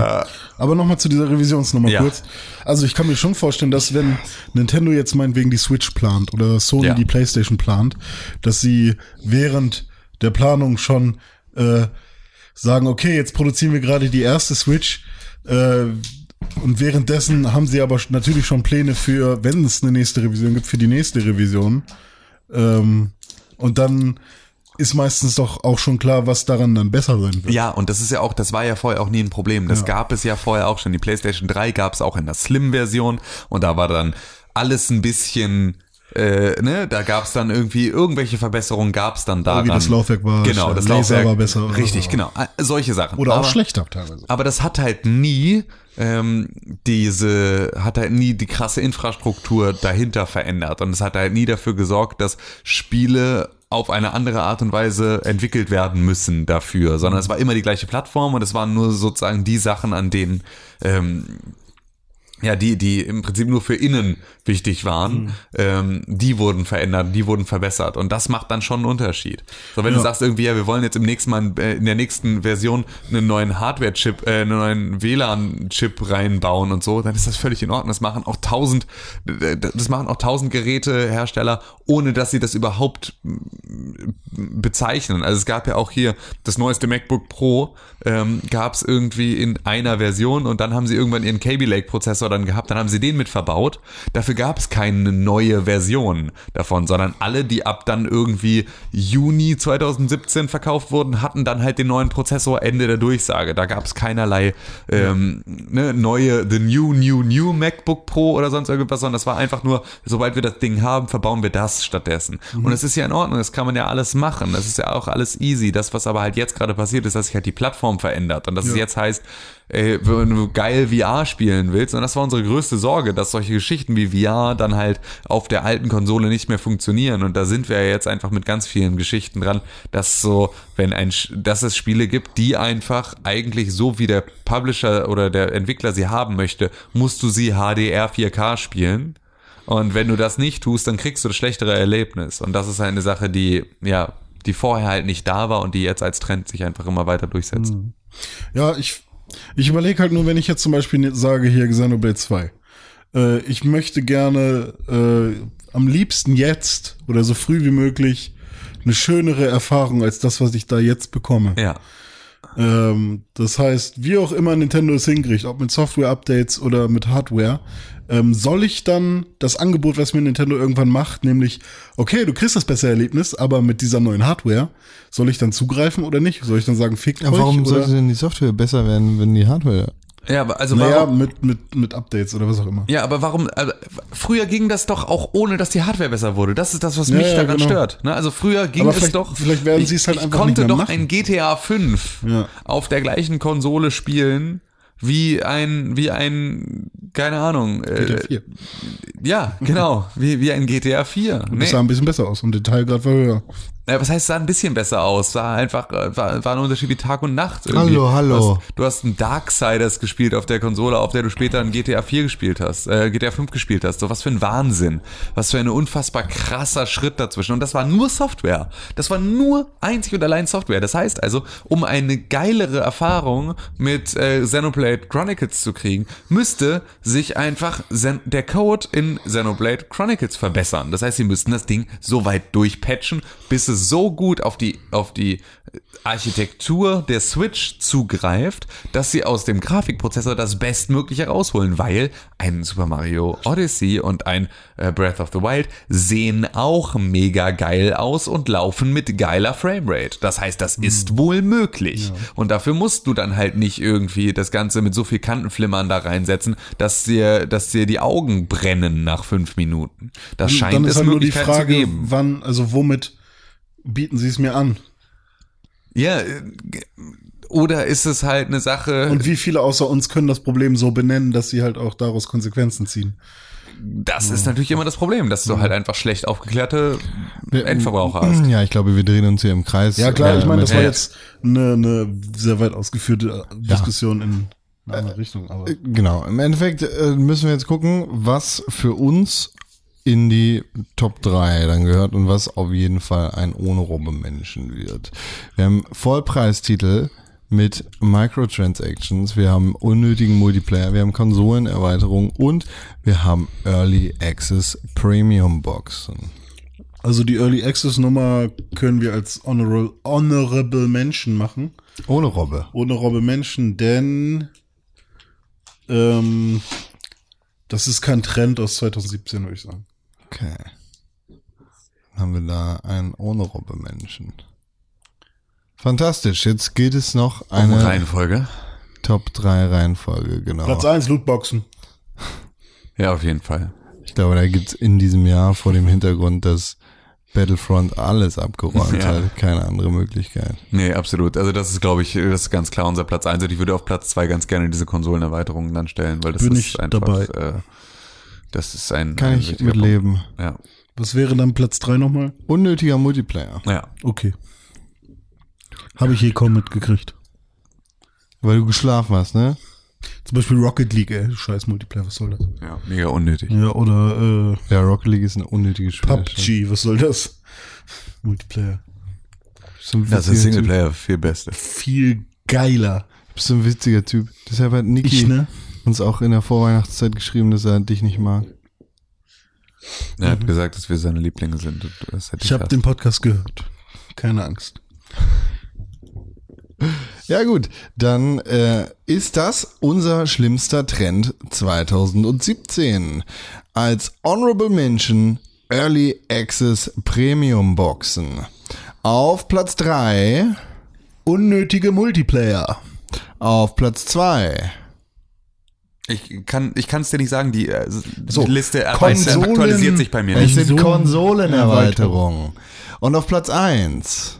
Speaker 3: Aber nochmal zu dieser Revisionsnummer
Speaker 2: Ja.
Speaker 3: kurz. Also ich kann mir schon vorstellen, dass wenn Nintendo jetzt meinetwegen die Switch plant oder Sony
Speaker 2: Ja.
Speaker 3: die Playstation plant, dass sie während der Planung schon äh, sagen, okay, jetzt produzieren wir gerade die erste Switch äh, und währenddessen haben sie aber natürlich schon Pläne für, wenn es eine nächste Revision gibt, für die nächste Revision. Ähm, und dann ist meistens doch auch schon klar, was daran dann besser sein wird.
Speaker 2: Ja, und das ist ja auch, das war ja vorher auch nie ein Problem. Das gab es ja vorher auch schon. Die PlayStation 3 gab es auch in der Slim-Version und da war dann alles ein bisschen, äh, ne, da gab es dann irgendwie irgendwelche Verbesserungen gab es dann daran.
Speaker 3: wie das Laufwerk war,
Speaker 2: Genau, das
Speaker 3: Laser
Speaker 2: Laufwerk
Speaker 3: war besser
Speaker 2: Richtig, genau. Äh, Solche Sachen.
Speaker 3: Oder auch
Speaker 2: Aber-
Speaker 3: schlechter teilweise.
Speaker 2: Aber das hat halt nie ähm, diese, hat halt nie die krasse Infrastruktur dahinter verändert. Und es hat halt nie dafür gesorgt, dass Spiele auf eine andere Art und Weise entwickelt werden müssen dafür, sondern es war immer die gleiche Plattform und es waren nur sozusagen die Sachen, an denen ähm, ja, die, die im Prinzip nur für innen wichtig waren, ähm, die wurden verändert, die wurden verbessert. Und das macht dann schon einen Unterschied. So, wenn du
Speaker 3: Ja.
Speaker 2: sagst irgendwie, ja, wir wollen jetzt im nächsten Mal, äh, in der nächsten Version einen neuen Hardware-Chip, äh, einen neuen WLAN-Chip reinbauen und so, dann ist das völlig in Ordnung. Das machen auch tausend, äh, das machen auch tausend Gerätehersteller, ohne dass sie das überhaupt mm, bezeichnen. Also es gab ja auch hier das neueste MacBook Pro, ähm, gab es irgendwie in einer Version und dann haben sie irgendwann ihren Kaby Lake Prozessor dann gehabt, dann haben sie den mit verbaut. Dafür gab es keine neue Version davon, sondern alle, die ab dann irgendwie Juni 2017 verkauft wurden, hatten dann halt den neuen Prozessor Ende der Durchsage. Da gab es keinerlei ähm, ne, neue, the new, new, new MacBook Pro oder sonst irgendwas, sondern das war einfach nur, sobald wir das Ding haben, verbauen wir das stattdessen. Und es ist ja in Ordnung, das kann man ja alles machen. Das ist ja auch alles easy. Das, was aber halt jetzt gerade passiert ist, dass sich halt die Plattform verändert und dass es jetzt heißt, ey, wenn du geil VR spielen willst, und das war unsere größte Sorge, dass solche Geschichten wie VR dann halt auf der alten Konsole nicht mehr funktionieren. Und da sind wir ja jetzt einfach mit ganz vielen Geschichten dran, dass so, wenn ein, dass es Spiele gibt, die einfach eigentlich so wie der Publisher oder der Entwickler sie haben möchte, musst du sie HDR 4K spielen. Und wenn du das nicht tust, dann kriegst du das schlechtere Erlebnis. Und das ist eine Sache, die, ja, die vorher halt nicht da war und die jetzt als Trend sich einfach immer weiter durchsetzt.
Speaker 3: Ja, ich, ich überlege halt nur, wenn ich jetzt zum Beispiel sage hier Xenoblade 2. Äh, ich möchte gerne äh, am liebsten jetzt oder so früh wie möglich eine schönere Erfahrung als das, was ich da jetzt bekomme.
Speaker 2: Ja.
Speaker 3: Ähm, das heißt, wie auch immer Nintendo es hinkriegt, ob mit Software-Updates oder mit Hardware, ähm, soll ich dann das Angebot, was mir Nintendo irgendwann macht, nämlich, okay, du kriegst das bessere Erlebnis, aber mit dieser neuen Hardware, soll ich dann zugreifen oder nicht? Soll ich dann sagen, fickt
Speaker 1: Ja,
Speaker 3: euch?
Speaker 1: warum sollte denn die Software besser werden, wenn die Hardware
Speaker 2: Ja, also
Speaker 3: Naja,
Speaker 2: warum?
Speaker 3: mit, mit, mit Updates oder was auch immer.
Speaker 2: Ja, aber warum? Also, früher ging das doch auch ohne, dass die Hardware besser wurde. Das ist das, was
Speaker 3: Ja,
Speaker 2: mich
Speaker 3: ja,
Speaker 2: daran
Speaker 3: genau.
Speaker 2: stört. Ne? Also früher ging
Speaker 3: Aber
Speaker 2: es doch.
Speaker 3: vielleicht werden
Speaker 2: ich,
Speaker 3: sie es halt
Speaker 2: ich
Speaker 3: einfach
Speaker 2: konnte
Speaker 3: nicht mehr
Speaker 2: doch
Speaker 3: machen.
Speaker 2: ein GTA 5
Speaker 3: Ja.
Speaker 2: auf der gleichen Konsole spielen wie ein wie ein keine Ahnung.
Speaker 3: GTA
Speaker 2: Äh,
Speaker 3: 4.
Speaker 2: ja, genau, wie wie ein GTA 4. Nee.
Speaker 3: Das sah ein bisschen besser aus und Detailgrad war höher.
Speaker 2: Ja, was heißt, sah ein bisschen besser aus. Sah einfach, äh, war, war ein Unterschied wie Tag und Nacht. irgendwie.
Speaker 1: Hallo, hallo.
Speaker 2: Du hast, du hast einen Darksiders gespielt auf der Konsole, auf der du später ein GTA 4 gespielt hast, äh, GTA 5 gespielt hast. So was für ein Wahnsinn. Was für ein unfassbar krasser Schritt dazwischen. Und das war nur Software. Das war nur einzig und allein Software. Das heißt also, um eine geilere Erfahrung mit äh, Xenoblade Chronicles zu kriegen, müsste sich einfach Zen der Code in Xenoblade Chronicles verbessern. Das heißt, sie müssten das Ding so weit durchpatchen, bis es es so gut auf die, auf die Architektur der Switch zugreift, dass sie aus dem Grafikprozessor das Bestmögliche rausholen, weil ein Super Mario Odyssey und ein äh, Breath of the Wild sehen auch mega geil aus und laufen mit geiler Framerate. Das heißt, das ist wohl möglich. Und dafür musst du dann halt nicht irgendwie das Ganze mit so viel Kantenflimmern da reinsetzen, dass dir, dass dir die Augen brennen nach fünf Minuten. Das scheint
Speaker 3: Dann
Speaker 2: es
Speaker 3: ist halt nur die Frage, wann, also womit bieten sie es mir an?
Speaker 2: Ja, äh, oder ist es halt eine Sache,
Speaker 3: Und wie viele außer uns können das Problem so benennen, dass sie halt auch daraus Konsequenzen ziehen?
Speaker 2: das ist natürlich immer das Problem, dass du halt einfach schlecht aufgeklärte Endverbraucher hast.
Speaker 1: Ja, ich glaube, wir drehen uns hier im Kreis.
Speaker 3: Ja klar,
Speaker 1: äh,
Speaker 3: ich meine, das war
Speaker 2: Ja.
Speaker 3: jetzt eine, eine sehr weit ausgeführte Diskussion in eine andere Richtung. Aber
Speaker 1: Genau. Im Endeffekt äh, müssen wir jetzt gucken, was für uns in die Top 3 dann gehört und was auf jeden Fall ein ohne Robbe Menschen wird. Wir haben Vollpreistitel mit Microtransactions, wir haben unnötigen Multiplayer, wir haben Konsolenerweiterungen und wir haben Early Access Premium Boxen.
Speaker 3: also die Early Access Nummer können wir als Honorable, honorable Menschen machen.
Speaker 1: Ohne Robbe.
Speaker 3: Ohne Robbe Menschen, denn ähm, das ist kein Trend aus 2017, würde ich sagen.
Speaker 1: Okay. Dann haben wir da einen ohne Robbe Menschen. Fantastisch. Jetzt geht es noch
Speaker 2: Eine
Speaker 1: eine
Speaker 2: Reihenfolge.
Speaker 1: Top 3 Reihenfolge, genau.
Speaker 3: Platz 1, Lootboxen. <laughs>
Speaker 2: Ja, auf jeden Fall.
Speaker 1: Ich glaube, da gibt's in diesem Jahr vor dem Hintergrund, dass Battlefront alles abgeräumt
Speaker 2: Ja.
Speaker 1: hat, keine andere Möglichkeit.
Speaker 2: Nee, absolut. Also das ist, glaube ich, das ist ganz klar unser Platz eins. Und ich würde auf Platz zwei ganz gerne diese Konsolenerweiterungen dann stellen, weil das
Speaker 3: Bin
Speaker 2: ist
Speaker 3: ich
Speaker 2: einfach,
Speaker 3: dabei.
Speaker 2: Äh, das ist ein
Speaker 1: Kann
Speaker 2: ein
Speaker 1: ich
Speaker 2: wichtiger
Speaker 1: mit leben.
Speaker 2: Punkt. Ja.
Speaker 3: Was wäre dann Platz 3 nochmal?
Speaker 1: Unnötiger Multiplayer.
Speaker 2: Ja.
Speaker 3: Okay. Habe ich je kaum mitgekriegt.
Speaker 1: Weil du geschlafen hast, ne?
Speaker 3: Zum Beispiel Rocket League, ey, scheiß Multiplayer, was soll das?
Speaker 2: Ja, mega unnötig.
Speaker 3: Ja, oder äh,
Speaker 1: Ja, Rocket League ist eine unnötige Spiel.
Speaker 3: PUBG, was soll das? Multiplayer.
Speaker 2: Das ist Singleplayer viel Beste.
Speaker 3: Viel geiler.
Speaker 1: Bist du ein witziger Typ. Deshalb hat Niki
Speaker 3: Ich, ne?
Speaker 1: Uns auch in der Vorweihnachtszeit geschrieben, dass er dich nicht mag.
Speaker 2: Er hat gesagt, dass wir seine Lieblinge sind. und Das hätte
Speaker 3: Ich habe den Podcast gehört. Keine Angst. <laughs>
Speaker 1: Ja gut, dann äh, ist das unser schlimmster Trend 2017. Als Honorable Mention Early Access Premium Boxen. Auf Platz 3,
Speaker 3: Unnötige Multiplayer.
Speaker 1: auf Platz 2.
Speaker 2: Ich kann ich kann es dir nicht sagen, die, äh,
Speaker 3: So,
Speaker 2: die Liste
Speaker 3: Konsolen-
Speaker 2: aktualisiert sich bei mir
Speaker 1: Es
Speaker 2: nicht.
Speaker 1: sind
Speaker 3: Konsolen-
Speaker 1: Konsolenerweiterungen. Und auf Platz 1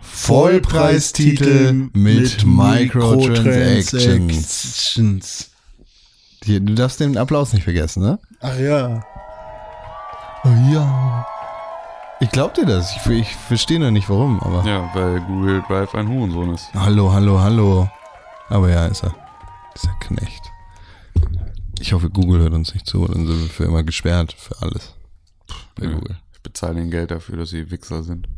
Speaker 1: Vollpreistitel mit Microtransactions.
Speaker 3: Microtransactions.
Speaker 1: Hier, Du darfst den Applaus nicht vergessen, ne?
Speaker 3: Ach ja.
Speaker 1: Oh ja. Ich glaub dir das. Ich, ich verstehe noch nicht warum, aber.
Speaker 2: Ja, weil Google Drive ein Hurensohn ist.
Speaker 1: Hallo, hallo, hallo. Aber ja, ist er. Ist er Knecht. Ich hoffe, Google hört uns nicht zu, dann sind wir für immer gesperrt für alles. Bei Google.
Speaker 2: Ich bezahle ihnen Geld dafür, dass sie Wichser sind.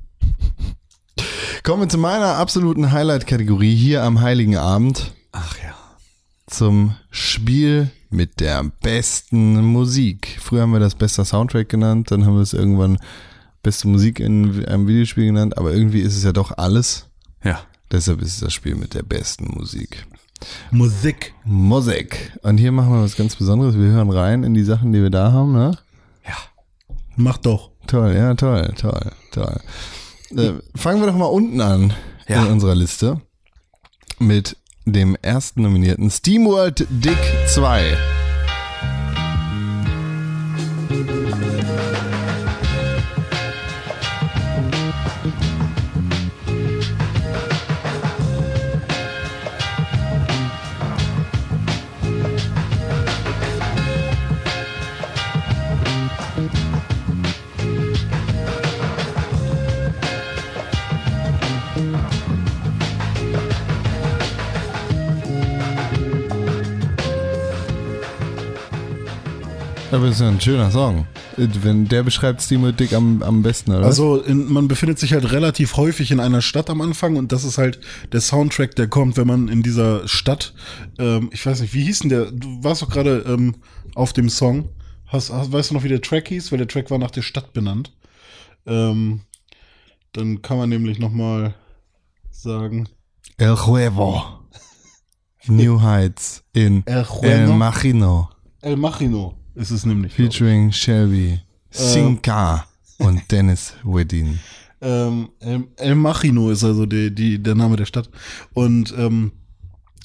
Speaker 1: Kommen wir zu meiner absoluten Highlight-Kategorie hier am Heiligen Abend.
Speaker 2: Ach ja.
Speaker 1: Zum Spiel mit der besten Musik. Früher haben wir das bester Soundtrack genannt, dann haben wir es irgendwann beste Musik in einem Videospiel genannt, aber irgendwie ist es ja doch alles.
Speaker 2: Ja.
Speaker 1: Deshalb ist es das Spiel mit der besten Musik.
Speaker 3: Musik.
Speaker 1: Musik. Und hier machen wir was ganz Besonderes. Wir hören rein in die Sachen, die wir da haben, ne?
Speaker 2: Ja.
Speaker 3: Mach doch.
Speaker 1: Toll, ja, toll, toll, toll. Äh, fangen wir doch mal unten an
Speaker 2: Ja.
Speaker 1: in unserer Liste mit dem ersten Nominierten SteamWorld Dick 2. Aber ist ja ein schöner Song. Wenn der beschreibt SteamWorld Dick am, am besten, oder?
Speaker 3: Also in, man befindet sich halt relativ häufig in einer Stadt am Anfang und das ist halt der Soundtrack, der kommt, wenn man in dieser Stadt, ähm, ich weiß nicht, wie hieß denn der? Du warst doch gerade ähm, auf dem Song. Hast, hast, weißt du noch, wie der Track hieß? Weil der Track war nach der Stadt benannt. Ähm, Dann kann man nämlich nochmal sagen.
Speaker 1: El Huevo. <laughs> New Heights in
Speaker 3: El
Speaker 1: El. Machino.
Speaker 3: El Machino ist es nämlich.
Speaker 1: Featuring Shelby, Sinka und Dennis Wedin.
Speaker 3: Ähm, El, El Machino ist also die, die, der Name der Stadt. Und ähm,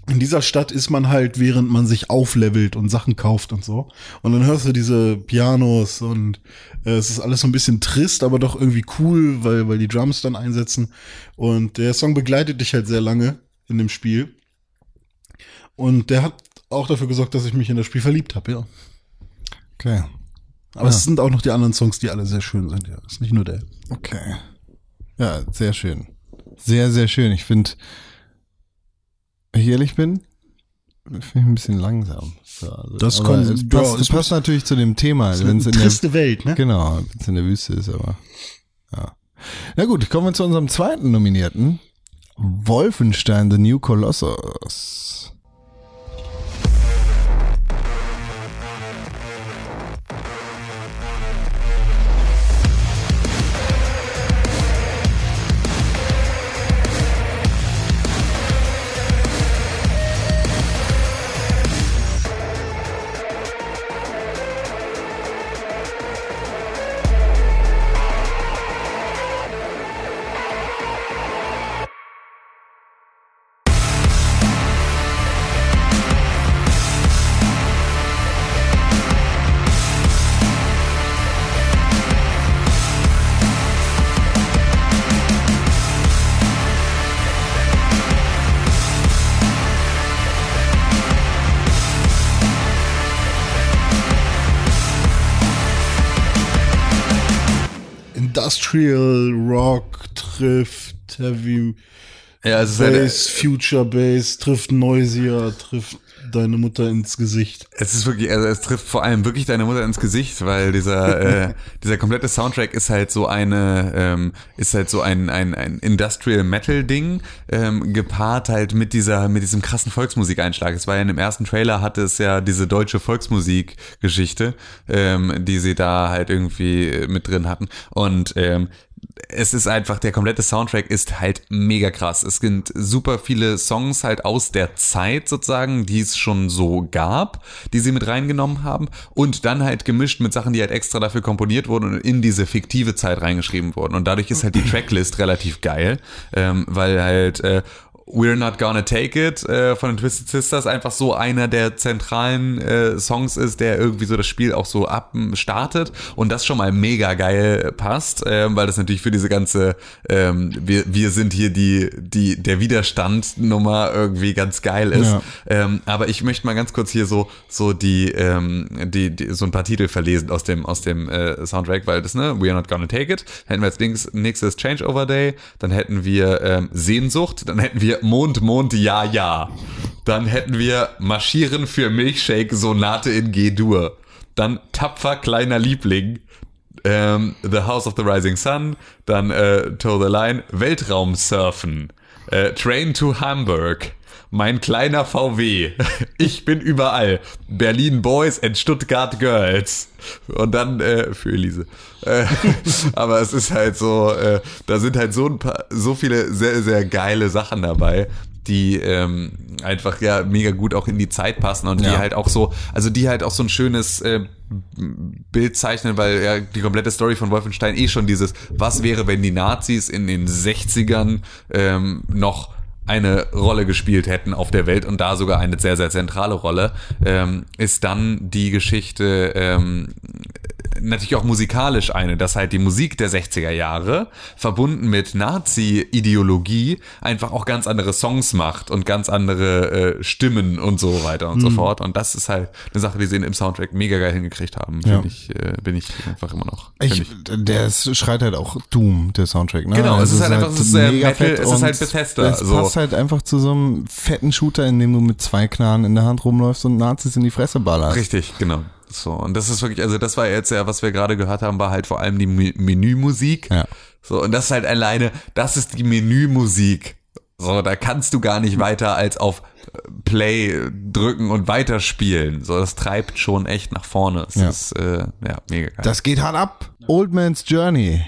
Speaker 3: in dieser Stadt ist man halt, während man sich auflevelt und Sachen kauft und so. Und dann hörst du diese Pianos und äh, es ist alles so ein bisschen trist, aber doch irgendwie cool, weil, weil die Drums dann einsetzen. Und der Song begleitet dich halt sehr lange in dem Spiel. Und der hat auch dafür gesorgt, dass ich mich in das Spiel verliebt habe, ja.
Speaker 1: Okay.
Speaker 3: Aber es sind auch noch die anderen Songs, die alle sehr schön sind, ja. Ist nicht nur der.
Speaker 1: Okay. Ja, sehr schön. Sehr, sehr schön. Ich finde, wenn ich ehrlich bin, finde ich ein bisschen langsam. So, also,
Speaker 3: Das kann-
Speaker 1: es
Speaker 3: ja,
Speaker 1: passt,
Speaker 3: es
Speaker 1: es passt natürlich zu dem Thema, wenn es in der,
Speaker 3: Welt, ne?
Speaker 1: genau, wenn es in der Wüste ist, aber ja. Na gut, kommen wir zu unserem zweiten Nominierten. Wolfenstein, The New Colossus.
Speaker 3: Industrial Rock trifft Heavy
Speaker 2: Ja, es
Speaker 3: Bass, Future Bass, trifft Noisier, trifft deine Mutter ins Gesicht.
Speaker 2: Es ist wirklich, also es trifft vor allem wirklich deine Mutter ins Gesicht, weil dieser <laughs> äh, dieser komplette Soundtrack ist halt so eine ähm, ist halt so ein ein, ein Industrial Metal Ding ähm, gepaart halt mit dieser mit diesem krassen Volksmusikeinschlag. Es war ja in dem ersten Trailer hatte es ja diese deutsche Volksmusikgeschichte, ähm, die sie da halt irgendwie äh, mit drin hatten und ähm, es ist einfach, der komplette Soundtrack ist halt mega krass. Es sind super viele Songs halt aus der Zeit sozusagen, die es schon so gab, die sie mit reingenommen haben und dann halt gemischt mit Sachen, die halt extra dafür komponiert wurden und in diese fiktive Zeit reingeschrieben wurden. Und dadurch ist halt die <clears throat> Tracklist relativ geil, ähm, weil halt äh, We're Not Gonna Take It äh, von den Twisted Sisters einfach so einer der zentralen äh, Songs ist, der irgendwie so das Spiel auch so ab startet und das schon mal mega geil passt, ähm, weil das natürlich für diese ganze ähm, wir, wir sind hier die die der Widerstand Nummer irgendwie ganz geil ist.
Speaker 1: Ja.
Speaker 2: Ähm, aber ich möchte mal ganz kurz hier so so die ähm, die, die so ein paar Titel verlesen aus dem aus dem äh, Soundtrack, weil das ne We're Not Gonna Take It hätten wir als links nächstes Changeover Day, dann hätten wir ähm, Sehnsucht, dann hätten wir Mond Mond Ja Ja, dann hätten wir Marschieren für Milchshake Sonate in G-Dur, dann Tapfer kleiner Liebling, ähm, The House of the Rising Sun, dann äh, To the Line, Weltraumsurfen, äh, Train to Hamburg, mein kleiner VW, <laughs> ich bin überall, Berlin Boys and Stuttgart Girls. Und dann äh, für Elise. Äh, <laughs> aber es ist halt so, äh, da sind halt so ein paar, so viele sehr, sehr geile Sachen dabei die ähm, einfach ja mega gut auch in die Zeit passen und die
Speaker 1: Ja.
Speaker 2: halt auch so, also die halt auch so ein schönes äh, Bild zeichnen, weil ja die komplette Story von Wolfenstein eh schon dieses, was wäre, wenn die Nazis in den 60ern ähm, noch eine Rolle gespielt hätten auf der Welt und da sogar eine sehr, sehr zentrale Rolle, ähm, ist dann die Geschichte ähm, natürlich auch musikalisch eine, dass halt die Musik der 60er Jahre verbunden mit Nazi-Ideologie einfach auch ganz andere Songs macht und ganz andere äh, Stimmen und so weiter und so fort. Und das ist halt eine Sache, die sie im Soundtrack mega geil hingekriegt haben.
Speaker 1: Ja.
Speaker 2: Finde ich, äh, bin ich einfach immer noch. find
Speaker 1: Ich, der ist, schreit halt auch Doom, der Soundtrack. Ne?
Speaker 2: Genau, es ist halt einfach- es ist, äh,
Speaker 1: mega
Speaker 2: Metal,
Speaker 1: fett
Speaker 2: es ist halt Bethesda,
Speaker 1: Es
Speaker 2: so.
Speaker 1: passt halt einfach zu so einem fetten Shooter, in dem du mit zwei Knarren in der Hand rumläufst und Nazis in die Fresse ballerst.
Speaker 2: Richtig, genau. So, und das ist wirklich, also das war jetzt ja, was wir gerade gehört haben, war halt vor allem die Me- Menümusik.
Speaker 1: Ja.
Speaker 2: So, und das ist halt alleine, das ist die Menümusik. So, da kannst du gar nicht weiter als auf äh, Play drücken und weiterspielen. So, das treibt schon echt nach vorne. Es
Speaker 1: Ja.
Speaker 2: ist, äh, ja, mega geil.
Speaker 1: Das geht hart ab. Old Man's Journey.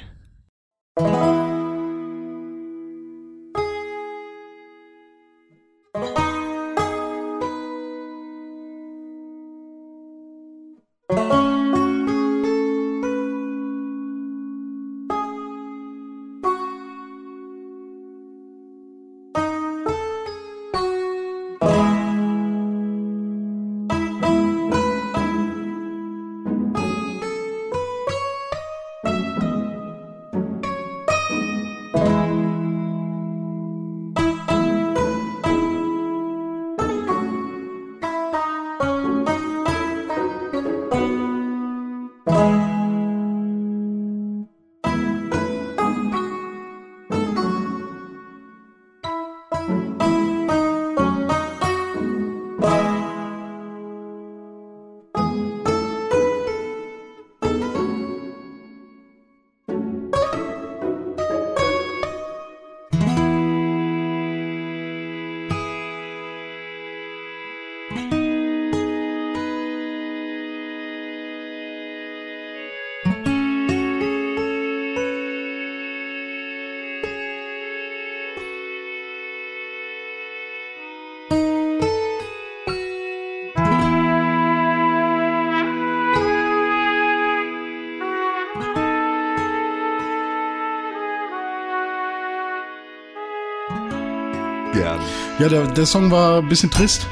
Speaker 3: Ja, der, der Song war ein bisschen trist.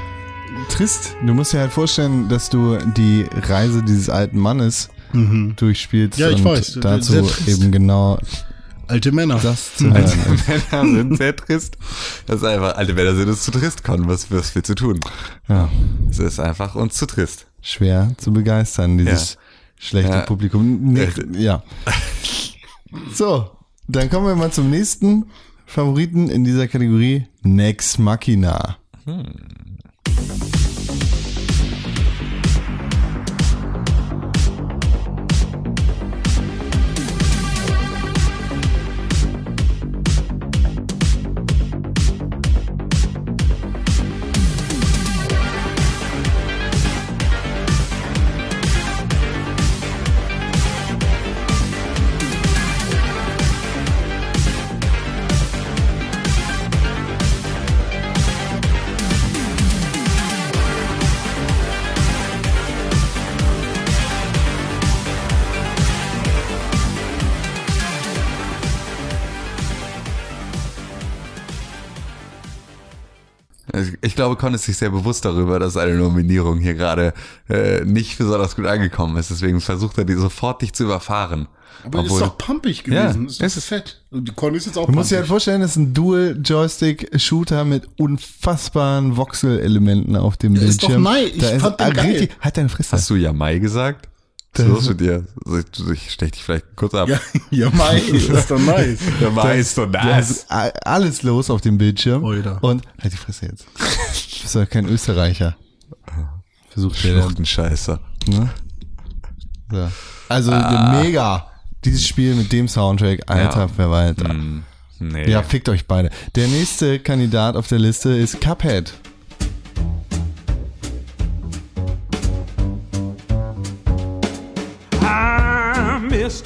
Speaker 1: Trist. Du musst dir halt vorstellen, dass du die Reise dieses alten Mannes durchspielst.
Speaker 3: Ja, ich
Speaker 1: und
Speaker 3: weiß.
Speaker 1: Dazu
Speaker 3: Sehr trist.
Speaker 1: eben genau
Speaker 3: Alte Männer.
Speaker 1: das <laughs> zu hören.
Speaker 2: Männer sind sehr trist. Das ist einfach, alte Männer sind uns zu trist, Con. Was, was wir zu tun?
Speaker 1: Ja,
Speaker 2: Es ist einfach uns zu trist.
Speaker 1: schwer zu begeistern, dieses
Speaker 2: Ja.
Speaker 1: schlechte
Speaker 2: Ja.
Speaker 1: Publikum. Nee, ja. <laughs> So, dann kommen wir mal zum nächsten Favoriten in dieser Kategorie. Nex Machina.
Speaker 2: Also glaube, Con ist sich sehr bewusst darüber, dass eine Nominierung hier gerade äh, nicht besonders gut angekommen ist. Deswegen versucht er die sofort dich zu überfahren.
Speaker 3: Aber ist doch pumpig gewesen.
Speaker 2: Ja,
Speaker 3: ist doch
Speaker 2: ist es.
Speaker 3: fett. Und die Conny ist jetzt auch
Speaker 1: Du musst dir halt vorstellen, das ist ein Dual-Joystick-Shooter mit unfassbaren Voxel-Elementen auf dem
Speaker 3: ist doch
Speaker 1: Bildschirm.
Speaker 3: nice. Ich
Speaker 1: Da ist
Speaker 3: fand den geil.
Speaker 1: richtig, halt deine Fresse.
Speaker 2: Hast du Jamai gesagt? Was ist los mit dir? Ich, stech dich vielleicht kurz ab.
Speaker 3: Ja, <laughs> ja, Mai, <laughs> ist doch nice.
Speaker 2: Jamai ist so
Speaker 1: Da
Speaker 2: nice.
Speaker 1: ist alles los auf dem Bildschirm.
Speaker 3: Oida.
Speaker 1: Und halt die Fresse jetzt. Du <laughs> bist doch kein Österreicher. Versuch dir dann.
Speaker 2: Schluchtenscheißer.
Speaker 1: Ne? So. Also mega. Dieses Spiel mit dem Soundtrack, alter
Speaker 2: Ja.
Speaker 1: Verwalter.
Speaker 2: Hm, nee.
Speaker 1: Ja, fickt euch beide. Der nächste Kandidat auf der Liste ist Cuphead.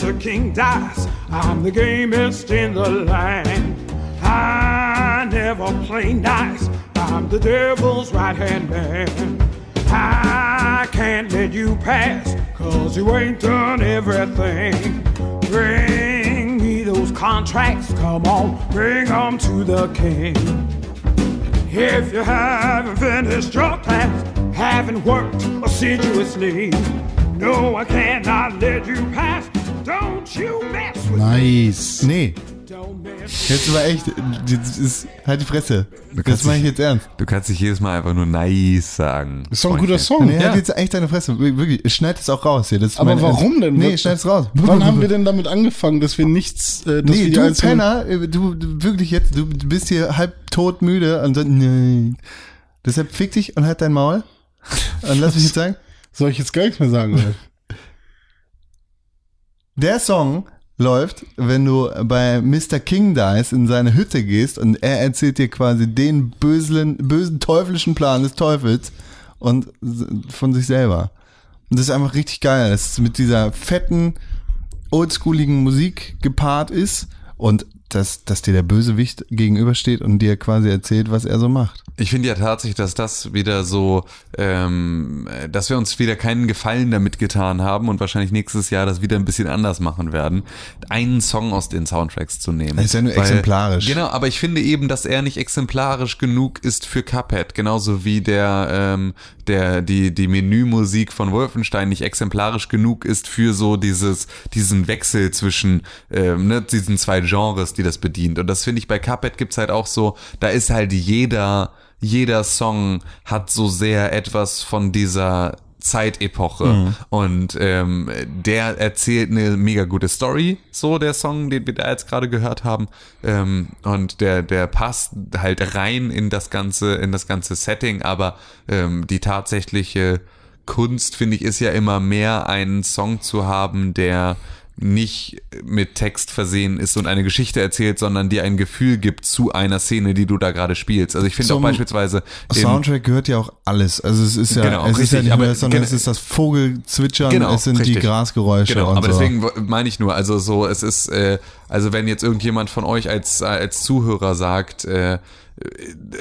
Speaker 4: I'm King dies, I'm the gamest in the land. I never play nice. I'm the devil's right hand man. I can't let you pass, cause you ain't done everything. Bring me those contracts, come on, bring them to the king. If you haven't finished your task, haven't worked assiduously, no, I cannot let you pass.
Speaker 3: Nice.
Speaker 1: Nee, jetzt aber echt. Das ist, halt die Fresse. Das meine ich jetzt ernst.
Speaker 2: Du kannst nicht jedes Mal einfach nur nice sagen.
Speaker 3: Ist doch ein
Speaker 2: Freundchen.
Speaker 3: guter Song.
Speaker 1: Nee, halt
Speaker 2: Ja.
Speaker 1: jetzt echt deine Fresse. Wir- Wirklich, schneid es auch raus hier.
Speaker 3: Aber warum denn?
Speaker 1: Nee, schneid es raus.
Speaker 3: Wann <laughs> haben wir denn damit angefangen, dass wir nichts, äh, dass
Speaker 1: Nee, du Penner, äh, du, du wirklich jetzt, du bist hier halb tot müde und dann, nein. Deshalb fick dich und halt dein Maul. Und lass mich jetzt sagen,
Speaker 3: Soll ich jetzt gar nichts mehr sagen? <laughs>
Speaker 1: Der Song läuft, wenn du bei Mr. King Dice in seine Hütte gehst und er erzählt dir quasi den bösen, bösen teuflischen Plan des Teufels und von sich selber. Und das ist einfach richtig geil, dass es mit dieser fetten, oldschooligen Musik gepaart ist und dass, dass dir der Bösewicht gegenübersteht und dir quasi erzählt, was er so macht.
Speaker 2: Ich finde ja tatsächlich, dass das wieder so, ähm, dass wir uns wieder keinen Gefallen damit getan haben und wahrscheinlich nächstes Jahr das wieder ein bisschen anders machen werden, einen Song aus den Soundtracks zu nehmen.
Speaker 1: Das ist ja nur exemplarisch.
Speaker 2: Genau, aber ich finde eben, dass er nicht exemplarisch genug ist für Cuphead, genauso wie der, ähm, der, die, die Menümusik von Wolfenstein nicht exemplarisch genug ist für so dieses, diesen Wechsel zwischen, ähm, ne, diesen zwei Genres, die das bedient. Und das finde ich bei Cuphead gibt's halt auch so, da ist halt jeder, jeder Song hat so sehr etwas von dieser Zeitepoche. Und ähm, der erzählt eine mega gute Story, so der Song, den wir da jetzt gerade gehört haben. Ähm, und der der passt halt rein in das ganze in das ganze Setting, aber ähm, die tatsächliche Kunst finde ich ist ja immer mehr einen Song zu haben, der nicht mit Text versehen ist und eine Geschichte erzählt, sondern dir ein Gefühl gibt zu einer Szene, die du da gerade spielst. Also ich finde auch beispielsweise
Speaker 1: Soundtrack gehört ja auch alles. Also es ist ja,
Speaker 2: Genau,
Speaker 1: es ist ja
Speaker 2: richtig,
Speaker 1: nicht das, sondern es ist das Vogelzwitschern,
Speaker 2: Genau,
Speaker 1: es sind die
Speaker 2: richtig.
Speaker 1: Grasgeräusche
Speaker 2: Genau,
Speaker 1: und
Speaker 2: aber
Speaker 1: so.
Speaker 2: deswegen meine ich nur, also so, es ist, äh, Also wenn jetzt irgendjemand von euch als, als Zuhörer sagt, äh,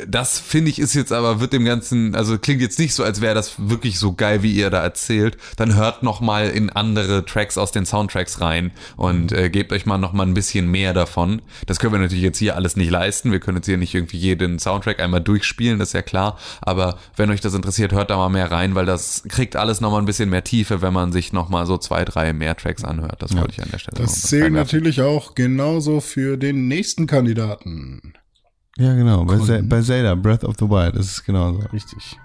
Speaker 2: das finde ich ist jetzt aber wird dem ganzen also klingt jetzt nicht so als wäre das wirklich so geil wie ihr da erzählt. Dann hört noch mal in andere Tracks aus den Soundtracks rein und äh, gebt euch mal noch mal ein bisschen mehr davon. Das können wir natürlich jetzt hier alles nicht leisten. Wir können jetzt hier nicht irgendwie jeden Soundtrack einmal durchspielen das ist ja klar. Aber wenn euch das interessiert hört da mal mehr rein weil das kriegt alles noch mal ein bisschen mehr Tiefe wenn man sich noch mal so zwei drei mehr Tracks anhört. Das wollte ich an der Stelle
Speaker 3: Das zählt natürlich auch genauso für den nächsten Kandidaten.
Speaker 1: Ja, genau. Bei. Ze bei Zelda, Breath of the Wild, ist es genauso.
Speaker 3: Richtig.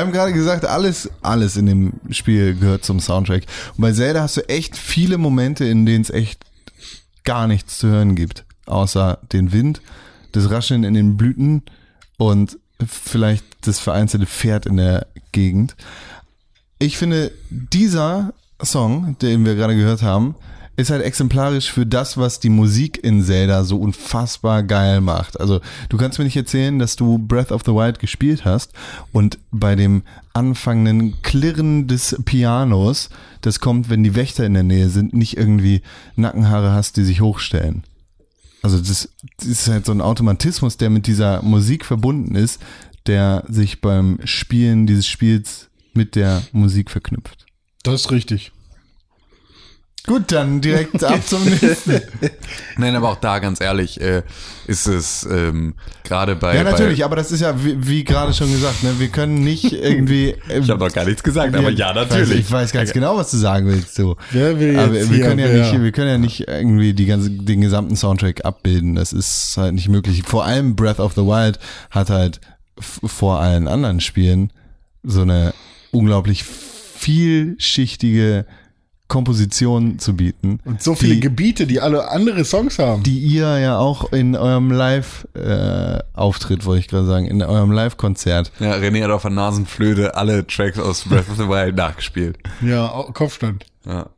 Speaker 1: Wir haben gerade gesagt, alles, alles in dem Spiel gehört zum Soundtrack. Und bei Zelda hast du echt viele Momente, in denen es echt gar nichts zu hören gibt. Außer den Wind, das Rascheln in den Blüten und vielleicht das vereinzelte Pferd in der Gegend. Ich finde, dieser Song, den wir gerade gehört haben, ist halt exemplarisch für das, was die Musik in Zelda so unfassbar geil macht. Also du kannst mir nicht erzählen, dass du Breath of the Wild gespielt hast und bei dem anfangenden Klirren des Pianos, das kommt, wenn die Wächter in der Nähe sind, nicht irgendwie Nackenhaare hast, die sich hochstellen. Also das, das ist halt so ein Automatismus, der mit dieser Musik verbunden ist, der sich beim Spielen dieses Spiels mit der Musik verknüpft.
Speaker 3: Das ist richtig.
Speaker 1: Gut, dann direkt ab zum <laughs> nächsten.
Speaker 2: Nein, aber auch da ganz ehrlich äh, ist es ähm, gerade bei
Speaker 1: Ja, natürlich,
Speaker 2: bei,
Speaker 1: aber das ist ja, wie, wie gerade schon gesagt, ne, wir können nicht irgendwie. ähm,
Speaker 2: ich habe noch gar nichts gesagt, aber ja
Speaker 1: Ich weiß,
Speaker 2: natürlich.
Speaker 1: ich weiß ganz genau, was du sagen willst. So.
Speaker 3: Wer will
Speaker 1: aber
Speaker 3: jetzt
Speaker 1: wir können ja nicht, wir können ja nicht irgendwie die ganze, den gesamten Soundtrack abbilden. Das ist halt nicht möglich. Vor allem Breath of the Wild hat halt vor allen anderen Spielen so eine unglaublich vielschichtige Komposition zu bieten.
Speaker 3: Und so viele
Speaker 1: die,
Speaker 3: Gebiete, die alle andere Songs haben.
Speaker 1: die ihr ja auch in eurem Live-Auftritt, wollte ich gerade sagen, in eurem Live-Konzert
Speaker 2: Ja, René hat auf der Nasenflöte alle Tracks aus Breath of the Wild nachgespielt.
Speaker 3: ja, Kopfstand.
Speaker 2: Ja.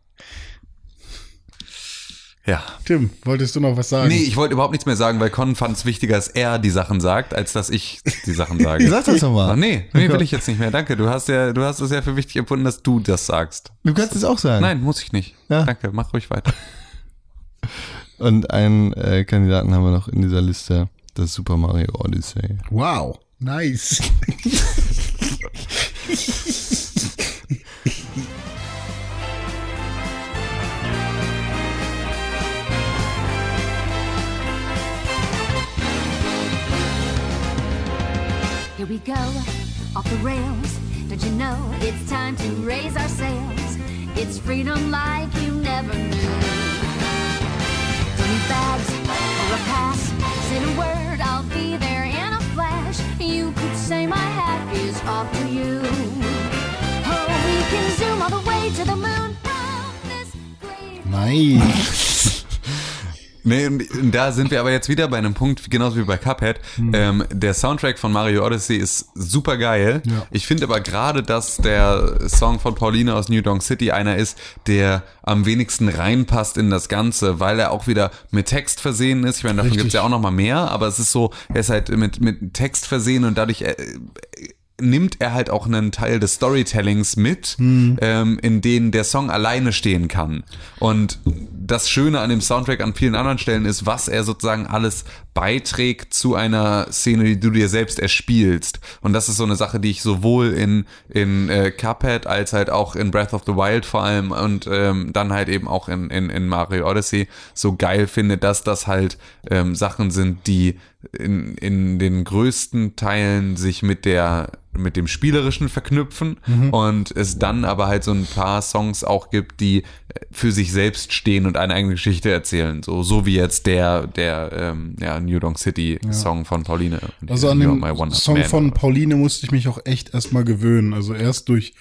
Speaker 2: Ja.
Speaker 3: Tim, wolltest du noch was sagen?
Speaker 2: Nee, ich wollte überhaupt nichts mehr sagen, weil Con fand es wichtiger, dass er die Sachen sagt, als dass ich die Sachen <laughs> sage.
Speaker 1: Sag das doch
Speaker 2: Ach,
Speaker 1: mal.
Speaker 2: nee, nee, <laughs> will ich jetzt nicht mehr. Danke. Du hast ja, du hast es ja für wichtig empfunden, dass du das sagst.
Speaker 1: Du kannst es auch sagen.
Speaker 2: Nein, muss ich nicht.
Speaker 1: Ja.
Speaker 2: Danke, mach ruhig weiter. <laughs>
Speaker 1: Und einen äh, Kandidaten haben wir noch in dieser Liste, das Super Mario Odyssey.
Speaker 3: Wow. Nice.
Speaker 5: Here we go, off the rails. Don't you know it's time to raise our sails? It's freedom like you never knew. Don't need bags or a pass. Say the word, I'll be there in a flash. You could say my hat is off to you. Oh, we can zoom all the way to the moon.
Speaker 3: Nice.
Speaker 2: Nee, da sind wir aber jetzt wieder bei einem Punkt, genauso wie bei Cuphead. Ähm, der Soundtrack von Mario Odyssey ist super geil.
Speaker 3: Ja.
Speaker 2: Ich finde aber gerade, dass der Song von Pauline aus New Donk City einer ist, der am wenigsten reinpasst in das Ganze, weil er auch wieder mit Text versehen ist. Ich meine, davon
Speaker 3: Richtig.
Speaker 2: gibt's ja auch noch mal mehr, aber es ist so, er ist halt mit, mit Text versehen und dadurch äh, nimmt er halt auch einen Teil des Storytellings mit, ähm, in denen der Song alleine stehen kann. Und das Schöne an dem Soundtrack an vielen anderen Stellen ist, was er sozusagen alles beiträgt zu einer Szene, die du dir selbst erspielst. Und das ist so eine Sache, die ich sowohl in, in äh, Cuphead als halt auch in Breath of the Wild vor allem und ähm, dann halt eben auch in, in, in Mario Odyssey so geil finde, dass das halt ähm, Sachen sind, die in, in den größten Teilen sich mit der mit dem spielerischen verknüpfen und es dann aber halt so ein paar Songs auch gibt, die äh, für sich selbst stehen und eine eigene Geschichte erzählen, so so wie jetzt der der ähm, ja, New Donk City Song von Pauline.
Speaker 3: Also an
Speaker 2: One-Up
Speaker 3: Song von Pauline musste ich mich auch echt erstmal gewöhnen. Also erst durch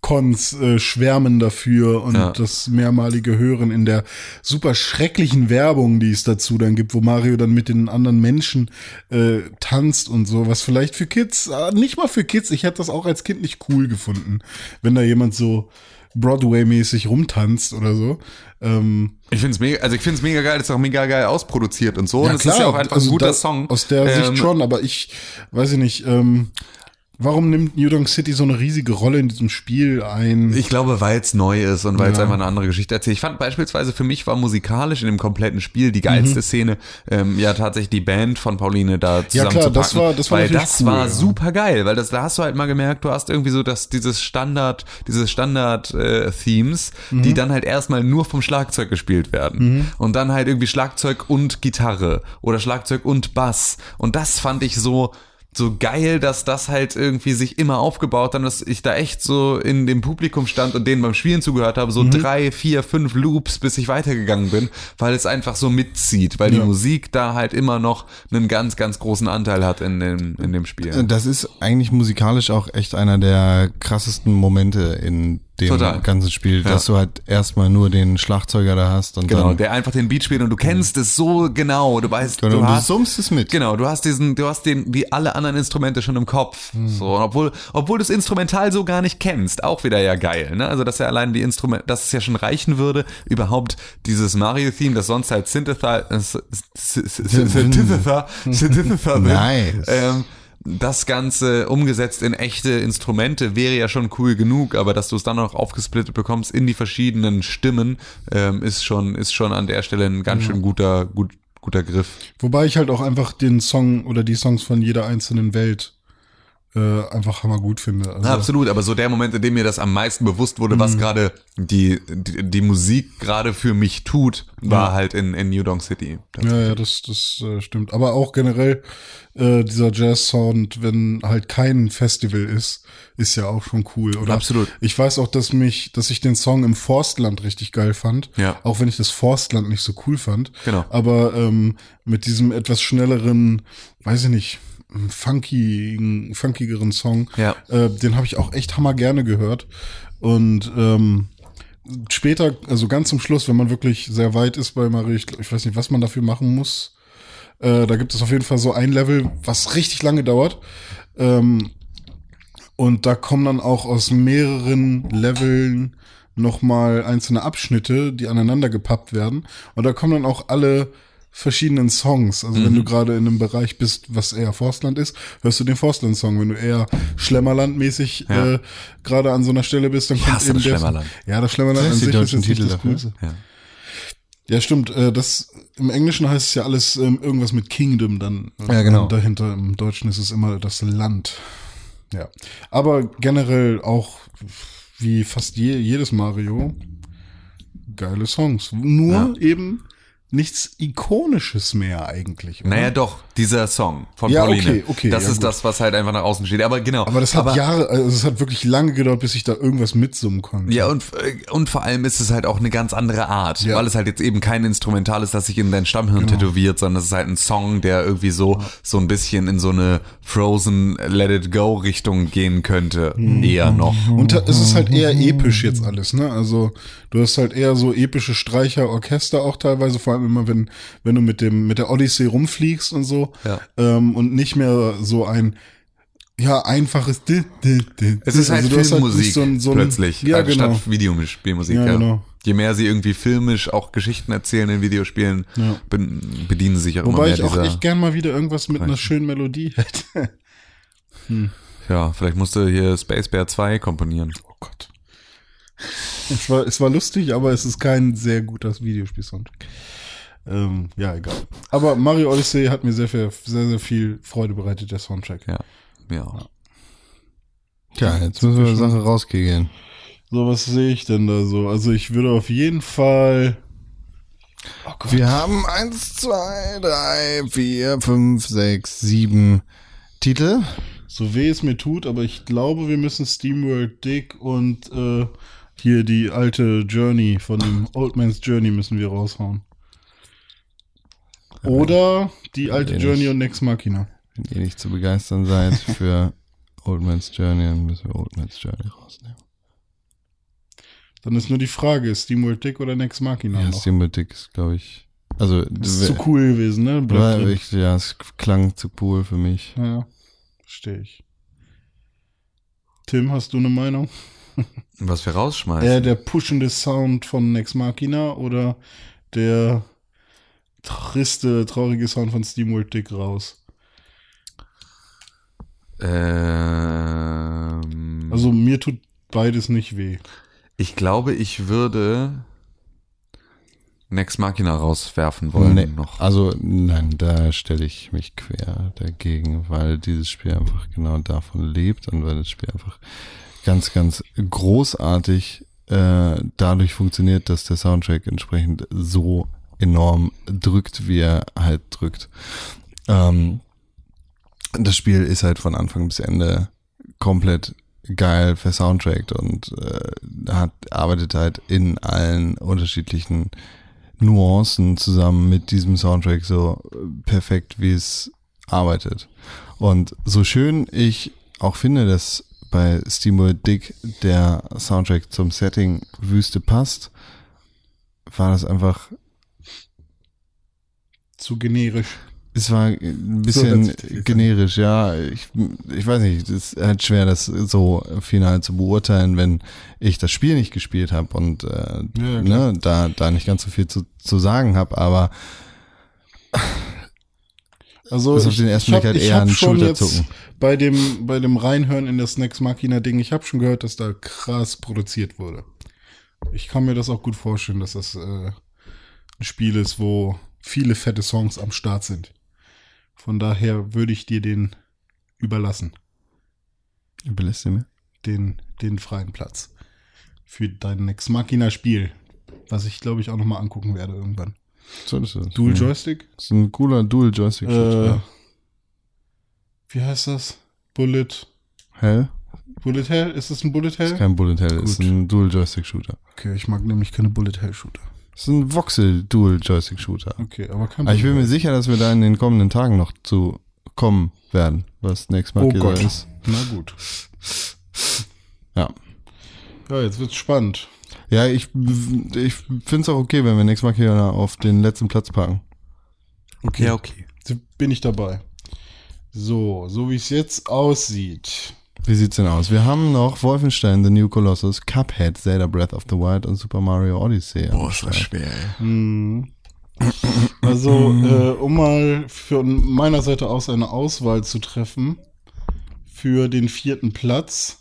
Speaker 3: Cons äh, schwärmen dafür und
Speaker 2: Ja.
Speaker 3: das mehrmalige Hören in der super schrecklichen Werbung, die es dazu dann gibt, wo Mario dann mit den anderen Menschen äh, tanzt und so, was vielleicht für Kids, äh, nicht mal für Kids, ich hätte das auch als Kind nicht cool gefunden, wenn da jemand so Broadway-mäßig rumtanzt oder so. Ähm,
Speaker 2: Ich finde es mega, also ich finde es mega geil, ist auch mega geil ausproduziert und so. und es ist ja auch einfach
Speaker 3: also
Speaker 2: ein guter
Speaker 3: da-
Speaker 2: Song.
Speaker 3: Aus der
Speaker 2: Ähm,
Speaker 3: Sicht schon, aber ich weiß ich nicht, ähm, warum nimmt New Donk City so eine riesige Rolle in diesem Spiel ein?
Speaker 2: Ich glaube, weil es neu ist und weil es
Speaker 3: Ja.
Speaker 2: einfach eine andere Geschichte erzählt. Ich fand beispielsweise für mich war musikalisch in dem kompletten Spiel die
Speaker 3: Mhm.
Speaker 2: geilste Szene ähm, ja tatsächlich die Band von Pauline da
Speaker 3: Ja,
Speaker 2: zusammen
Speaker 3: klar,
Speaker 2: zu
Speaker 3: das
Speaker 2: packen,
Speaker 3: war- das war
Speaker 2: weil das
Speaker 3: cool,
Speaker 2: war
Speaker 3: ja.
Speaker 2: super geil, weil das da hast du halt mal gemerkt, du hast irgendwie so das dieses Standard dieses Standard äh, Themes,
Speaker 3: Mhm.
Speaker 2: die dann halt erstmal nur vom Schlagzeug gespielt werden und dann halt irgendwie Schlagzeug und Gitarre oder Schlagzeug und Bass und das fand ich so so geil, dass das halt irgendwie sich immer aufgebaut hat, dass ich da echt so in dem Publikum stand und denen beim Spielen zugehört habe, so
Speaker 3: Mhm.
Speaker 2: drei, vier, fünf Loops, bis ich weitergegangen bin, weil es einfach so mitzieht, weil
Speaker 3: Ja.
Speaker 2: die Musik da halt immer noch einen ganz, ganz großen Anteil hat in dem, in dem Spiel.
Speaker 1: Das ist eigentlich musikalisch auch echt einer der krassesten Momente in dem
Speaker 2: Total.
Speaker 1: ganzen Spiel, dass du halt erstmal nur den Schlagzeuger da hast und
Speaker 2: Genau,
Speaker 1: dann
Speaker 2: der einfach den Beat spielt und du kennst es so genau, du weißt,
Speaker 1: Genau,
Speaker 2: du
Speaker 1: und du
Speaker 2: hast,
Speaker 1: summst es mit.
Speaker 2: Genau, du hast diesen, du hast den, die alle anderen Instrumente schon im Kopf. So, und obwohl, obwohl du es instrumental so gar nicht kennst, auch wieder ja geil, ne? Also, dass ja allein die Instrumente, dass es ja schon reichen würde, überhaupt dieses Mario-Theme, das sonst halt Synthesizer, äh, Synthesizer, Synthesizer,
Speaker 1: Nice.
Speaker 2: ähm, das Ganze umgesetzt in echte Instrumente wäre ja schon cool genug, aber dass du es dann noch aufgesplittet bekommst in die verschiedenen Stimmen, ähm, ist schon, ist schon an der Stelle ein ganz schön guter, gut, guter Griff.
Speaker 3: Wobei ich halt auch einfach den Song oder die Songs von jeder einzelnen Welt äh, einfach hammergut finde. Also,
Speaker 2: Ja, absolut, aber so der Moment, in dem mir das am meisten bewusst wurde, was gerade die, die, die Musik gerade für mich tut, war halt in, in New Donk City.
Speaker 3: Ja, ja, das, das äh, stimmt. Aber auch generell äh, dieser Jazz-Sound, wenn halt kein Festival ist, ist ja auch schon cool, oder?
Speaker 2: Absolut.
Speaker 3: Ich weiß auch, dass mich, dass ich den Song im Forstland richtig geil fand.
Speaker 2: Ja.
Speaker 3: Auch wenn ich das Forstland nicht so cool fand.
Speaker 2: Genau.
Speaker 3: Aber ähm, mit diesem etwas schnelleren, weiß ich nicht, funky, funkigeren Song,
Speaker 2: Ja.
Speaker 3: äh, den habe ich auch echt hammer gerne gehört. Und ähm, später, also ganz zum Schluss, wenn man wirklich sehr weit ist bei Marie, ich, ich weiß nicht, was man dafür machen muss. Äh, da gibt es auf jeden Fall so ein Level, was richtig lange dauert. Ähm, und da kommen dann auch aus mehreren Leveln nochmal einzelne Abschnitte, die aneinander gepappt werden. Und da kommen dann auch alle verschiedenen Songs. Also
Speaker 2: Mhm.
Speaker 3: wenn du gerade in einem Bereich bist, was eher Forstland ist, hörst du den Forstland-Song. Wenn du eher Schlemmerland-mäßig
Speaker 2: Ja.
Speaker 3: äh, gerade an so einer Stelle bist, dann kommt
Speaker 2: hasse
Speaker 3: eben
Speaker 2: das
Speaker 3: der
Speaker 2: Schlemmerland.
Speaker 3: Ja, das Schlemmerland
Speaker 1: Das
Speaker 3: an sich ist jetzt nicht
Speaker 1: Titel
Speaker 3: das. Coolste.
Speaker 2: Ja.
Speaker 3: Ja, stimmt. Äh, das im Englischen heißt es ja alles ähm, irgendwas mit Kingdom dann. äh,
Speaker 1: Ja, genau.
Speaker 3: Dahinter im Deutschen ist es immer das Land. Ja. Aber generell auch wie fast je, jedes Mario geile Songs. Nur eben nichts Ikonisches mehr eigentlich. Oder?
Speaker 2: Naja, doch, dieser Song von
Speaker 3: Ja,
Speaker 2: Pauline.
Speaker 3: okay, okay,
Speaker 2: das
Speaker 3: ja,
Speaker 2: ist
Speaker 3: gut.
Speaker 2: das, was halt einfach nach außen steht. Aber genau.
Speaker 3: aber das hat Jahre, also es hat wirklich lange gedauert, bis ich da irgendwas mitsummen konnte.
Speaker 2: Ja, und, äh, und vor allem ist es halt auch eine ganz andere Art,
Speaker 3: Ja.
Speaker 2: weil es halt jetzt eben kein Instrumental ist, das sich in dein Stammhirn tätowiert, sondern es ist halt ein Song, der irgendwie so, so ein bisschen in so eine Frozen Let It Go Richtung gehen könnte. Eher noch.
Speaker 3: Und es ist halt eher episch jetzt alles, ne? Also du hast halt eher so epische Streicher, Orchester auch teilweise, vor allem immer wenn wenn du mit dem mit der Odyssey rumfliegst und so
Speaker 2: Ja.
Speaker 3: ähm, und nicht mehr so ein ja einfaches. Di, di, di,
Speaker 2: Es ist halt
Speaker 3: also du hast
Speaker 2: Filmmusik
Speaker 3: nicht so ein- so ein-
Speaker 2: plötzlich,
Speaker 3: Ja, genau.
Speaker 2: Videospielmusik.
Speaker 3: Ja,
Speaker 2: Ja,
Speaker 3: genau.
Speaker 2: Je mehr sie irgendwie filmisch auch Geschichten erzählen in Videospielen,
Speaker 3: Ja.
Speaker 2: bedienen sie sich auch immer
Speaker 3: Wobei
Speaker 2: mehr
Speaker 3: ich auch echt gern mal wieder irgendwas mit einer schönen Melodie hätte. <laughs>
Speaker 2: ja, vielleicht musste hier Space Bear 2 komponieren.
Speaker 3: Oh Gott. Es war, es war lustig, aber es ist kein sehr guter Videospiel-Soundtrack. Ähm, ja, egal. Aber Mario Odyssey hat mir sehr, viel, sehr, sehr viel Freude bereitet, der Soundtrack.
Speaker 2: Ja, ja.
Speaker 1: Tja, jetzt müssen wir die Sache rauskegeln.
Speaker 3: So, was sehe ich denn da so? Also ich würde auf jeden Fall
Speaker 1: Wir haben eins, zwei, drei, vier, fünf, sechs, sieben Titel.
Speaker 3: So weh es mir tut, aber ich glaube, wir müssen SteamWorld Dick und äh, hier die alte Journey von dem Old Man's Journey müssen wir raushauen. Oder die alte
Speaker 1: eh
Speaker 3: Journey
Speaker 1: nicht.
Speaker 3: und Next Machina.
Speaker 1: Wenn ihr nicht zu begeistern seid für Old Man's Journey, dann müssen wir Old Man's Journey rausnehmen.
Speaker 3: Dann ist nur die Frage, ist SteamWorld Dick oder Next Machina
Speaker 1: Ja,
Speaker 3: noch?
Speaker 1: Steamboat Dick ist, glaube ich. Also,
Speaker 3: Das ist zu cool gewesen, ne?
Speaker 1: War ich, ja, es klang zu cool für mich.
Speaker 3: Ja, verstehe ich. Tim, hast du eine Meinung?
Speaker 2: Was wir rausschmeißen.
Speaker 3: Eher der pushende Sound von Nex Machina oder der triste, traurige Sound von SteamWorld Dick raus?
Speaker 2: ähm,
Speaker 3: Also mir tut beides nicht weh.
Speaker 2: ich glaube, ich würde Next Machina rauswerfen wollen
Speaker 1: Nee,
Speaker 2: noch.
Speaker 1: Also, nein, da stelle ich mich quer dagegen, weil dieses Spiel einfach genau davon lebt und weil das Spiel einfach ganz, ganz großartig äh, dadurch funktioniert, dass der Soundtrack entsprechend so enorm drückt, wie er halt drückt. Ähm, das Spiel ist halt von Anfang bis Ende komplett geil versoundtrackt und äh, hat arbeitet halt in allen unterschiedlichen Nuancen zusammen mit diesem Soundtrack so perfekt, wie es arbeitet. Und so schön ich auch finde, dass bei Steamworld Dick der Soundtrack zum Setting Wüste passt, war das einfach
Speaker 3: Zu generisch.
Speaker 1: es war ein
Speaker 3: So
Speaker 1: bisschen
Speaker 3: an.
Speaker 1: generisch, ja. Ich, ich weiß nicht, es ist halt schwer, das so final zu beurteilen, wenn ich das Spiel nicht gespielt habe und äh,
Speaker 3: Ja,
Speaker 1: ne, da, da nicht ganz so viel zu, zu sagen habe, aber
Speaker 3: Also
Speaker 1: ist auf den ersten Blick halt
Speaker 3: ich
Speaker 1: eher ein Schulterzucken.
Speaker 3: bei dem bei dem Reinhören in das Next Machina Ding, ich habe schon gehört, dass da krass produziert wurde. Ich kann mir das auch gut vorstellen, dass das äh, ein Spiel ist, wo viele fette Songs am Start sind. Von daher würde ich dir den überlassen,
Speaker 1: überlässt du mir?
Speaker 3: den den freien Platz für dein Next Machina Spiel, was ich glaube ich auch noch mal angucken werde irgendwann.
Speaker 1: So ist es.
Speaker 3: Dual
Speaker 1: ja.
Speaker 3: Joystick?
Speaker 1: Das ist ein cooler Dual Joystick.
Speaker 3: Äh, wie heißt das? Bullet
Speaker 1: Hell?
Speaker 3: Bullet Hell? Ist das ein Bullet
Speaker 1: Ist
Speaker 3: Hell?
Speaker 1: kein Bullet Hell, ist
Speaker 3: Gut.
Speaker 1: ein Dual Joystick Shooter.
Speaker 3: Okay, ich mag nämlich keine Bullet Hell Shooter.
Speaker 1: Das ist ein Voxel Dual Joystick Shooter.
Speaker 3: Okay, aber kein
Speaker 1: Aber ich bin mir sicher, dass wir da in den kommenden Tagen noch zu kommen werden, was nächstes Mal
Speaker 3: Oh Gott.
Speaker 1: ist.
Speaker 3: Na gut.
Speaker 1: Ja.
Speaker 3: Ja, jetzt wird's spannend.
Speaker 1: Ja, ich, ich finde es auch okay, wenn wir nächstes Mal hier auf den letzten Platz packen.
Speaker 3: Okay.
Speaker 2: Ja, okay.
Speaker 3: Bin ich dabei. So, so wie es jetzt aussieht.
Speaker 1: Wie sieht's denn aus? Wir haben noch Wolfenstein, The New Colossus, Cuphead, Zelda Breath of the Wild und Super Mario Odyssey.
Speaker 2: Boah, ist das schwer, ey.
Speaker 3: Hm. Also, <clears throat> äh, um mal von meiner Seite aus eine Auswahl zu treffen für den vierten Platz.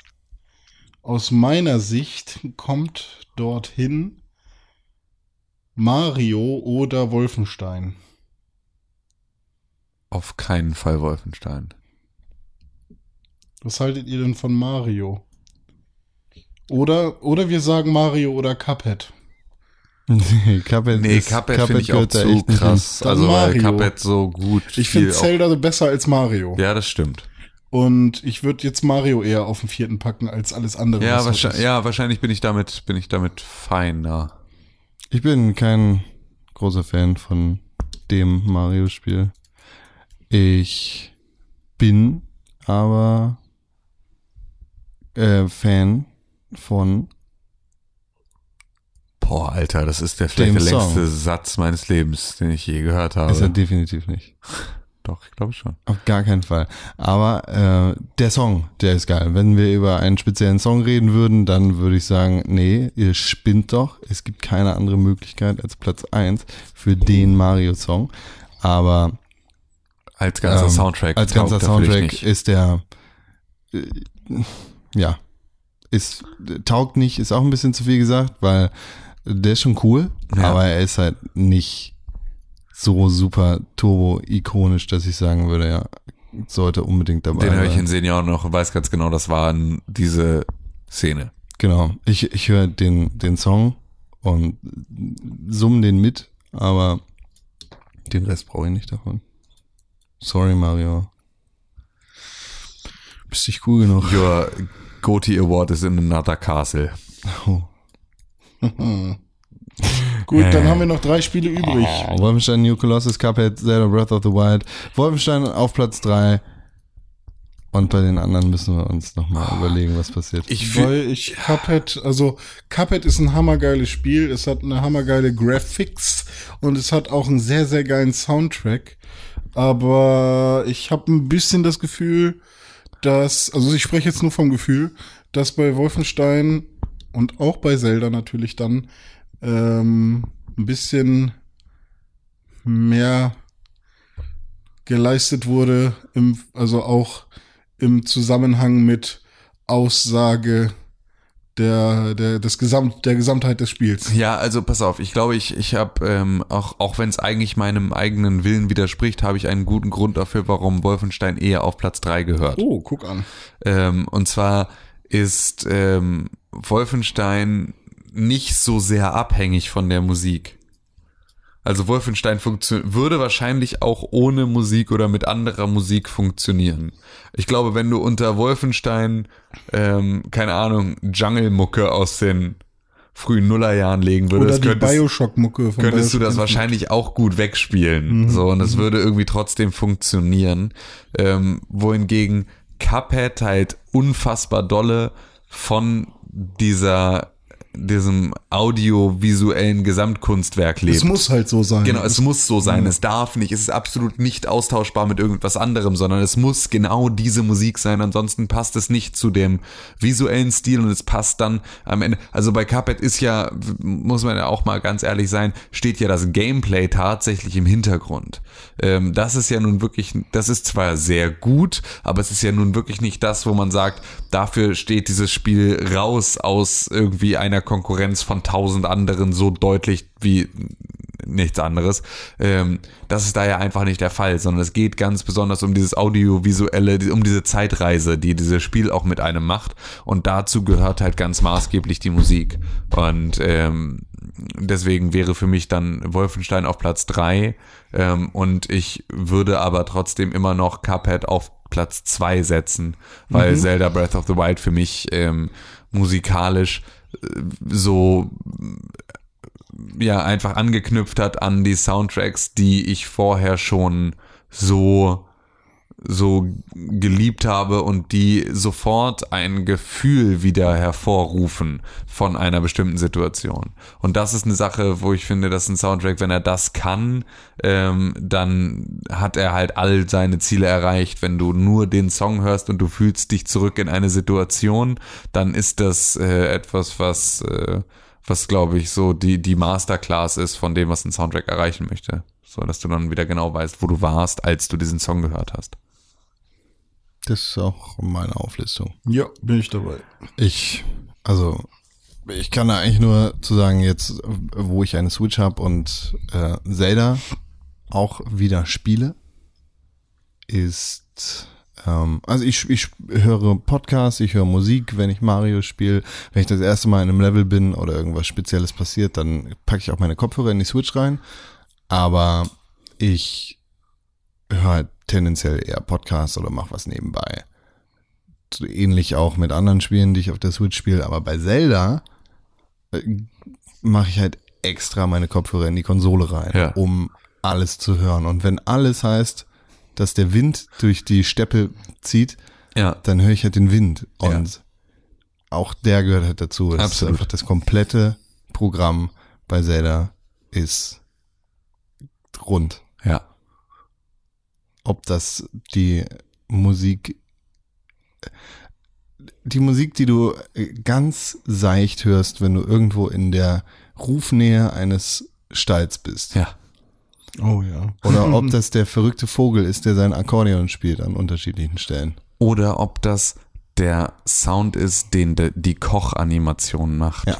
Speaker 3: Aus meiner Sicht kommt dorthin Mario oder Wolfenstein.
Speaker 2: Auf keinen Fall Wolfenstein.
Speaker 3: Was haltet ihr denn von Mario? Oder, oder wir sagen Mario oder Cuphead.
Speaker 1: nee, Cuphead,
Speaker 2: Nee,
Speaker 1: ist-
Speaker 2: Cuphead finde ich auch zu krass.
Speaker 3: Dann
Speaker 2: Also, weil
Speaker 3: Mario.
Speaker 2: Cuphead so gut.
Speaker 3: Ich finde Zelda besser als Mario.
Speaker 2: auch- Ja, das stimmt.
Speaker 3: Und ich würde jetzt Mario eher auf den vierten packen als alles andere.
Speaker 2: Ja, wahrscheinlich, ja, wahrscheinlich bin ich damit, bin ich damit fein, ja.
Speaker 1: Ich bin kein großer Fan von dem Mario-Spiel. Ich bin aber äh, Fan von
Speaker 2: Boah, Alter, das ist der vielleicht der längste
Speaker 1: Song.
Speaker 2: Satz meines Lebens, den ich je gehört habe.
Speaker 1: ist er definitiv nicht. <laughs>
Speaker 2: Doch, ich glaube schon.
Speaker 1: Auf gar keinen Fall. Aber äh, der Song, der ist geil. Wenn wir über einen speziellen Song reden würden, dann würde ich sagen, nee, ihr spinnt doch. Es gibt keine andere Möglichkeit als Platz eins für den Mario-Song. Aber
Speaker 2: Als ganzer
Speaker 1: Ähm,
Speaker 2: Soundtrack.
Speaker 1: als ganzer
Speaker 2: er
Speaker 1: Soundtrack ist der äh, ja ist taugt nicht ist auch ein bisschen zu viel gesagt weil der ist schon cool
Speaker 2: Ja.
Speaker 1: aber er ist halt nicht so super turbo ikonisch dass ich sagen würde ja sollte unbedingt dabei
Speaker 2: Den höre ich
Speaker 1: sein
Speaker 2: in Senioren noch und weiß ganz genau, das war diese Szene.
Speaker 1: genau ich ich höre den den Song und summe den mit aber den Rest brauche ich nicht davon. Sorry, Mario. Bist nicht cool genug.
Speaker 2: Your Goatee Award is in another castle.
Speaker 1: Oh. <laughs>
Speaker 3: Gut, dann haben wir noch drei Spiele übrig.
Speaker 1: Wolfenstein New Colossus, Cuphead, Zelda Breath of the Wild. Wolfenstein auf Platz 3. Und bei den anderen müssen wir uns nochmal überlegen, was passiert.
Speaker 2: Ich
Speaker 3: Weil ich Cuphead, also Cuphead ist ein hammergeiles Spiel, es hat eine hammergeile Graphics und es hat auch einen sehr, sehr geilen Soundtrack. Aber ich habe ein bisschen das Gefühl, dass, also ich spreche jetzt nur vom Gefühl, dass bei Wolfenstein und auch bei Zelda natürlich dann ähm, ein bisschen mehr geleistet wurde, im, also auch im Zusammenhang mit Aussage der, der, des Gesamt, der Gesamtheit des Spiels.
Speaker 2: ja, also pass auf, ich glaube, ich, ich habe, ähm, auch, auch wenn es eigentlich meinem eigenen Willen widerspricht, habe ich einen guten Grund dafür, warum Wolfenstein eher auf Platz 3 gehört.
Speaker 3: Oh, guck an.
Speaker 2: Ähm, und zwar ist ähm, Wolfenstein nicht so sehr abhängig von der Musik. Also Wolfenstein würde wahrscheinlich auch ohne Musik oder mit anderer Musik funktionieren. Ich glaube, wenn du unter Wolfenstein, ähm, keine Ahnung, Jungle-Mucke aus den frühen Nullerjahren legen würdest, könntest, könntest du
Speaker 3: Bioshock
Speaker 2: das
Speaker 3: Infinite.
Speaker 2: wahrscheinlich auch gut wegspielen. So, und es würde irgendwie trotzdem funktionieren. Ähm, wohingegen Cuphead halt unfassbar dolle von dieser, diesem audiovisuellen Gesamtkunstwerk lebt.
Speaker 3: Es muss halt so sein.
Speaker 2: Genau, es muss so sein. Es darf nicht. Es ist absolut nicht austauschbar mit irgendwas anderem, sondern es muss genau diese Musik sein. Ansonsten passt es nicht zu dem visuellen Stil und es passt dann am Ende. Also bei Cuphead ist ja, muss man ja auch mal ganz ehrlich sein, steht ja das Gameplay tatsächlich im Hintergrund. Ähm, das ist ja nun wirklich, das ist zwar sehr gut, aber es ist ja nun wirklich nicht das, wo man sagt, dafür steht dieses Spiel raus aus irgendwie einer Konkurrenz von tausend anderen so deutlich wie nichts anderes. Ähm, das ist da ja einfach nicht der Fall, sondern es geht ganz besonders um dieses audiovisuelle, um diese Zeitreise, die dieses Spiel auch mit einem macht. Und dazu gehört halt ganz maßgeblich die Musik. Und ähm, deswegen wäre für mich dann Wolfenstein auf Platz drei ähm, und ich würde aber trotzdem immer noch Cuphead auf Platz zwei setzen, weil Zelda Breath of the Wild für mich ähm, musikalisch so ja einfach angeknüpft hat an die Soundtracks, die ich vorher schon so so geliebt habe und die sofort ein Gefühl wieder hervorrufen von einer bestimmten Situation. Und das ist eine Sache, wo ich finde, dass ein Soundtrack, wenn er das kann, ähm, dann hat er halt all seine Ziele erreicht. Wenn du nur den Song hörst und du fühlst dich zurück in eine Situation, dann ist das äh, etwas, was äh, was glaube ich so die die Masterclass ist von dem, was ein Soundtrack erreichen möchte, so dass du dann wieder genau weißt, wo du warst, als du diesen Song gehört hast.
Speaker 1: Das ist auch meine Auflistung.
Speaker 3: Ja, bin ich dabei.
Speaker 1: Ich, also, ich kann da eigentlich nur zu sagen, jetzt, wo ich eine Switch habe und äh, Zelda auch wieder spiele, ist, ähm, also ich, ich höre Podcasts, ich höre Musik, wenn ich Mario spiele. Wenn ich das erste Mal in einem Level bin oder irgendwas Spezielles passiert, dann packe ich auch meine Kopfhörer in die Switch rein. Aber ich höre halt tendenziell eher Podcasts oder mach was nebenbei. Ähnlich auch mit anderen Spielen, die ich auf der Switch spiele, aber bei Zelda äh, mache ich halt extra meine Kopfhörer in die Konsole rein,
Speaker 2: Ja.
Speaker 1: um alles zu hören. Und wenn alles heißt, dass der Wind durch die Steppe zieht,
Speaker 2: Ja,
Speaker 1: dann höre ich halt den Wind. Und auch der gehört halt dazu. Ist
Speaker 2: Absolut.
Speaker 1: einfach das komplette Programm bei Zelda ist rund. Ob das die Musik, die Musik, die du ganz seicht hörst, wenn du irgendwo in der Rufnähe eines Stalls bist.
Speaker 2: ja.
Speaker 3: Oh ja.
Speaker 1: Oder ob <laughs> das der verrückte Vogel ist, der sein Akkordeon spielt an unterschiedlichen Stellen.
Speaker 2: Oder ob das der Sound ist, den de, die Kochanimation macht.
Speaker 1: Ja.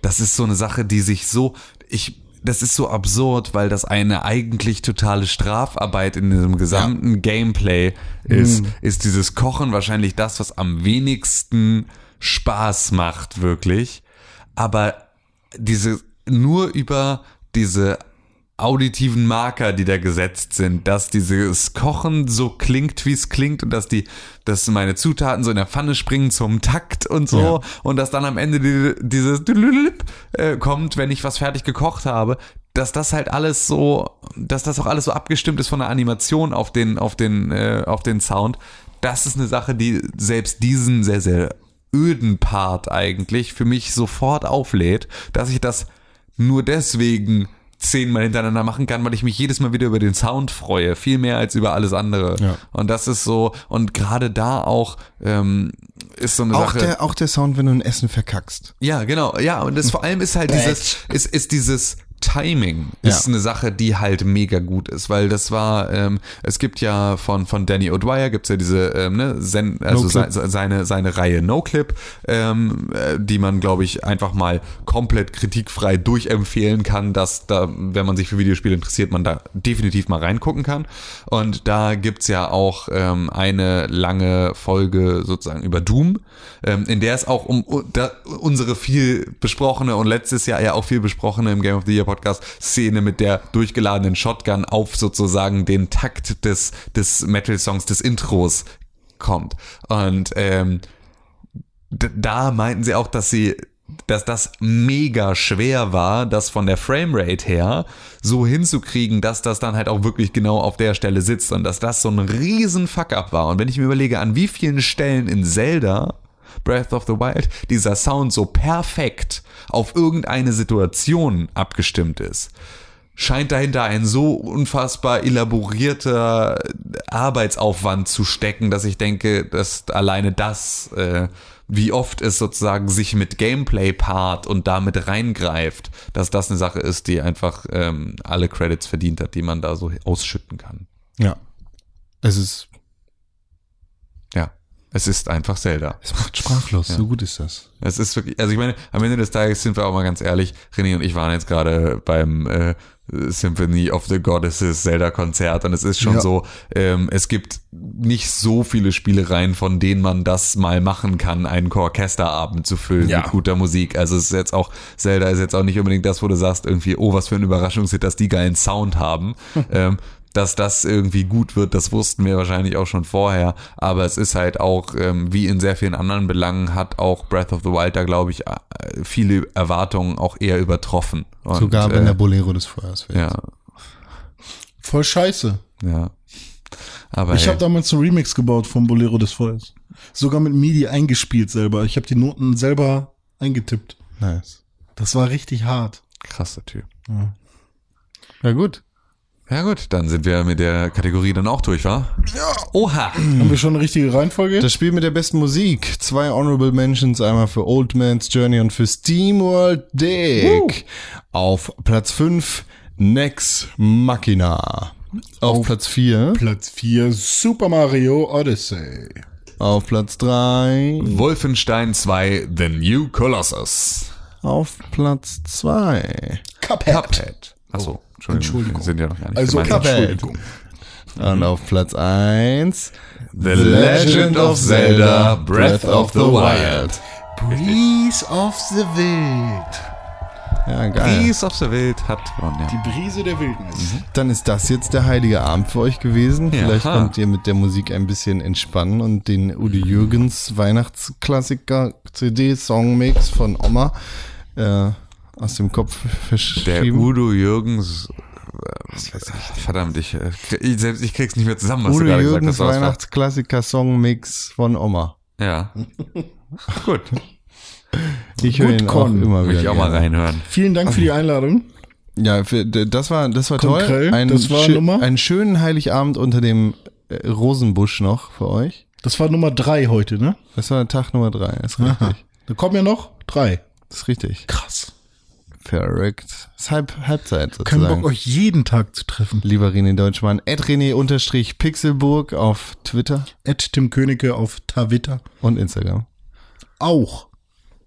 Speaker 2: Das ist so eine Sache, die sich so, ich, das ist so absurd, weil das eine eigentlich totale Strafarbeit in diesem gesamten Gameplay ist, ist dieses Kochen wahrscheinlich das, was am wenigsten Spaß macht, wirklich. Aber diese, nur über diese auditiven Marker, die da gesetzt sind, dass dieses Kochen so klingt, wie es klingt und dass die, dass meine Zutaten so in der Pfanne springen zum Takt und so
Speaker 1: Ja.
Speaker 2: und dass dann am Ende die, dieses äh, kommt, wenn ich was fertig gekocht habe, dass das halt alles so, dass das auch alles so abgestimmt ist von der Animation auf den, auf den, äh, auf den Sound. Das ist eine Sache, die selbst diesen sehr, sehr öden Part eigentlich für mich sofort auflädt, dass ich das nur deswegen zehnmal hintereinander machen kann, weil ich mich jedes Mal wieder über den Sound freue, viel mehr als über alles andere.
Speaker 1: Ja.
Speaker 2: Und das ist so, und gerade da auch ähm, ist so eine
Speaker 1: Auch
Speaker 2: Sache.
Speaker 1: der, auch der Sound, wenn du ein Essen verkackst.
Speaker 2: Ja, genau. Ja, und das <laughs> vor allem ist halt dieses, ist, ist dieses Timing ist
Speaker 1: Ja.
Speaker 2: eine Sache, die halt mega gut ist, weil das war, ähm, es gibt ja von von Danny O'Dwyer gibt's ja diese, ähm, ne, Zen, also
Speaker 1: No-Clip.
Speaker 2: se, seine seine Reihe No Clip, ähm, äh, die man glaube ich einfach mal komplett kritikfrei durchempfehlen kann, dass da, wenn man sich für Videospiele interessiert, man da definitiv mal reingucken kann. Und da gibt's ja auch ähm, eine lange Folge sozusagen über Doom, ähm, in der es auch um da, unsere viel besprochene und letztes Jahr ja auch viel besprochene im Game of the Year Podcast Szene mit der durchgeladenen Shotgun auf sozusagen den Takt des, des Metal-Songs, des Intros kommt. Und ähm, da meinten sie auch, dass sie dass das mega schwer war, das von der Framerate her so hinzukriegen, dass das dann halt auch wirklich genau auf der Stelle sitzt und dass das so ein riesen Fuck-up war. Und wenn ich mir überlege, an wie vielen Stellen in Zelda Breath of the Wild dieser Sound so perfekt auf irgendeine Situation abgestimmt ist, scheint dahinter ein so unfassbar elaborierter Arbeitsaufwand zu stecken, dass ich denke, dass alleine das, äh, wie oft es sozusagen sich mit Gameplay paart und damit reingreift, dass das eine Sache ist, die einfach ähm, alle Credits verdient hat, die man da so ausschütten kann.
Speaker 1: Ja. Es ist,
Speaker 2: Ja, es ist einfach Zelda.
Speaker 1: es macht sprachlos. So gut ist das.
Speaker 2: Es ist wirklich, also ich meine, am Ende des Tages sind wir auch mal ganz ehrlich, René und ich waren jetzt gerade beim äh, Symphony of the Goddesses Zelda-Konzert und es ist schon
Speaker 3: Ja.
Speaker 2: so, ähm, es gibt nicht so viele Spielereien, von denen man das mal machen kann, einen Orchesterabend zu füllen
Speaker 1: Ja.
Speaker 2: mit guter Musik. Also es ist jetzt auch, Zelda ist jetzt auch nicht unbedingt das, wo du sagst, irgendwie, oh, was für ein Überraschungshit, dass die geilen Sound haben. <laughs> ähm, dass das irgendwie gut wird, das wussten wir wahrscheinlich auch schon vorher. Aber es ist halt auch, ähm, wie in sehr vielen anderen Belangen, hat auch Breath of the Wild da, glaube ich, äh, viele Erwartungen auch eher übertroffen. Und,
Speaker 1: Sogar wenn
Speaker 2: äh,
Speaker 1: der Bolero des Feuers wird.
Speaker 2: Ja,
Speaker 3: Voll scheiße.
Speaker 2: ja. Aber
Speaker 3: Ich
Speaker 2: hey,
Speaker 3: habe damals einen Remix gebaut vom Bolero des Feuers. Sogar mit MIDI eingespielt selber. Ich habe die Noten selber eingetippt.
Speaker 1: Nice.
Speaker 3: Das war richtig hart.
Speaker 2: krasser Typ.
Speaker 1: Ja, gut.
Speaker 2: Ja gut, dann sind wir mit der Kategorie dann auch durch, wa? Ja. Oha.
Speaker 3: Haben wir schon eine richtige Reihenfolge?
Speaker 1: Das Spiel mit der besten Musik. Zwei Honorable Mentions, einmal für Old Man's Journey und für SteamWorld Dick. Auf Platz 5 Nex Machina. Auf, Platz 4.
Speaker 3: Platz 4 Super Mario Odyssey.
Speaker 1: Auf Platz 3.
Speaker 2: Wolfenstein 2 The New Colossus.
Speaker 1: Auf Platz 2.
Speaker 3: Cuphead.
Speaker 2: Cuphead. Achso, Entschuldigung.
Speaker 3: Entschuldigung.
Speaker 2: Wir sind ja noch gar nicht
Speaker 3: Also. Entschuldigung.
Speaker 1: Und auf Platz 1.
Speaker 2: The Legend of Zelda Breath of the Wild.
Speaker 3: Breeze of the Wild.
Speaker 1: Ja, geil.
Speaker 2: Peace of the Wild hat gewonnen, ja.
Speaker 3: Die Brise der Wildnis.
Speaker 1: Dann ist das jetzt der heilige Abend für euch gewesen.
Speaker 2: Ja.
Speaker 1: Vielleicht könnt ihr mit der Musik ein bisschen entspannen und den Udo Jürgens Weihnachtsklassiker CD Songmix von Oma äh, aus dem Kopf
Speaker 2: Der
Speaker 1: verschieben.
Speaker 2: Udo Jürgens. Verdammt, ich, äh, ich, selbst ich krieg's nicht mehr zusammen, was
Speaker 1: Udo
Speaker 2: du gerade gesagt
Speaker 1: Jürgens
Speaker 2: hast. aber es war-
Speaker 1: Weihnachtsklassiker Songmix von Oma.
Speaker 2: Ja. <laughs> Gut,
Speaker 1: Ich höre ihn auch immer wieder.
Speaker 2: will ich auch mal reinhören.
Speaker 3: Vielen Dank für die Einladung.
Speaker 1: Ja, für, das war das war toll.
Speaker 3: Konkrell,
Speaker 1: Ein,
Speaker 3: das war
Speaker 1: schö-
Speaker 3: Nummer?
Speaker 1: einen schönen Heiligabend unter dem äh, Rosenbusch noch für euch.
Speaker 3: Das war Nummer drei heute, ne?
Speaker 1: Das war Tag Nummer drei. Ist richtig.
Speaker 3: Da kommen ja noch drei.
Speaker 1: Das ist richtig.
Speaker 3: Krass.
Speaker 1: Verrückt. Ist halb, Halbzeit sozusagen.
Speaker 3: Bock, euch jeden Tag zu treffen.
Speaker 1: Lieber René Deutschmann, at René unterstrich Pixelburg auf Twitter
Speaker 3: Ed Tim Königke auf Twitter.
Speaker 1: und Instagram.
Speaker 3: Auch.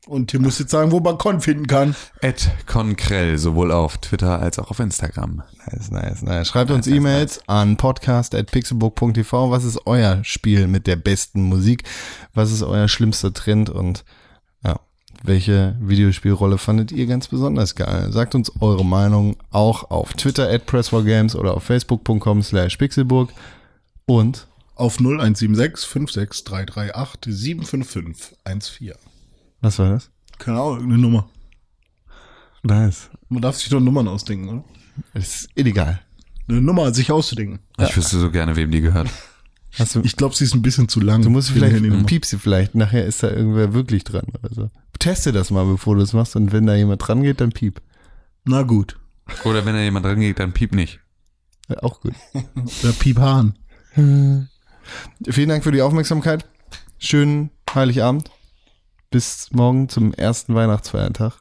Speaker 3: Und Tim muss jetzt sagen, wo man Con finden kann.
Speaker 2: Ed Konkrell, sowohl auf Twitter als auch auf Instagram.
Speaker 1: Nice, nice, nice. Schreibt uns E-Mails an podcast at pixelburg.tv. Was ist euer Spiel mit der besten Musik? Was ist euer schlimmster Trend? Und welche Videospielrolle fandet ihr ganz besonders geil? Sagt uns eure Meinung auch auf Twitter at Press4Games oder auf facebook.com slash pixelburg und
Speaker 3: Auf 0176 56338 755 14.
Speaker 1: was war das?
Speaker 3: Keine Ahnung, irgendeine Nummer.
Speaker 1: Nice.
Speaker 3: Man darf sich doch Nummern ausdenken, oder?
Speaker 1: Ist illegal.
Speaker 3: Eine Nummer sich auszudenken.
Speaker 2: Ich wüsste so gerne, wem die gehört. <laughs>
Speaker 1: Hast du,
Speaker 3: Ich glaube, sie ist ein bisschen zu lang.
Speaker 1: du musst vielleicht, piepst sie vielleicht, nachher ist da irgendwer wirklich dran oder so. Teste das mal, bevor du es machst und wenn da jemand dran geht, dann piep.
Speaker 3: Na gut.
Speaker 2: Oder wenn da jemand dran geht, dann piep nicht.
Speaker 1: Ja, auch gut. <laughs>
Speaker 3: Der Piephahn.
Speaker 1: Vielen Dank für die Aufmerksamkeit. Schönen Heiligabend. Bis morgen zum ersten Weihnachtsfeiertag.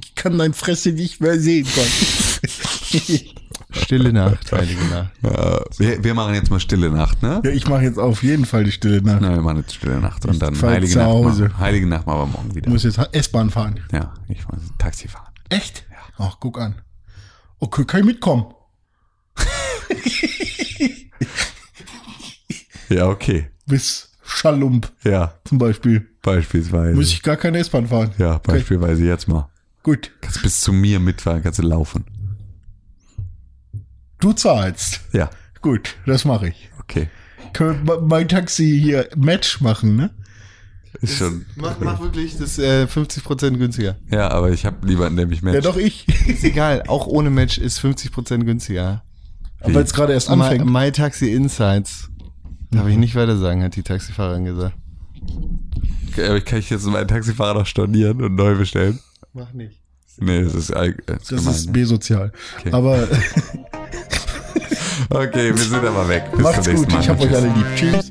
Speaker 3: Ich kann dein Fresse nicht mehr sehen, Gott. <laughs>
Speaker 1: Stille Nacht, heilige Nacht.
Speaker 2: Ja, wir, wir machen jetzt mal stille Nacht, ne?
Speaker 3: ja, ich mache jetzt auf jeden Fall die Stille Nacht.
Speaker 2: Na, wir machen jetzt stille Nacht und dann heilige Nacht.
Speaker 3: Hause.
Speaker 2: Machen. Heilige Nacht machen wir morgen wieder.
Speaker 3: Ich muss jetzt S-Bahn fahren.
Speaker 2: Ja, ich muss Taxi fahren.
Speaker 3: Echt? Ach, guck an. Okay, kann ich mitkommen? <laughs>
Speaker 2: Ja, okay.
Speaker 3: Bis Schallump
Speaker 2: Ja,
Speaker 3: zum Beispiel.
Speaker 2: beispielsweise.
Speaker 3: Muss ich gar keine S-Bahn fahren.
Speaker 2: ja, beispielsweise jetzt mal.
Speaker 3: Gut.
Speaker 2: Kannst bis zu mir mitfahren, kannst du laufen.
Speaker 3: Du zahlst.
Speaker 2: Ja,
Speaker 3: Gut, das mache ich.
Speaker 2: okay.
Speaker 3: Können wir mein Taxi hier Match machen, ne?
Speaker 2: Ist schon.
Speaker 1: Mach, mach wirklich das äh, 50% günstiger.
Speaker 2: Ja, aber ich habe niemanden, der mich
Speaker 3: Ja, doch ich.
Speaker 1: Ist egal, auch ohne Match ist 50% günstiger.
Speaker 3: Aber jetzt gerade erst
Speaker 1: My,
Speaker 3: anfängt.
Speaker 1: My Taxi Insights. Darf ich nicht weiter sagen, hat die Taxifahrerin gesagt.
Speaker 2: Okay, aber kann ich jetzt meinen Taxifahrer noch stornieren und neu bestellen?
Speaker 1: Mach nicht.
Speaker 2: Nee, das ist, all- das ist gemein.
Speaker 3: ist
Speaker 2: ne?
Speaker 3: B-sozial.
Speaker 2: Okay.
Speaker 3: Aber <laughs>
Speaker 2: Okay, wir sind aber weg. Bis
Speaker 3: macht's
Speaker 2: zum nächsten
Speaker 3: gut.
Speaker 2: Mal.
Speaker 3: Ich hab euch alle lieb. Tschüss.